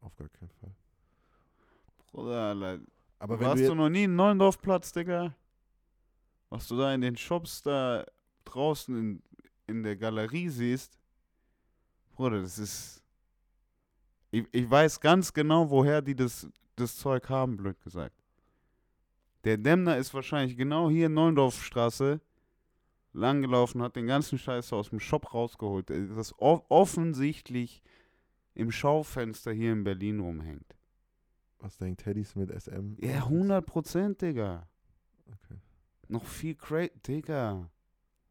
Auf gar keinen Fall. Bruder, Alter, Aber wenn warst du, du noch nie in Neulendorfplatz, Digga? Was du da in den Shops da draußen in, in der Galerie siehst, Bruder, das ist. Ich, ich weiß ganz genau, woher die das, das Zeug haben, blöd gesagt. Der Dämner ist wahrscheinlich genau hier in Neulendorfstraße langgelaufen, hat den ganzen Scheiß aus dem Shop rausgeholt. Das off offensichtlich im Schaufenster hier in Berlin rumhängt. was denkt Teddys mit SM? Ja, 100 Prozent, Digga. Okay. Noch viel crazy, Digga.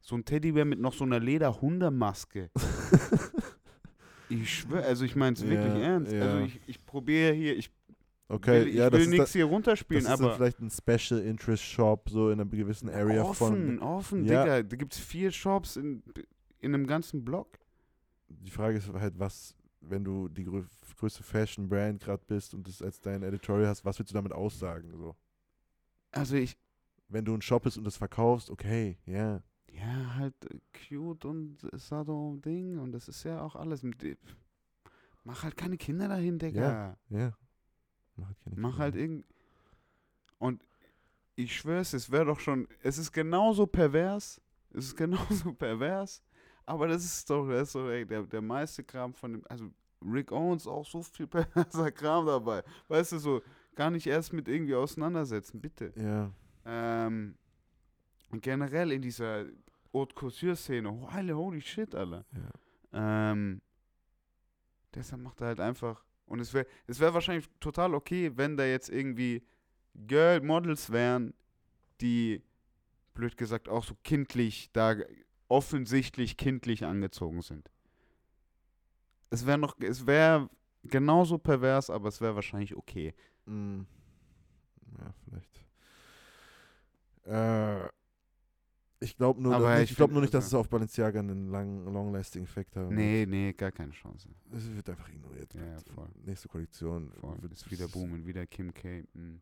So ein Teddybär mit noch so einer Lederhundemaske. ich schwöre, also ich meine es Ja, wirklich ernst. Also ja. ich, ich probiere hier, ich Okay, will, ich ja, das will ist, nichts hier das runterspielen, ist dann aber vielleicht ein Special Interest Shop, so in einer gewissen Area offen, von. offen, Ja. Digga. Da gibt es vier Shops in, in einem ganzen Block. Die Frage ist halt, was, wenn du die grö größte Fashion-Brand gerade bist und das als dein Editorial hast, was willst du damit aussagen? So? Also ich, Wenn du ein Shop bist und das verkaufst, okay, ja. ja, halt äh, cute und Sado Ding und das ist ja auch alles. Mach halt keine Kinder dahin, Digga. Ja. Mach halt, keine Mach halt irgend. Und ich schwör's, es wäre doch schon. Es ist genauso pervers. Es ist genauso pervers. Aber das ist doch, das ist doch ey, der, der meiste Kram von dem. Also Rick Owens auch so viel perverser Kram dabei. Weißt du, so gar nicht erst mit irgendwie auseinandersetzen, bitte. Ja. Ähm, und generell in dieser Haute Couture-Szene, holy, holy shit, Alter. ja. Ähm, deshalb macht er halt einfach. Und es wäre es wär wahrscheinlich total okay, wenn da jetzt irgendwie Girl-Models wären, die, blöd gesagt, auch so kindlich, da offensichtlich kindlich angezogen sind. Es wäre noch, es wäre genauso pervers, aber es wäre wahrscheinlich okay. Mm. Ja, vielleicht. Äh, ich glaube nur, Aber ich ich nur nicht, dass also- es auf Balenciaga einen lang, long-lasting Effekt haben Nee, nee, gar keine Chance. Es wird einfach ignoriert. Ja, wird. voll. Nächste Kollektion. Voll. wird Ist wieder boomen, wieder Kim K. mm.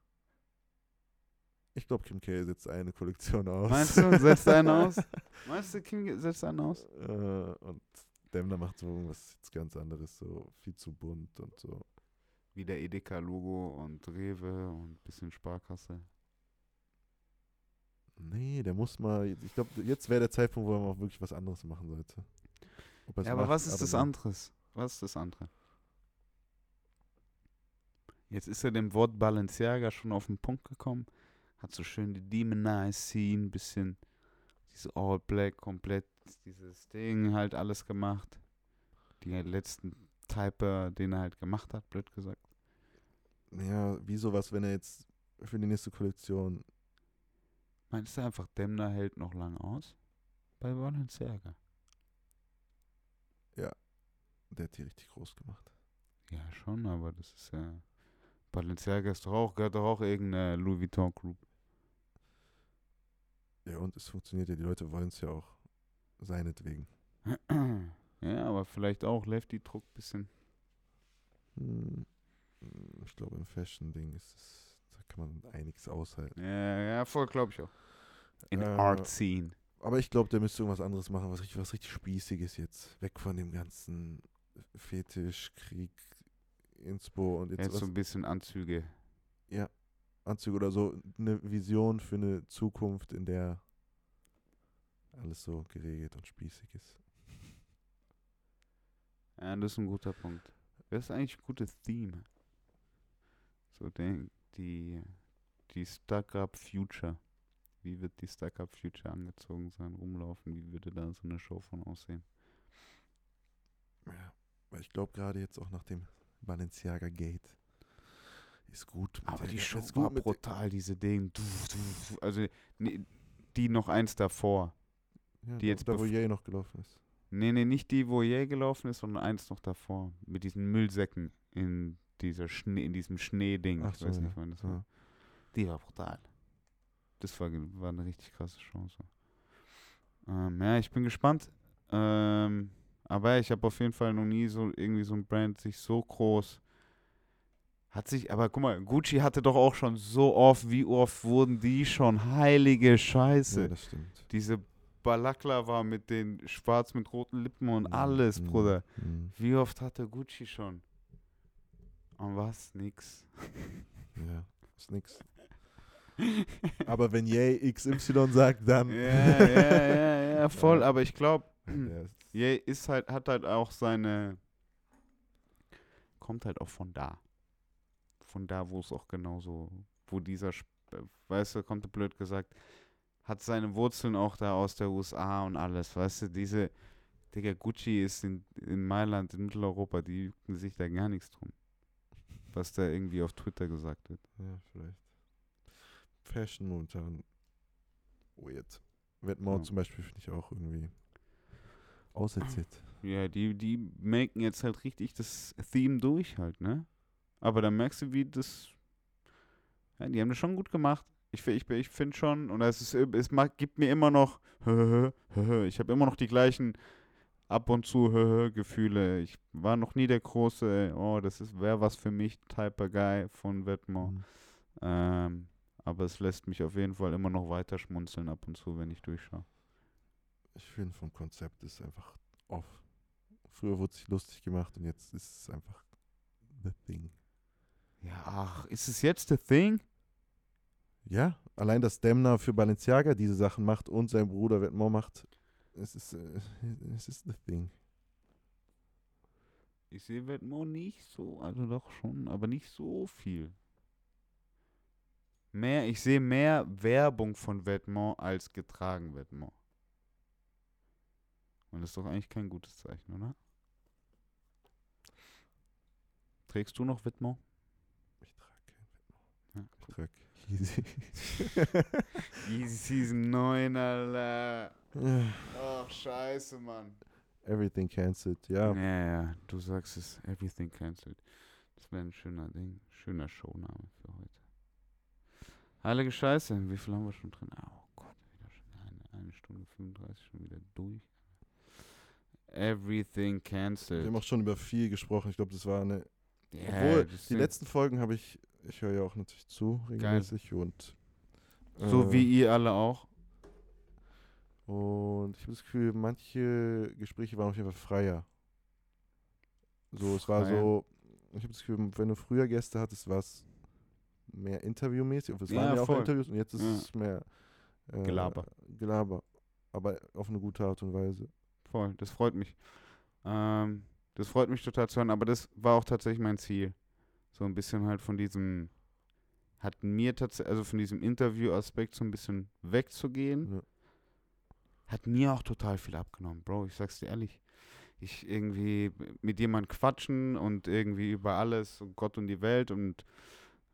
Ich glaube, Kim K setzt eine Kollektion aus. Meinst du, setzt einen aus? Meinst du, Kim setzt einen aus? äh, und Demner macht so irgendwas jetzt ganz anderes, so viel zu bunt und so. Wieder Edeka-Logo und Rewe und bisschen Sparkasse. Nee, der muss mal. Ich glaube, jetzt wäre der Zeitpunkt, wo er mal wirklich was anderes machen sollte. Ja, aber macht, was ist das dann- anderes? Was ist das andere? Jetzt ist er dem Wort Balenciaga schon auf den Punkt gekommen. Hat so schön die Demonized Scene, bisschen diese All Black, komplett dieses Ding halt alles gemacht. Die letzten Typer, den er halt gemacht hat, blöd gesagt. Ja, wie sowas, wenn er jetzt für die nächste Kollektion. Meinst du einfach, Demner hält noch lang aus? Bei Balenciaga. Der hat die richtig groß gemacht. Ja, schon, aber das ist ja. Balenciaga ist doch auch, gehört doch auch irgendeine Louis Vuitton Group. Ja, und es funktioniert ja, die Leute wollen es ja auch seinetwegen. ja, aber vielleicht auch Lefty-Druck bisschen. Hm, Ich glaube, im Fashion-Ding ist es, da kann man einiges aushalten. Ja, ja, voll, glaube ich auch. In Äh, Art Scene. Aber ich glaube, der müsste irgendwas anderes machen, was richtig, was richtig Spießiges jetzt. Weg von dem ganzen Fetisch, Krieg, Inspo und jetzt Jetzt was, so ein bisschen Anzüge. Anzüge oder so. Eine Vision für eine Zukunft, in der alles so geregelt und spießig ist. Ja, das ist ein guter Punkt. Das ist eigentlich ein gutes Theme. So den, die, die Stuck-Up Future. Wie wird die Stuck-Up Future angezogen sein, rumlaufen? Wie würde da so eine Show von aussehen? Ja, weil ich glaube gerade jetzt auch nach dem Balenciaga Gate ist gut. Aber die Show war brutal, diese Ding. Du, du, du. Also, die noch eins davor. Ja, die jetzt da, wo Jay noch gelaufen ist. Nee, nee, nicht die, wo Jay gelaufen ist, sondern eins noch davor. Mit diesen Müllsäcken in dieser Schnee, in diesem Schneeding. Ach ich so, weiß ja. nicht, wann das war. Die war brutal. Das war, war eine richtig krasse Chance. Ähm, ja, ich bin gespannt. Ähm, aber ich habe auf jeden Fall noch nie so irgendwie so ein Brand sich so groß Hat sich, aber guck mal, Gucci hatte doch auch schon so oft, wie oft wurden die schon heilige Scheiße. Ja, das stimmt. Diese Balaklava mit den schwarz mit roten Lippen und Mhm, alles, mhm, Bruder. mhm. Wie oft hatte Gucci schon? Und was? Nix. Ja, ist nix. Aber wenn Yay XY sagt, dann. Ja, ja, ja, ja, voll. Ja. Aber ich glaube, es- Ye ist halt, hat halt auch seine, kommt halt auch von da. Von da, wo es auch genauso, wo dieser, weißt du, kommt blöd gesagt, hat seine Wurzeln auch da aus der USA und alles, weißt du, diese, Digga, Gucci ist in, in Mailand, in Mitteleuropa, die jucken sich da gar nichts drum. Was da irgendwie auf Twitter gesagt wird. ja, vielleicht. Fashion momentan. Weird. Vetements Ja. zum Beispiel finde ich auch irgendwie auserzählt. Ja, die, die maken jetzt halt richtig das Theme durch halt, ne? Aber dann merkst du, wie das. Ja, die haben das schon gut gemacht. Ich, ich, ich finde schon, und es, ist, es mag, gibt mir immer noch. Ich habe immer noch die gleichen ab und zu Gefühle. Ich war noch nie der große, oh, das ist wäre was für mich, Typer Guy von Vetements. Mhm. Ähm, aber es lässt mich auf jeden Fall immer noch weiter schmunzeln ab und zu, wenn ich durchschaue. Ich finde vom Konzept ist einfach off. Früher wurde sich lustig gemacht und jetzt ist es einfach the thing. Ja, ach, ist es jetzt the thing? Ja, allein dass Demna für Balenciaga diese Sachen macht und sein Bruder Vetements macht, es ist, äh, es ist the thing. Ich sehe Vetements nicht so, also doch schon, aber nicht so viel. Mehr, ich sehe mehr Werbung von Vetements als getragen Vetements. Und das ist doch eigentlich kein gutes Zeichen, oder? Trägst du noch Vetements? Ich trage kein Ja, Ich trage Yeezy. Easy Season 9, Alter. Ach, scheiße, Mann. Everything cancelled, ja. Ja, ja, du sagst es, everything cancelled. Das wäre ein schöner Ding, schöner Showname für heute. Heilige Scheiße, wie viel haben wir schon drin? Oh Gott, wieder schon eine, eine Stunde 35 schon wieder durch. Everything Wir cancelled. haben auch schon über viel gesprochen. Ich glaube, das war eine. Ja, Obwohl, die letzten Folgen habe ich. Ich höre ja auch natürlich zu, regelmäßig. Und. so äh, wie ihr alle auch. Und ich habe das Gefühl, manche Gespräche waren auf jeden Fall freier. So, es war so. Ich habe das Gefühl, wenn du früher Gäste hattest, war es mehr interviewmäßig. Es Ja, waren ja auch voll. Interviews und jetzt ist es mehr. Äh, Gelaber. Gelaber. Aber auf eine gute Art und Weise. Voll, das freut mich. Ähm, das freut mich total zu hören, aber das war auch tatsächlich mein Ziel. So ein bisschen halt von diesem, hat mir tatsächlich, also von diesem Interview-Aspekt so ein bisschen wegzugehen, Ja. hat mir auch total viel abgenommen, Bro. Ich sag's dir ehrlich. Ich irgendwie mit jemandem quatschen und irgendwie über alles und Gott und die Welt und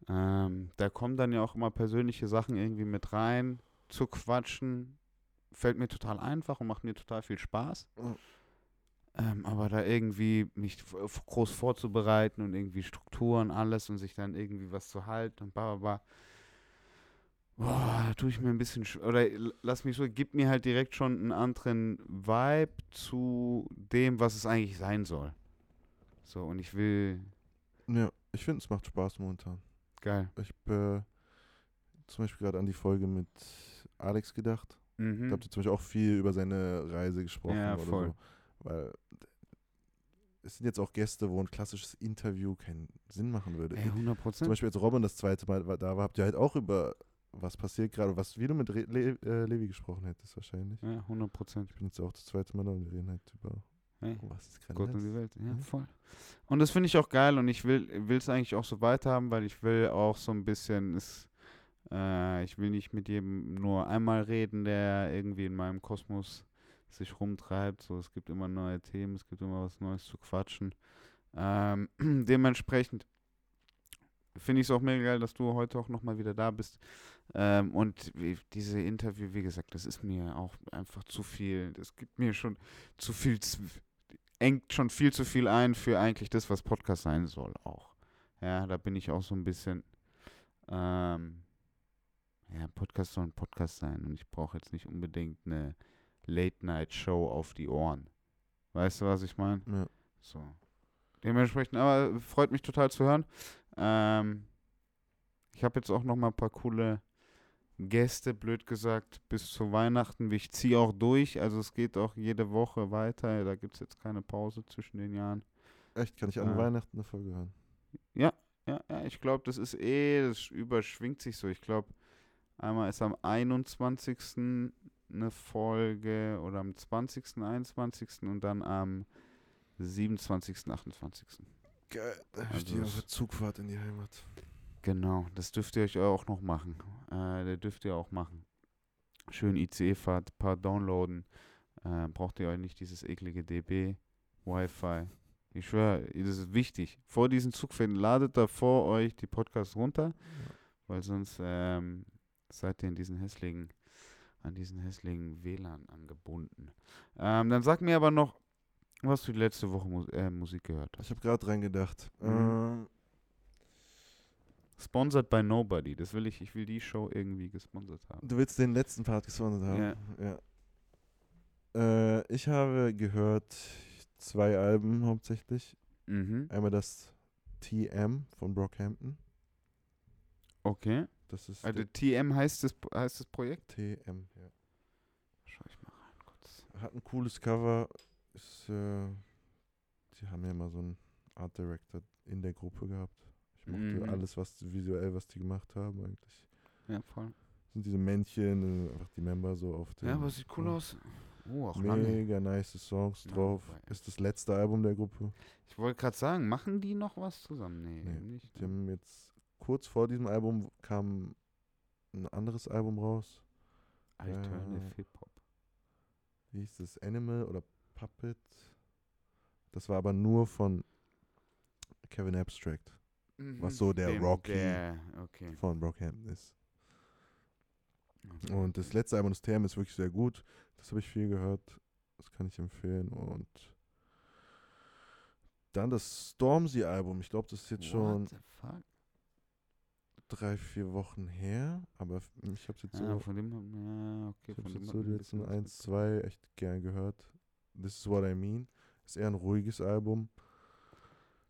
ähm, da kommen dann ja auch immer persönliche Sachen irgendwie mit rein zu quatschen. Fällt mir total einfach und macht mir total viel Spaß. Mhm. Ähm, aber da irgendwie mich groß vorzubereiten und irgendwie Strukturen, alles und sich dann irgendwie was zu halten und bla bla bla. Boah, da tue ich mir ein bisschen, sch- oder lass mich so, gib mir halt direkt schon einen anderen Vibe zu dem, was es eigentlich sein soll. So, und ich will, Ja, ich finde, es macht Spaß momentan. Geil. Ich habe äh, zum Beispiel gerade an die Folge mit Alex gedacht. Mhm. Da habt ihr zum Beispiel auch viel über seine Reise gesprochen Ja, oder voll. so. Weil es sind jetzt auch Gäste, wo ein klassisches Interview keinen Sinn machen würde. Ey, 100 Zum Prozent. Beispiel als Robin das zweite Mal da war, habt ihr halt auch über was passiert gerade, was wie du mit Re Le äh, Levi gesprochen hättest wahrscheinlich. Ja, 100 Prozent. Ich bin jetzt auch das zweite Mal da und wir reden halt über Hey. gerade Gott und die Welt. Ja, voll. Und das finde ich auch geil und ich will es eigentlich auch so weiterhaben, weil ich will auch so ein bisschen, es, äh, ich will nicht mit jedem nur einmal reden, der irgendwie in meinem Kosmos sich rumtreibt. So, es gibt immer neue Themen, es gibt immer was Neues zu quatschen. Ähm, dementsprechend finde ich es auch mega geil, dass du heute auch nochmal wieder da bist. Ähm, und diese Interview, wie gesagt, das ist mir auch einfach zu viel. Das gibt mir schon zu viel, z- engt schon viel zu viel ein für eigentlich das, was Podcast sein soll auch. Ja, da bin ich auch so ein bisschen, ähm, ja, Podcast soll ein Podcast sein und ich brauche jetzt nicht unbedingt eine Late-Night-Show auf die Ohren. Weißt du, was ich meine? Ja. So. dementsprechend, aber freut mich total zu hören. Ähm, ich habe jetzt auch noch mal ein paar coole Gäste, blöd gesagt, bis zu Weihnachten. Ich ziehe auch durch, also es geht auch jede Woche weiter. Da gibt es jetzt keine Pause zwischen den Jahren. Echt, kann ich an Ah. Weihnachten eine Folge hören? Ja, ja, ich glaube, das ist eh, das überschwingt sich so. Ich glaube, einmal ist am 21. eine Folge oder am 20., 21. und dann am 27., 28. Geil, da Also stehe auf der Zugfahrt in die Heimat. Genau, das dürft ihr euch auch noch machen. Äh, das dürft ihr auch machen. Schön ICE-Fahrt, paar downloaden. Äh, braucht ihr euch nicht dieses eklige DB, Wi-Fi. Ich schwöre, das ist wichtig. Vor diesen Zugfällen ladet da vor euch die Podcasts runter, weil sonst ähm, seid ihr in diesen hässlichen, an diesen hässlichen WLAN angebunden. Ähm, dann sag mir aber noch, was du die letzte Woche Mus äh, Musik gehört hast. Ich habe gerade reingedacht. Mhm. Äh, Sponsored by Nobody. Das will ich, ich will die Show irgendwie gesponsert haben. du willst den letzten Part gesponsert haben? Ja. ja. Äh, ich habe gehört zwei Alben hauptsächlich. Mhm. Einmal das TM von Brockhampton. Okay. Das ist Also TM heißt das, heißt das Projekt? TM, ja. Schau ich mal rein kurz. Hat ein cooles Cover. Ist, äh, die haben ja immer so einen Art Director in der Gruppe gehabt. Ich mochte Mhm. alles, was visuell, was die gemacht haben eigentlich. Ja, voll. Sind diese Männchen, äh, einfach die Member so auf dem. Ja, aber sieht cool ja. aus. Oh, auch lange. Mega nice Songs Ja, drauf. wobei- Ist das letzte Album der Gruppe. Ich wollte gerade sagen, machen die noch was zusammen? Nee, Nee, nicht. Die ne? haben jetzt kurz vor diesem Album kam ein anderes Album raus. Alternative äh, Hip-Hop. Wie hieß das? Animal oder Puppet? Das war aber nur von Kevin Abstract, was so der Dem- Rocky- Der, okay. von Brockhampton ist. okay. Und das letzte Album, das TM, ist wirklich sehr gut. Das habe ich viel gehört. Das kann ich empfehlen. Und dann das Stormzy-Album. Ich glaube, das ist jetzt schon What the fuck? drei, vier Wochen her. Aber ich habe es jetzt Ja, so, von dem, ja, okay, ich hab's dem jetzt so die ein letzten bisschen was eins, zwei echt gern gehört. This is what I mean. Ist eher ein ruhiges Album.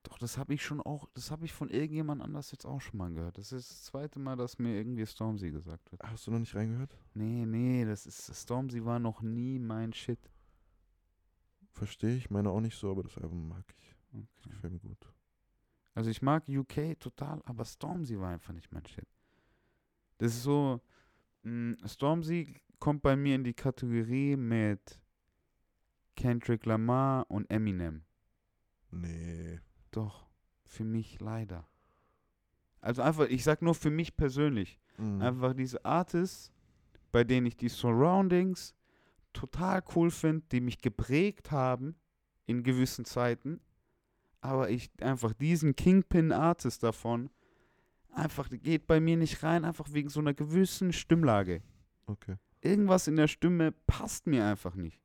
Doch, das habe ich schon auch, das habe ich von irgendjemand anders jetzt auch schon mal gehört. Das ist das zweite Mal, dass mir irgendwie Stormzy gesagt wird. Hast du noch nicht reingehört? Nee, nee, das ist, Stormzy war noch nie mein Shit. Verstehe ich. Meine auch nicht so, aber das Album mag ich. Das Okay. gefällt mir gut. Also ich mag UK total, aber Stormzy war einfach nicht mein Shit. Das ist so, mh, Stormzy kommt bei mir in die Kategorie mit Kendrick Lamar und Eminem. Nee. Doch, für mich leider. Also einfach, ich sag nur für mich persönlich. Mhm. Einfach diese Artists, bei denen ich die Surroundings total cool finde, die mich geprägt haben in gewissen Zeiten, aber ich einfach diesen Kingpin-Artist davon einfach geht bei mir nicht rein, einfach wegen so einer gewissen Stimmlage. Okay. Irgendwas in der Stimme passt mir einfach nicht.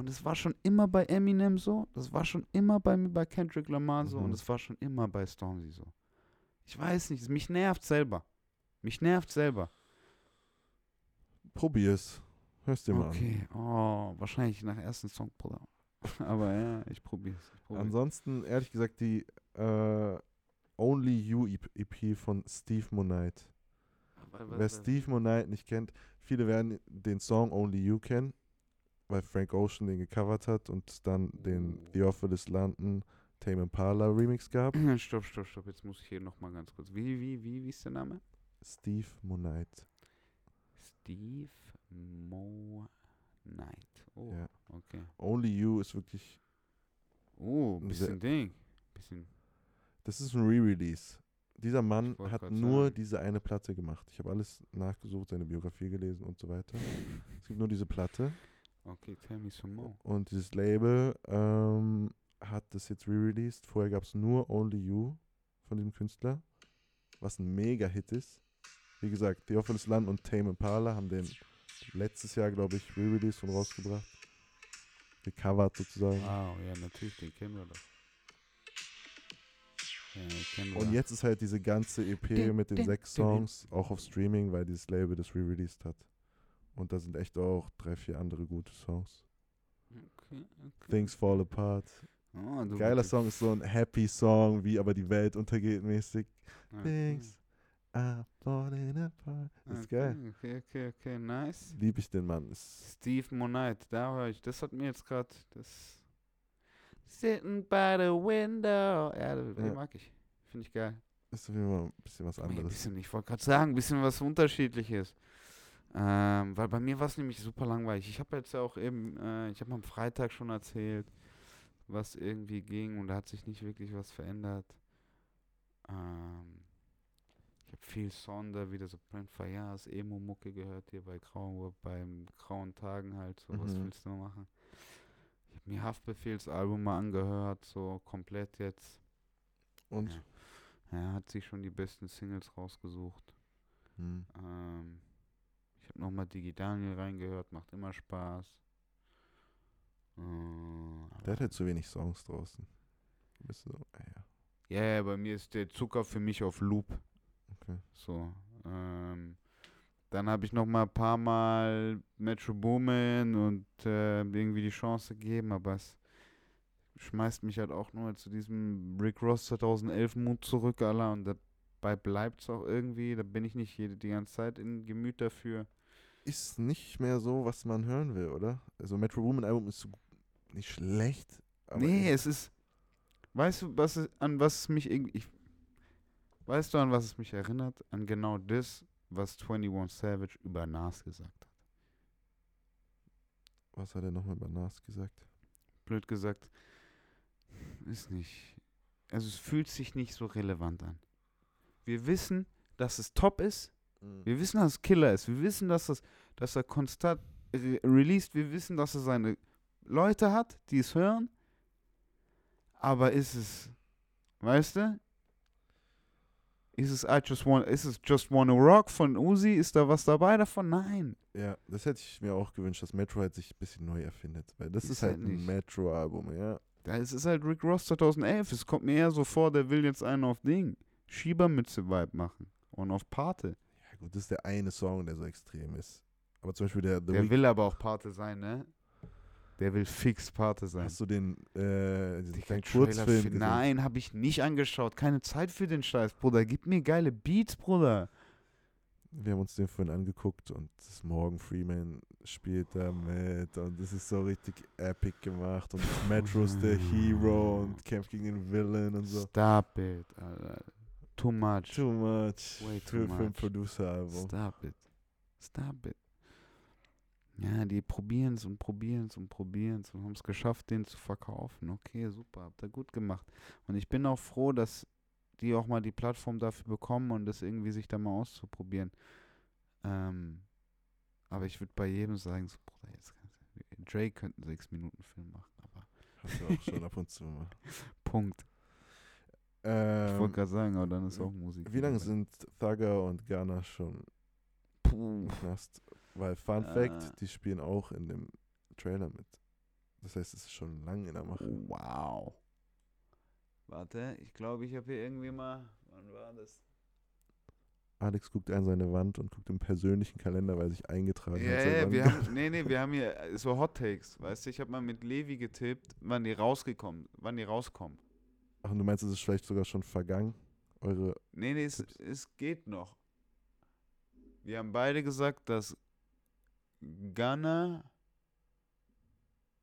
Und es war schon immer bei Eminem so, das war schon immer bei mir bei Kendrick Lamar so Mhm. und es war schon immer bei Stormzy so. Ich weiß nicht, es- mich nervt selber. Mich nervt selber. Probier's. Hörst dir mal an. Okay, oh, wahrscheinlich nach ersten Song out. Aber ja, ich probier's. Ich probier's. Ansonsten, ehrlich gesagt, die äh, Only You EP von Steve Monite. Wer Steve Monite nicht kennt, viele werden den Song Only You kennen, weil Frank Ocean den gecovert hat und dann den Oh. Theophilus London Tame Impala Remix gab. stopp, stopp, stopp. Jetzt muss ich hier nochmal ganz kurz. Wie, wie, wie, wie ist der Name? Steve Monite. Steve Mo Knight. Oh, Ja. okay. Only You ist wirklich, Oh, Sehr- bisschen Ding. Bisschen. das ist ein Re-Release. Dieser Mann hat nur sagen. diese eine Platte gemacht. Ich habe alles nachgesucht, seine Biografie gelesen und so weiter. es gibt nur diese Platte. Okay, tell me some more. Und dieses Label ähm, hat das jetzt re-released. Vorher gab es nur Only You von diesem Künstler, was ein Mega-Hit ist. Wie gesagt, Theophilus Land und Tame Impala haben den letztes Jahr, glaube ich, re-released und rausgebracht. Gecovert sozusagen. Wow, ja, natürlich, den kennen wir doch. Ja. Und jetzt ist halt diese ganze EP Din, mit den din, sechs din, din. Songs auch auf Streaming, weil dieses Label das re-released hat. Und da sind echt auch drei, vier andere gute Songs. Okay, okay. Things Fall Apart. Oh, Geiler Song ist so ein Happy Song, wie aber die Welt untergeht mäßig. Ja. Things are falling apart. Das ist okay, geil. Okay, okay, okay, nice. Liebe ich den Mann. Steve Monite, da höre ich. Das hat mir jetzt gerade das. Sitting by the window. Ja, den Ja. mag ich. Finde ich geil. ist auf jeden Fall ein bisschen was anderes. bisschen, ich wollte gerade sagen, ein bisschen was Unterschiedliches. Ähm, weil bei mir war es nämlich super langweilig. Ich habe jetzt ja auch eben, äh, ich habe am Freitag schon erzählt, was irgendwie ging und da hat sich nicht wirklich was verändert. Ähm, ich habe viel Sonder, wieder so Brent Fayas, Emo-Mucke gehört hier bei Grau, beim Grauen Tagen halt, so was Mhm. willst du noch machen? Ich habe mir Haftbefehlsalbum mal angehört, so komplett jetzt. Und? Ja. Er hat sich schon die besten Singles rausgesucht. Hm. Ähm, habe nochmal Digi Daniel reingehört, macht immer Spaß. Äh, Der hat halt zu wenig Songs draußen. Du bist so, ah ja. ja, ja, bei mir ist der Zucker für mich auf Loop. Okay. So. Ähm, dann habe ich noch mal ein paar Mal Metro Boomin und äh, irgendwie die Chance gegeben, aber es schmeißt mich halt auch nur zu diesem Rick Ross 2011 Mut zurück, Alter, und dabei bleibt es auch irgendwie. Da bin ich nicht jede, die ganze Zeit in Gemüt dafür. Ist nicht mehr so, was man hören will, oder? Also Metro Woman Album ist nicht schlecht. Aber nee, es ist. Weißt du, was an was es mich irgendwie. Ich, weißt du, an was es mich erinnert? An genau das, was 21 Savage über Nas gesagt hat. Was hat er nochmal über Nas gesagt? Blöd gesagt. Ist nicht. Also, es fühlt sich nicht so relevant an. Wir wissen, dass es top ist. Wir wissen, dass es Killer ist. Wir wissen, dass, es, dass er konstant re released. Wir wissen, dass er seine Leute hat, die es hören. Aber ist es, weißt du? Ist es I just want, ist es Just Wanna Rock von Uzi? Ist da was dabei davon? Nein. Ja, das hätte ich mir auch gewünscht, dass Metro halt sich ein bisschen neu erfindet. Weil das Ist ist, halt ein. Metro-Album, ja. Da ist es halt Rick Ross 2011. Es kommt mir eher so vor, der will jetzt einen auf Ding. Schiebermütze-Vibe machen. Und auf Pate. Gut, das ist der eine Song, der so extrem ist. Aber zum Beispiel der The Der Week will aber auch Pate sein, ne? Der will fix Pate sein. Hast du den, äh, Trailer Kurzfilm? Nein, habe ich nicht angeschaut. Keine Zeit für den Scheiß, Bruder. Gib mir geile Beats, Bruder. Wir haben uns den vorhin angeguckt und das Morgan Freeman spielt da mit und das ist so richtig epic gemacht und Metro ist der Hero und kämpft gegen den Villain und so. Stop it, Alter. Too much. Too much Way too für, für ein much. Producer-Album. Stop it. Stop it. Ja, die probieren es und probieren es und probieren es und haben es geschafft, den zu verkaufen. Okay, super, habt ihr gut gemacht. Und ich bin auch froh, dass die auch mal die Plattform dafür bekommen und das irgendwie sich da mal auszuprobieren. Ähm, aber ich würde bei jedem sagen, so, Bruder, jetzt kannst du, Drake könnte einen 6-Minuten-Film machen, aber Hast du auch schon ab und zu mal. Punkt. Ich Ähm, wollte gerade sagen, aber dann ist auch Musik. wie lange sind Thugger und Ghana schon Puh. im Knast? Weil Fun Fact, Äh. die spielen auch in dem Trailer mit. Das heißt, es ist schon lange in der Mache. Wow. Warte, ich glaube, ich habe hier irgendwie mal. Wann war das? Alex guckt an seine Wand und guckt im persönlichen Kalender, weil er sich eingetragen Ja, hat. wann wir haben, nee, nee, wir haben hier so Hot Takes, weißt du, ich habe mal mit Levi getippt, wann die rausgekommen, wann die rauskommen. Ach, du meinst, es ist vielleicht sogar schon vergangen? Eure. Nee, nee, es, es geht noch. Wir haben beide gesagt, dass Ghana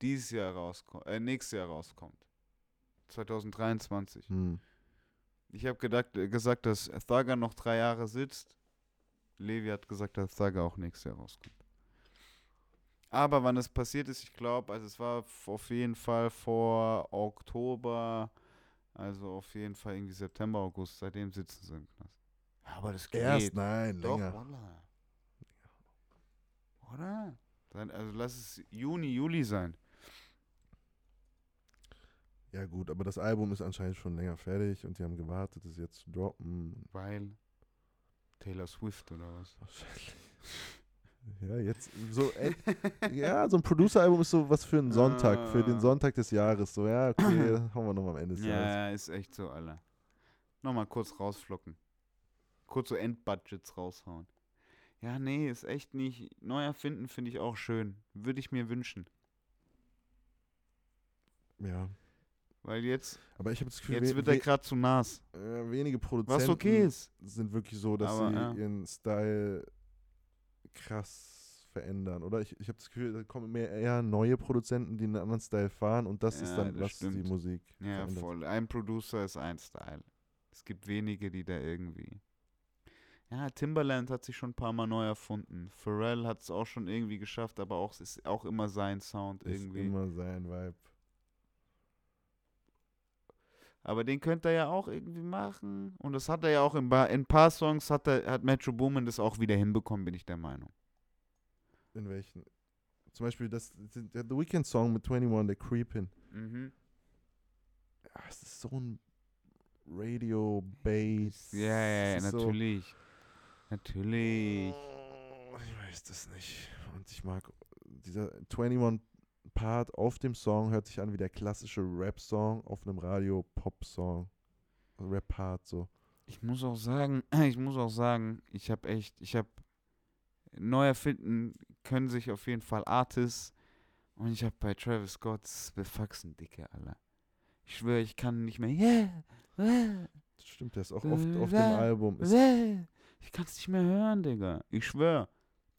dieses Jahr rauskommt, äh, nächstes Jahr rauskommt. 2023. Hm. Ich habe gedacht, äh, gesagt, dass Thugger noch drei Jahre sitzt. Levi hat gesagt, dass Thugger auch nächstes Jahr rauskommt. Aber wann es passiert ist, ich glaube, also es war auf jeden Fall vor Oktober, also auf jeden Fall irgendwie September, August, seitdem sitzen sie im Knast. Ja, aber das geht. Erst, nein, Doch, länger. Wallah. Oder? Dann, also lass es Juni, Juli sein. Ja, gut, aber das Album ist anscheinend schon länger fertig und die haben gewartet, es jetzt zu droppen. Weil Taylor Swift oder was? Wahrscheinlich. Ja, jetzt so, ey, ja, so ein Producer-Album ist so was für einen Sonntag, für den Ah. Sonntag des Jahres. So, ja, okay, haben wir noch am Ende des Ja, Jahres. ja, ist echt so, Alter. Nochmal kurz rausflocken. Kurz so Endbudgets raushauen. Ja, nee, ist echt nicht. Neu erfinden finde ich auch schön. Würde ich mir wünschen. Ja, Weil jetzt, Aber ich habe das Gefühl, jetzt wird er gerade zu nass. äh, wenige Produzenten Was okay ist. sind wirklich so, dass Aber, sie ja. ihren Style krass verändern. Oder ich, ich habe das Gefühl, da kommen mehr eher neue Produzenten, die einen anderen Style fahren und das ist Ja, dann, das was stimmt. die Musik Ja, verändert. voll. Ein Producer ist ein Style. Es gibt wenige, die da irgendwie. Ja, Timbaland hat sich schon ein paar Mal neu erfunden. Pharrell hat es auch schon irgendwie geschafft, aber auch es ist auch immer sein Sound Ist irgendwie. immer sein Vibe. Aber den könnte er ja auch irgendwie machen. Und das hat er ja auch in, ein paar Songs hat er, hat Metro Boomin das auch wieder hinbekommen, bin ich der Meinung. In welchen? Zum Beispiel das, der The Weeknd Song mit 21, der Creepin. Mhm. Ja, es ist so ein Radio Bass. Ja, ja, ja, ist so- natürlich. Natürlich. Oh, Ich weiß das nicht. Und ich mag dieser 21 Part auf dem Song hört sich an wie der klassische Rap-Song auf einem Radio-Pop-Song. Rap-Part so. Ich muss auch sagen, ich muss auch sagen, ich habe echt, ich habe neu erfinden können sich auf jeden Fall Artists und ich habe bei Travis Scott das befaxen dicke Alter. Ich schwöre, ich kann nicht mehr. Yeah, yeah, Das stimmt, der ist auch oft auf dem Album. Ich kann es nicht mehr hören, Digga. Ich schwöre.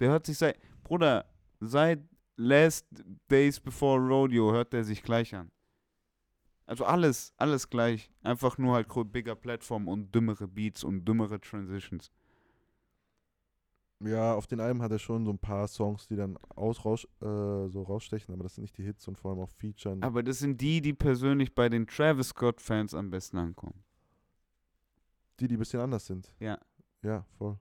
Der hört sich seit Bruder, seit Last Days Before Rodeo hört der sich gleich an. Also alles, alles gleich. Einfach nur halt bigger Plattform und dümmere Beats und dümmere Transitions. ja, auf den Alben hat er schon so ein paar Songs, die dann aus, raus, äh, so rausstechen, aber das sind nicht die Hits und vor allem auch Featuren. Aber das sind die, die persönlich bei den Travis Scott-Fans am besten ankommen. die, die ein bisschen anders sind. Ja. Ja, voll.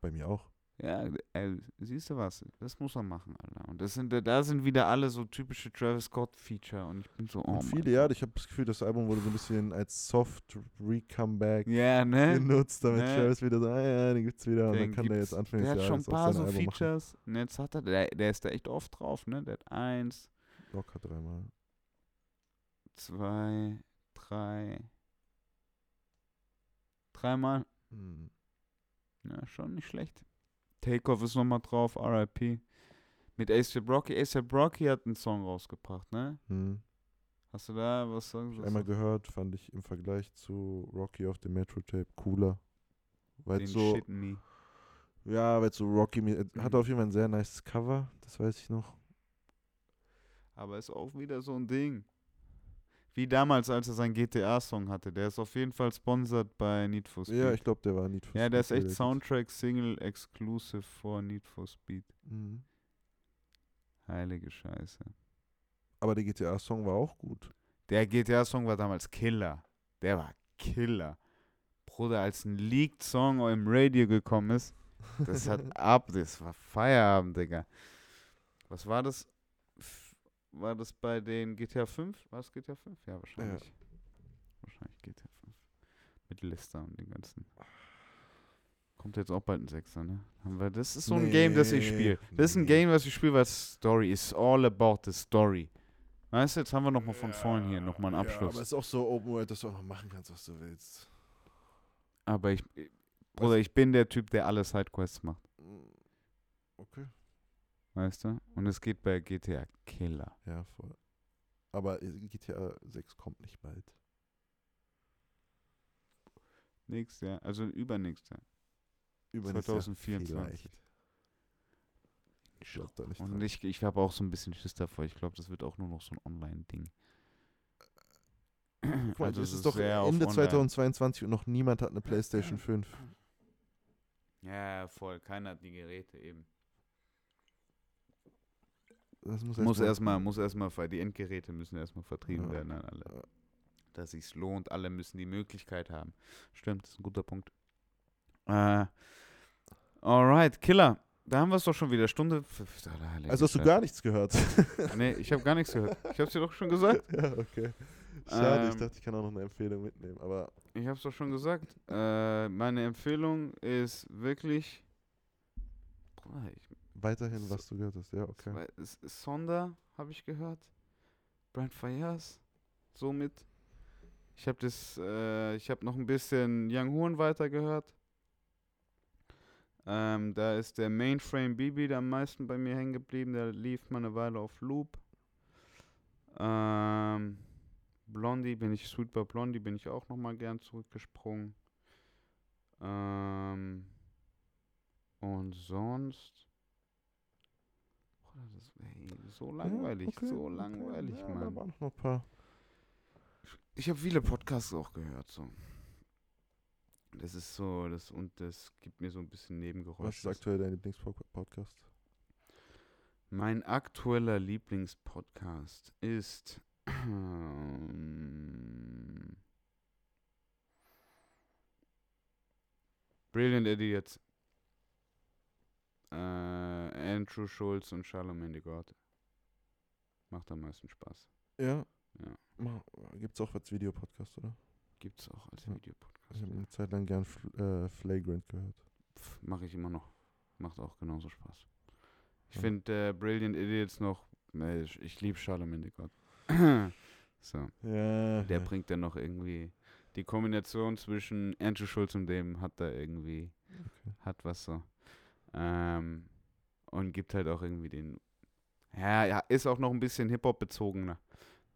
Bei mir auch. Ja, äh, siehst du was? Das muss er machen, Alter. Und das sind, da sind wieder alle so typische Travis Scott-Feature. Und ich bin so, oh Und viele, ja, ich habe das Gefühl, das Album wurde so ein bisschen als Soft Re-Comeback Ja, ne? genutzt, damit Ne? Travis wieder so, ah ja, den gibt's wieder und Den dann kann der jetzt Anfang Der hat schon ein paar so Album machen. Features. Und jetzt hat er, der, der ist da echt oft drauf, ne? Der hat eins, Locker dreimal. zwei, drei, dreimal. Hm. Ja, schon nicht schlecht. Takeoff ist nochmal drauf, RIP. Mit A$AP Rocky. A$AP Rocky hat einen Song rausgebracht, ne? Hm. Hast du da was sagen? ich einmal gehört, fand ich im Vergleich zu Rocky auf dem Metro-Tape cooler. Weil Den so, Shit nie. ja, weil so Rocky, hat Mhm. auf jeden Fall ein sehr nice Cover, das weiß ich noch. Aber ist auch wieder so ein Ding. Wie damals, als er seinen GTA-Song hatte. Der ist auf jeden Fall sponsored bei Need for Speed. Ja, ich glaube, der war nicht ja, der ist echt Soundtrack-Single-exclusive for Need for Speed. Mhm. Heilige Scheiße. Aber der GTA-Song war auch gut. Der GTA-Song war damals Killer. Der war Killer. Bruder, als ein Leaked-Song im Radio gekommen ist, das hat ab, das war Feierabend, Digga. Was war das? War das bei den GTA 5? War es GTA 5? Ja, wahrscheinlich. Wahrscheinlich GTA 5. Mit Lister und den ganzen. Kommt jetzt auch bald ein Sechser, ne? Haben wir, das ist so ein Game, das ich Nee, spiele. Das ist ein nee. Game, was ich spiele, was Story ist. All about the story. Weißt du, jetzt haben wir nochmal von vorn hier nochmal einen Ja, Abschluss. aber es ist auch so Open World, dass du auch noch machen kannst, was du willst. Aber ich, ich- Bruder, ich bin der Typ, der alle Sidequests macht. Mm, Okay. Weißt du? Und es geht bei GTA Killer. Ja, voll. Aber äh, GTA 6 kommt nicht bald. Nächstes Jahr, also übernächstes Jahr. Übernächstes Jahr 2024. vielleicht. Ich glaub da nicht Und dran. ich, ich habe auch so ein bisschen Schiss davor. Ich glaube, das wird auch nur noch so ein Online-Ding. Guck mal, Also es es ist doch Ende Online. 2022 und noch niemand hat eine PlayStation 5. Ja, voll. Keiner hat die Geräte eben. Das muss, Muss erst erstmal, muss erstmal, die Endgeräte müssen erstmal vertrieben Ja. werden an alle. Dass sich's lohnt, alle müssen die Möglichkeit haben. Stimmt, das ist ein guter Punkt. Äh, alright, Killer. Da haben wir es doch schon wieder. Stunde. Also hast du gar nichts gehört. Nee, ich habe gar nichts gehört. Ich habe es dir doch schon gesagt. ja, okay. Schade, ich Ähm, dachte, ich kann auch noch eine Empfehlung mitnehmen. Aber Ich habe es doch schon gesagt. Äh, meine Empfehlung ist wirklich. Boah, ich, weiterhin, was du gehört hast. Ja, okay. Sonder, habe ich gehört. Brent Fayers. Somit. Ich habe das. Äh, ich habe noch ein bisschen Young Horn weitergehört. Ähm, da ist der Mainframe Bibi der am meisten bei mir hängen geblieben. Der lief mal eine Weile auf Loop. Ähm, Blondie bin ich, Sweet by Blondie bin ich auch nochmal gern zurückgesprungen. Ähm, und sonst. Das, ey, so langweilig, okay, so okay. langweilig, ja, Da Mann. waren noch ein paar. Ich habe viele Podcasts auch gehört, so. Das ist so, das und das gibt mir so ein bisschen Was Nebengeräusche. ist aktuell dein Lieblingspodcast? Mein aktueller Lieblingspodcast ist ähm, Brilliant Idiots. Äh, Andrew Schulz und Charlemagne de God. Macht am meisten Spaß. Ja. Ja. Gibt es auch als Videopodcast, oder? Gibt's auch als Ja. Videopodcast. Ich habe eine Zeit lang gern äh, Flagrant gehört. Mache ich immer noch. Macht auch genauso Spaß. Ich Ja. finde äh, Brilliant Idiots noch. Nee, ich, ich liebe Charlemagne de God. so. Ja. Der bringt dann noch irgendwie die Kombination zwischen Andrew Schulz und dem hat da irgendwie Okay. hat was so ähm, und gibt halt auch irgendwie den ja ja ist auch noch ein bisschen Hip Hop bezogener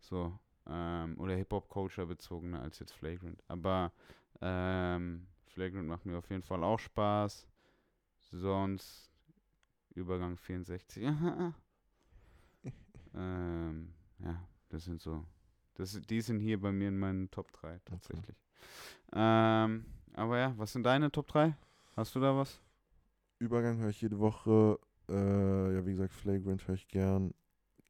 so ähm, oder Hip Hop Culture bezogener als jetzt Flagrant aber ähm, Flagrant macht mir auf jeden Fall auch Spaß sonst Übergang 64 ähm, ja das sind so das, die sind hier bei mir in meinen Top 3 tatsächlich. Ähm, aber ja, was sind deine Top 3? Hast du da was? Übergang höre ich jede Woche. Äh, ja, wie gesagt, Flagrant höre ich gern.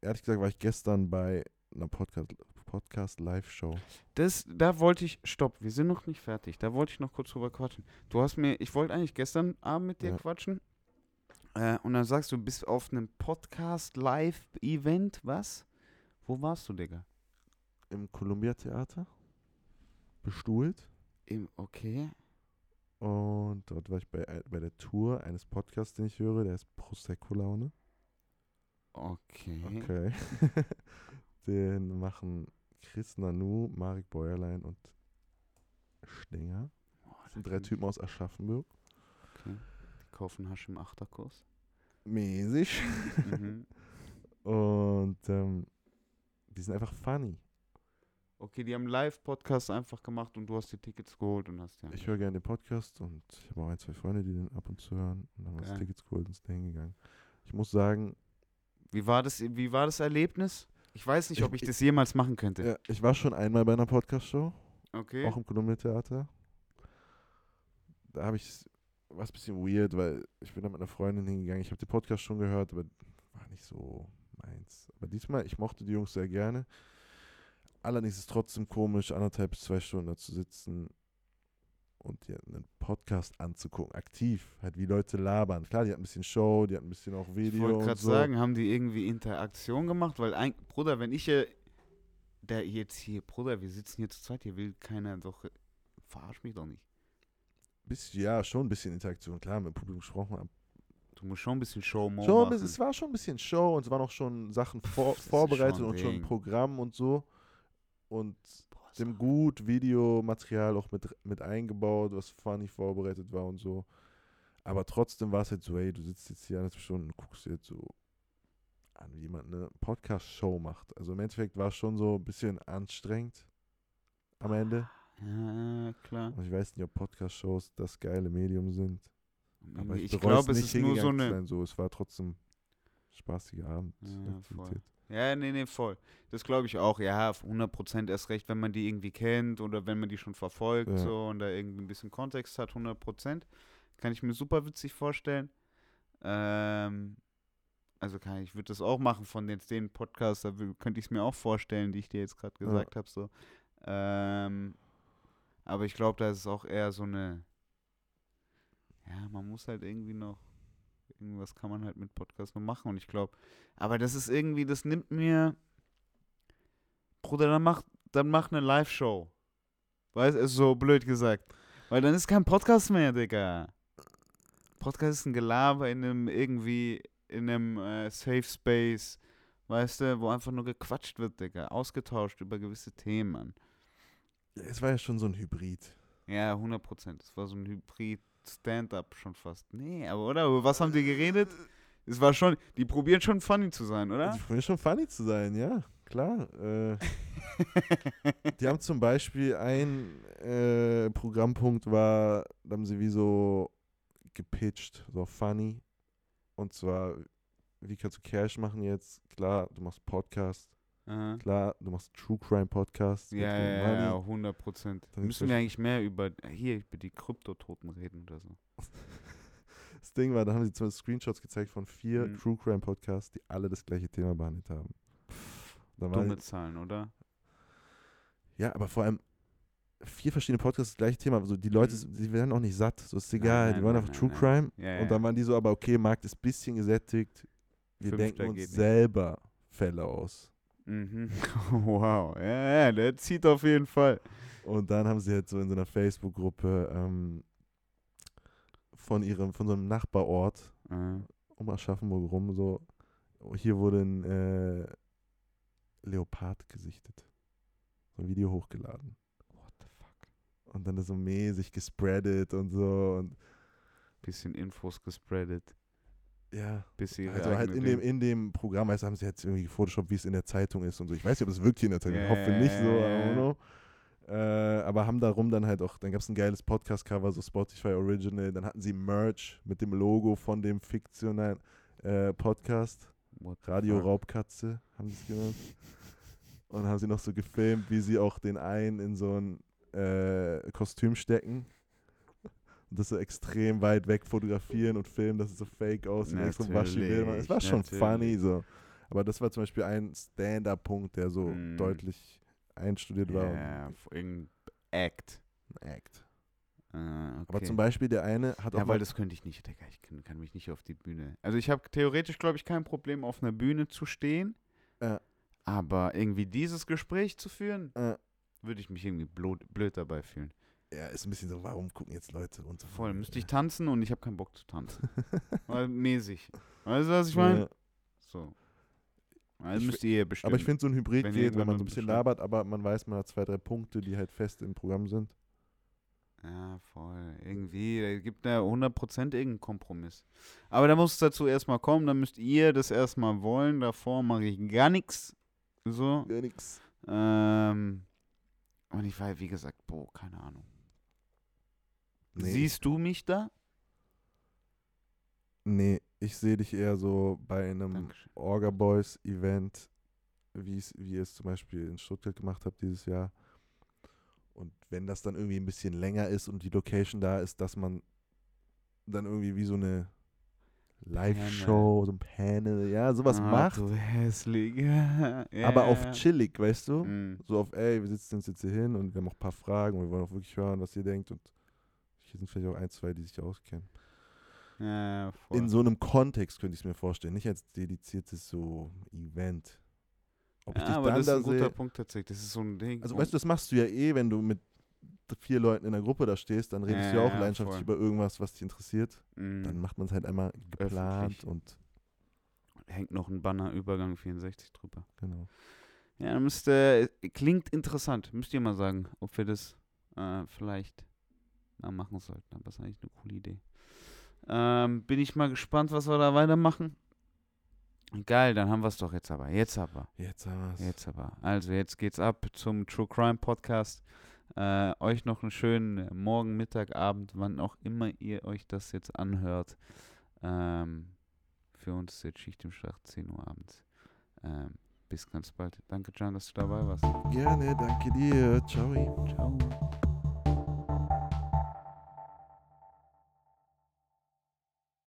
Ehrlich gesagt war ich gestern bei einer Podcast, Podcast da wollte ich, stopp, wir sind noch nicht fertig. Da wollte ich noch kurz drüber quatschen. Du hast mir, ich wollte eigentlich gestern Abend mit dir Ja. quatschen. Äh, und dann sagst du, du bist auf einem Podcast-Live-Event, was? Wo warst du, Digga? Im Columbia Theater. Bestuhlt. Im, okay. Und dort war ich bei, ein- bei der Tour eines Podcasts, den ich höre. Der ist Prosecco Laune. Okay. Okay. den machen Chris Nanu, Marek Bäuerlein und Stenger. Boah, Das sind drei Typen aus Aschaffenburg. Okay. Die kaufen Hasch im Achterkurs. Mäßig. mhm. Und ähm, die sind einfach funny. Okay, die haben Live-Podcast einfach gemacht und du hast die Tickets geholt und hast ja. Ich höre gerne den Podcast und ich habe auch ein, zwei Freunde, die den ab und zu hören. Und dann haben wir uns. Tickets geholt und sind da hingegangen. Ich muss sagen, Wie war das, wie war das Erlebnis? Ich weiß nicht, Ich- ob ich das jemals machen könnte. ja, ich war schon einmal bei einer Podcast-Show, Okay. auch im Columbia Theater. Da habe ich, war es ein bisschen weird, weil ich bin da mit einer Freundin hingegangen. Ich habe den Podcast schon gehört, aber war nicht so meins. Aber diesmal, ich mochte die Jungs sehr gerne. Allerdings ist es trotzdem komisch, anderthalb bis zwei Stunden da zu sitzen und dir einen Podcast anzugucken, aktiv, halt wie Leute labern. Klar, die hatten ein bisschen Show, die hatten ein bisschen auch ich Video wollte und gerade so. sagen, haben die irgendwie Interaktion gemacht? Weil, ein, Bruder, wenn ich hier, der jetzt hier, Bruder, wir sitzen hier zu zweit, hier will keiner doch, verarsch mich doch nicht. Bisschen, ja, schon ein bisschen Interaktion, klar, mit dem Publikum gesprochen. aber Du musst schon ein bisschen show machen. es war schon ein bisschen Show und es waren auch schon Sachen vor, vorbereitet schon und schon ein. Programm und so. Und Boah, dem gut Videomaterial auch mit, mit eingebaut, was funny vorbereitet war und so. Aber trotzdem war es halt so, ey, du sitzt jetzt hier anderthalb Stunden und guckst dir jetzt so an, wie jemand eine Podcast-Show macht. Also im Endeffekt war es schon so ein bisschen anstrengend am Ende. Ja, klar. Und ich weiß nicht, ob Podcast-Shows das geile Medium sind. Aber ich bereue glaube, es nicht, ist nur so eine. sein, so. Es war trotzdem spaßige Abend. Ja. Ja, nee, nee, voll. Das glaube ich auch. Ja, auf 100% erst recht, wenn man die irgendwie kennt oder wenn man die schon verfolgt Ja. so und da irgendwie ein bisschen Kontext hat, 100%. Kann ich mir super witzig vorstellen. Ähm, also kann ich, würde das auch machen von den, den Podcasts, da könnte ich es mir auch vorstellen, die ich dir jetzt gerade Ja. gesagt habe. So. Ähm, aber ich glaube, da ist es auch eher so eine, ja, man muss halt irgendwie noch, irgendwas kann man halt mit Podcast noch machen und ich glaube, aber das ist irgendwie, das nimmt mir, Bruder, dann mach, dann mach eine Live-Show. Weißt du, so blöd gesagt. Weil dann ist kein Podcast mehr, Digga. Podcast ist ein Gelaber in einem irgendwie, in einem äh, Safe Space, weißt du, wo einfach nur gequatscht wird, Digga. Ausgetauscht über gewisse Themen, es war ja schon so ein Hybrid. Ja, 100 Prozent. Es war so ein Hybrid-Stand-up schon fast. Nee, aber oder? Über was haben die geredet? Es war schon, die probieren schon funny zu sein, oder? Die probieren schon funny zu sein, ja. klar. Äh, die haben zum Beispiel ein äh, Programmpunkt war, da haben sie wie so gepitcht, so funny. Und zwar, wie kannst du Cash machen jetzt? Klar, du machst Podcast. Aha. Klar, du machst True Crime Podcast. mit Ja, ja, ja, 100 Prozent. Müssen wir eigentlich mehr über, hier, über die Kryptototen reden oder so. Das Ding war, da haben sie zum Beispiel Screenshots gezeigt von vier Mhm. True Crime Podcasts, die alle das gleiche Thema behandelt haben. Dumme Zahlen, oder? Ja, aber vor allem vier verschiedene Podcasts, das gleiche Thema. Also die Leute, Mhm. die werden auch nicht satt. So ist egal, Nein, die wollen nein, einfach nein, True nein. Crime. Ja, Und dann waren die so, aber okay, Markt ist ein bisschen gesättigt. Wir Fünfter denken uns selber Fälle aus. Mhm. Wow. Ja, der zieht auf jeden Fall. Und dann haben sie halt so in so einer Facebook-Gruppe ähm, von ihrem, von so einem Nachbarort Äh, um Aschaffenburg rum, so, hier wurde ein äh, Leopard gesichtet. So ein Video hochgeladen. what the fuck? Und dann ist so mäßig gespreadet und so. Und Bisschen Infos gespreadet. Ja, Bis ihre also halt in dem, in dem Programm, du, haben sie jetzt irgendwie gefotoshoppt, wie es in der Zeitung ist und so. Ich weiß nicht, ob es wirklich in der Zeitung ist. Ich hoffe nicht so, I don't know. Äh, aber haben darum dann halt auch, dann gab es ein geiles Podcast-Cover, so Spotify Original. Dann hatten sie Merch mit dem Logo von dem fiktionalen äh, Podcast. What Radio fuck? Raubkatze haben sie es genannt. Und haben sie noch so gefilmt, wie sie auch den einen in so ein äh, Kostüm stecken. Das so extrem weit weg fotografieren und filmen, dass es so fake aussieht. so waschi. Es war Natürlich, schon funny so. Aber das war zum Beispiel ein Stand-Up-Punkt, der so Mm. deutlich einstudiert war. Ja, irgendein Act. ein Act. Ah, okay. Aber zum Beispiel der eine hat auch Ja, weil das könnte ich nicht, Digga. Ich kann, kann mich nicht auf die Bühne. Also ich habe theoretisch, glaube ich, kein Problem, auf einer Bühne zu stehen. Ja. Aber irgendwie dieses Gespräch zu führen, äh, würde ich mich irgendwie blöd, blöd dabei fühlen. Ja, ist ein bisschen so, warum gucken jetzt Leute und so. Voll, müsste ich tanzen und ich habe keinen Bock zu tanzen. Weil mäßig. Weißt du, was ich meine? Ja. So. Also Ich müsst ihr bestimmen. Aber ich finde, so ein Hybrid Wenn geht, wenn man so ein bisschen bestimmt. labert, aber man weiß, man hat zwei, drei Punkte, die halt fest im Programm sind. Ja, voll. Irgendwie, da gibt da 100% irgendeinen Kompromiss. Aber da muss es dazu erstmal kommen, dann müsst ihr das erstmal wollen. Davor mache ich gar nichts. So. Ja, nix. Ähm, und ich war, wie gesagt, boah, keine Ahnung. Nee, Siehst du mich da? nee, ich sehe dich eher so bei einem Dankeschön. Orga Boys Event, wie ihr es zum Beispiel in Stuttgart gemacht habt dieses Jahr. Und wenn das dann irgendwie ein bisschen länger ist und die Location da ist, dass man dann irgendwie wie so eine Live-Show, so ein Panel, ja, sowas ah, macht. Du hässlich. ja, aber auf chillig, weißt du? Mm. So auf, ey, wir sitzen uns jetzt hier hin und wir haben auch ein paar Fragen und wir wollen auch wirklich hören, was ihr denkt. Und hier sind vielleicht auch ein, zwei, die sich auskennen. Ja. In so einem Kontext könnte ich es mir vorstellen, nicht als dediziertes so Event. Ob ich ja, dich aber dann das ist da ein guter. Punkt tatsächlich. Das ist so ein Ding. Also weißt du, das machst du ja eh, wenn du mit vier Leuten in der Gruppe da stehst, dann redest du ja Ja, auch ja, leidenschaftlich voll. über irgendwas, was dich interessiert. Mm. Dann macht man es halt einmal geplant Öffentlich. und hängt noch ein Banner Übergang 64 drüber. genau. Ja, müsste, klingt interessant. Müsst ihr mal sagen, ob wir das äh, vielleicht mal machen sollten. Aber das ist eigentlich eine coole Idee. Ähm, bin ich mal gespannt, was wir da weitermachen. Geil, dann haben wir es doch jetzt aber. Jetzt aber. Jetzt haben wir's. Jetzt aber. Also, jetzt geht's ab zum True Crime Podcast. Äh, euch noch einen schönen Morgen, Mittag, Abend, wann auch immer ihr euch das jetzt anhört. Ähm, für uns ist jetzt Schicht im Schacht, 10 Uhr abends. Ähm, bis ganz bald. Danke, John, dass du dabei warst. Gerne, danke dir. Ciao. Ciao.